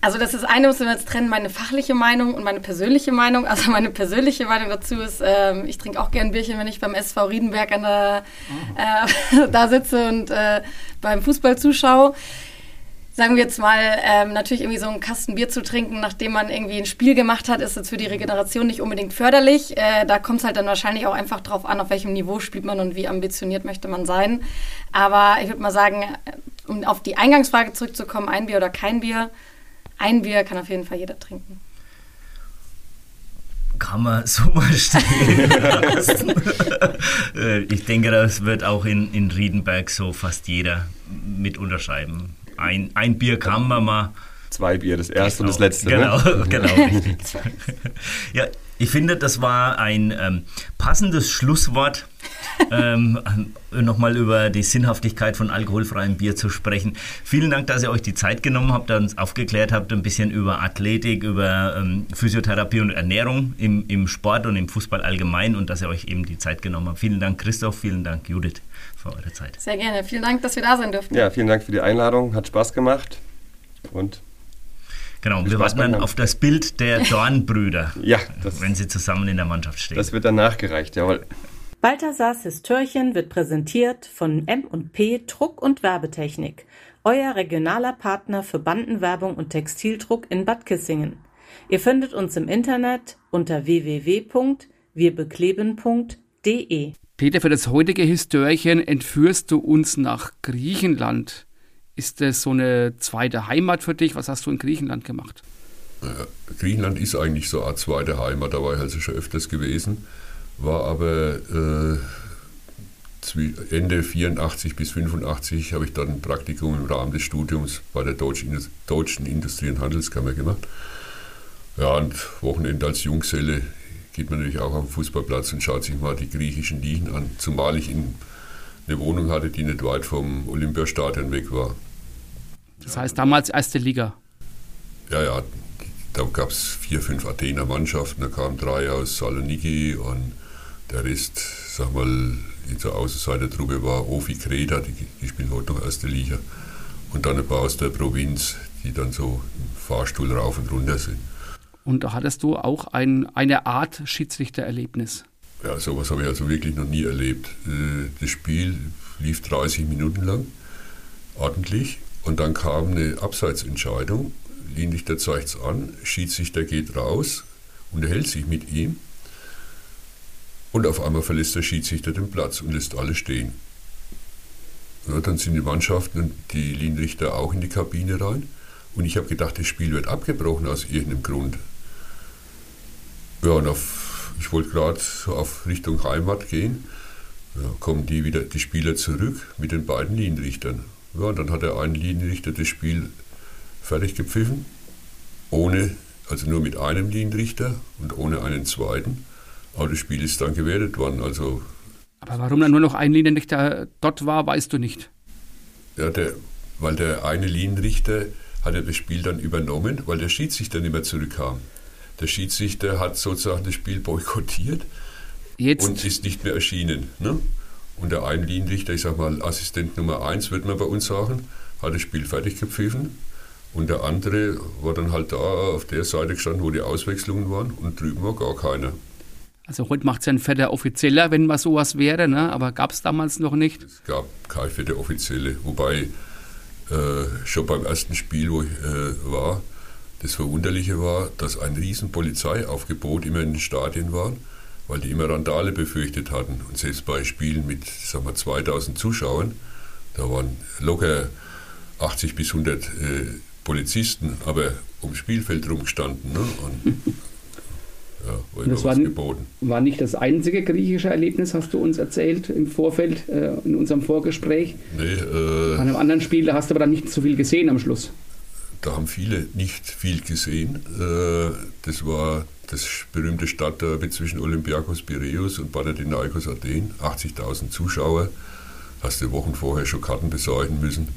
also das ist eine, muss man jetzt trennen, meine fachliche Meinung und meine persönliche Meinung. Also meine persönliche Meinung dazu ist, ähm, ich trinke auch gern Bierchen, wenn ich beim SV Riedenberg an der, äh, <laughs> da sitze und äh, beim Fußball zuschaue sagen wir jetzt mal, ähm, natürlich irgendwie so einen Kasten Bier zu trinken, nachdem man irgendwie ein Spiel gemacht hat, ist jetzt für die Regeneration nicht unbedingt förderlich. Äh, da kommt es halt dann wahrscheinlich auch einfach drauf an, auf welchem Niveau spielt man und wie ambitioniert möchte man sein. Aber ich würde mal sagen, äh, um auf die Eingangsfrage zurückzukommen, ein Bier oder kein Bier, ein Bier kann auf jeden Fall jeder trinken kann man so <laughs> mal stehen. Äh, ich denke, das wird auch in, in Riedenberg so fast jeder mit unterschreiben. Ein, ein Bier kann man mal. Zwei Bier, das erste genau, und das letzte. Genau, Ne? genau, <laughs> <laughs> richtig. ja, ich finde, das war ein ähm, passendes Schlusswort, ähm, nochmal über die Sinnhaftigkeit von alkoholfreiem Bier zu sprechen. Vielen Dank, dass ihr euch die Zeit genommen habt, uns aufgeklärt habt, ein bisschen über Athletik, über ähm, Physiotherapie und Ernährung im, im Sport und im Fußball allgemein und dass ihr euch eben die Zeit genommen habt. Vielen Dank, Christoph, vielen Dank, Judith, für eure Zeit. Sehr gerne. Vielen Dank, dass wir da sein durften. Ja, vielen Dank für die Einladung. Hat Spaß gemacht. Und Genau, wir warten dann auf das Bild der <laughs> Dornbrüder, ja, das, wenn sie zusammen in der Mannschaft stehen. das wird dann nachgereicht, jawohl. Balthasars Histörchen wird präsentiert von M&P Druck- und Werbetechnik, euer regionaler Partner für Bandenwerbung und Textildruck in Bad Kissingen. Ihr findet uns im Internet unter www.wirbekleben.de. Peter, für das heutige Histörchen entführst du uns nach Griechenland. Ist das so eine zweite Heimat für dich? Was hast du in Griechenland gemacht? Griechenland ist eigentlich so eine Art zweite Heimat, da war ich also schon öfters gewesen, war aber äh, Ende 84 bis 85 habe ich dann ein Praktikum im Rahmen des Studiums bei der Deutschen, Deutschen Industrie- und Handelskammer gemacht. Ja, und Wochenende als Junggeselle geht man natürlich auch auf den Fußballplatz und schaut sich mal die griechischen Ligen an, zumal ich in eine Wohnung hatte, die nicht weit vom Olympiastadion weg war. Das heißt damals erste Liga. Ja, ja, da gab es vier, fünf Athener Mannschaften, da kamen drei aus Saloniki und der Rest, sag mal, in der Außenseitertruppe war Ofi Kreta, die, die spielen heute noch erste Liga. Und dann ein paar aus der Provinz, die dann so im Fahrstuhl rauf und runter sind. Und da hattest du auch ein, eine Art Schiedsrichtererlebnis. Ja, sowas habe ich also wirklich noch nie erlebt. Äh, Das Spiel lief 30 Minuten lang, ordentlich, und dann kam eine Abseitsentscheidung. Linienrichter zeigt es an, Schiedsrichter geht raus, unterhält sich mit ihm, und auf einmal verlässt der Schiedsrichter den Platz und lässt alle stehen. Ja, dann sind die Mannschaften und die Linienrichter auch in die Kabine rein. Und ich habe gedacht, das Spiel wird abgebrochen aus irgendeinem Grund. Ja, und auf, ich wollte gerade auf Richtung Heimat gehen. Ja, kommen die wieder, die Spieler zurück mit den beiden Linienrichtern. Ja, und dann hat der eine Linienrichter das Spiel fertig gepfiffen, ohne, also nur mit einem Linienrichter und ohne einen zweiten. Aber das Spiel ist dann gewertet worden. Also Aber warum dann nur noch ein Linienrichter dort war, weißt du nicht. Ja, der, weil der eine Linienrichter hat ja das Spiel dann übernommen, weil der Schiedsrichter nicht mehr zurückkam. Der Schiedsrichter hat sozusagen das Spiel boykottiert Jetzt, und ist nicht mehr erschienen. Ne? Und der eine Linienrichter, ich sag mal Assistent Nummer 1, wird man bei uns sagen, hat das Spiel fertig gepfiffen. Und der andere war dann halt da auf der Seite gestanden, wo die Auswechslungen waren und drüben war gar keiner. Also heute macht es ja ein fetter Offizieller, wenn mal sowas wäre, ne? aber gab es damals noch nicht. Es gab keine vierte Offizielle, wobei äh, schon beim ersten Spiel, wo ich äh, war, das Verwunderliche war, dass ein riesen Polizeiaufgebot immer in den Stadien war, weil die immer Randale befürchtet hatten. Und selbst bei Spielen mit sagen wir, 2000 Zuschauern, da waren locker 80 bis 100 äh, Polizisten, aber ums Spielfeld rumgestanden. Ne? Und, <laughs> ja, war Und das war-. War nicht das einzige griechische Erlebnis, hast du uns erzählt im Vorfeld, äh, in unserem Vorgespräch. Nee, äh, Bei einem anderen Spiel, da hast du aber dann nicht so viel gesehen am Schluss. Da haben viele nicht viel gesehen. Äh, Das war das berühmte Stadtderby zwischen Olympiakos Piräus und Panathinaikos Athen. 80.000 Zuschauer. Hast du Wochen vorher schon Karten besorgen müssen.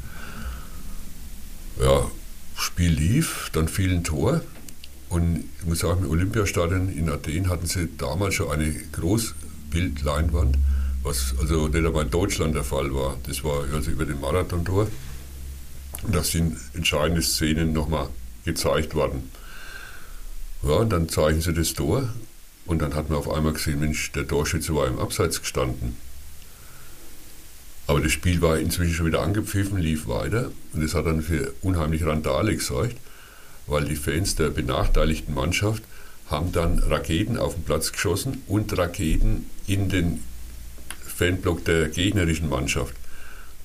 Ja, Spiel lief, dann fiel ein Tor. Und ich muss sagen, im Olympiastadion in Athen hatten sie damals schon eine Großbildleinwand, was also nicht einmal in Deutschland der Fall war. Das war also über den Marathontor. Und da sind entscheidende Szenen nochmal gezeigt worden. Ja, und dann zeigen sie das Tor und dann hat man auf einmal gesehen, Mensch, der Torschütze war im Abseits gestanden. Aber das Spiel war inzwischen schon wieder angepfiffen, lief weiter und es hat dann für unheimlich Randale gesorgt, weil die Fans der benachteiligten Mannschaft haben dann Raketen auf den Platz geschossen und Raketen in den Fanblock der gegnerischen Mannschaft.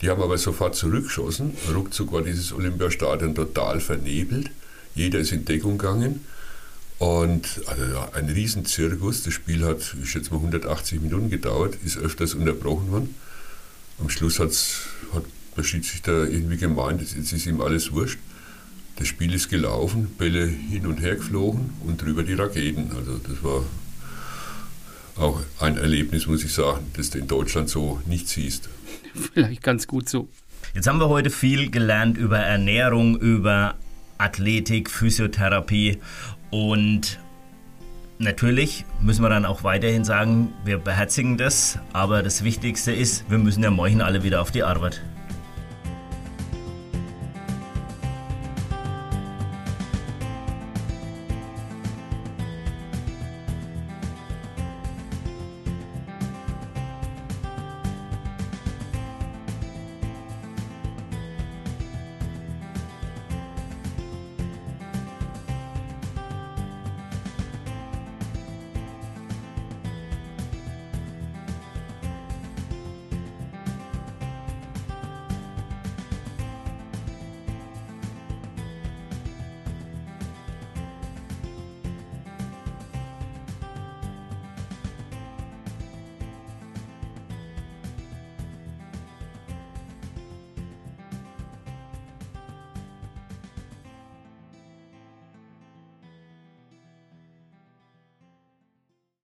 Die haben aber sofort zurückgeschossen. Ruckzuck war dieses Olympiastadion total vernebelt. Jeder ist in Deckung gegangen. Und also ein Riesenzirkus. Das Spiel hat, ich schätze mal, 180 Minuten gedauert, ist öfters unterbrochen worden. Am Schluss hat's, hat der Schiedsrichter irgendwie gemeint, jetzt ist ihm alles wurscht. Das Spiel ist gelaufen, Bälle hin und her geflogen und drüber die Raketen. Also das war auch ein Erlebnis, muss ich sagen, das du in Deutschland so nicht siehst. <laughs> Vielleicht ganz gut so. Jetzt haben wir heute viel gelernt über Ernährung, über Athletik, Physiotherapie und natürlich müssen wir dann auch weiterhin sagen, wir beherzigen das, aber das Wichtigste ist, wir müssen ja morgen alle wieder auf die Arbeit.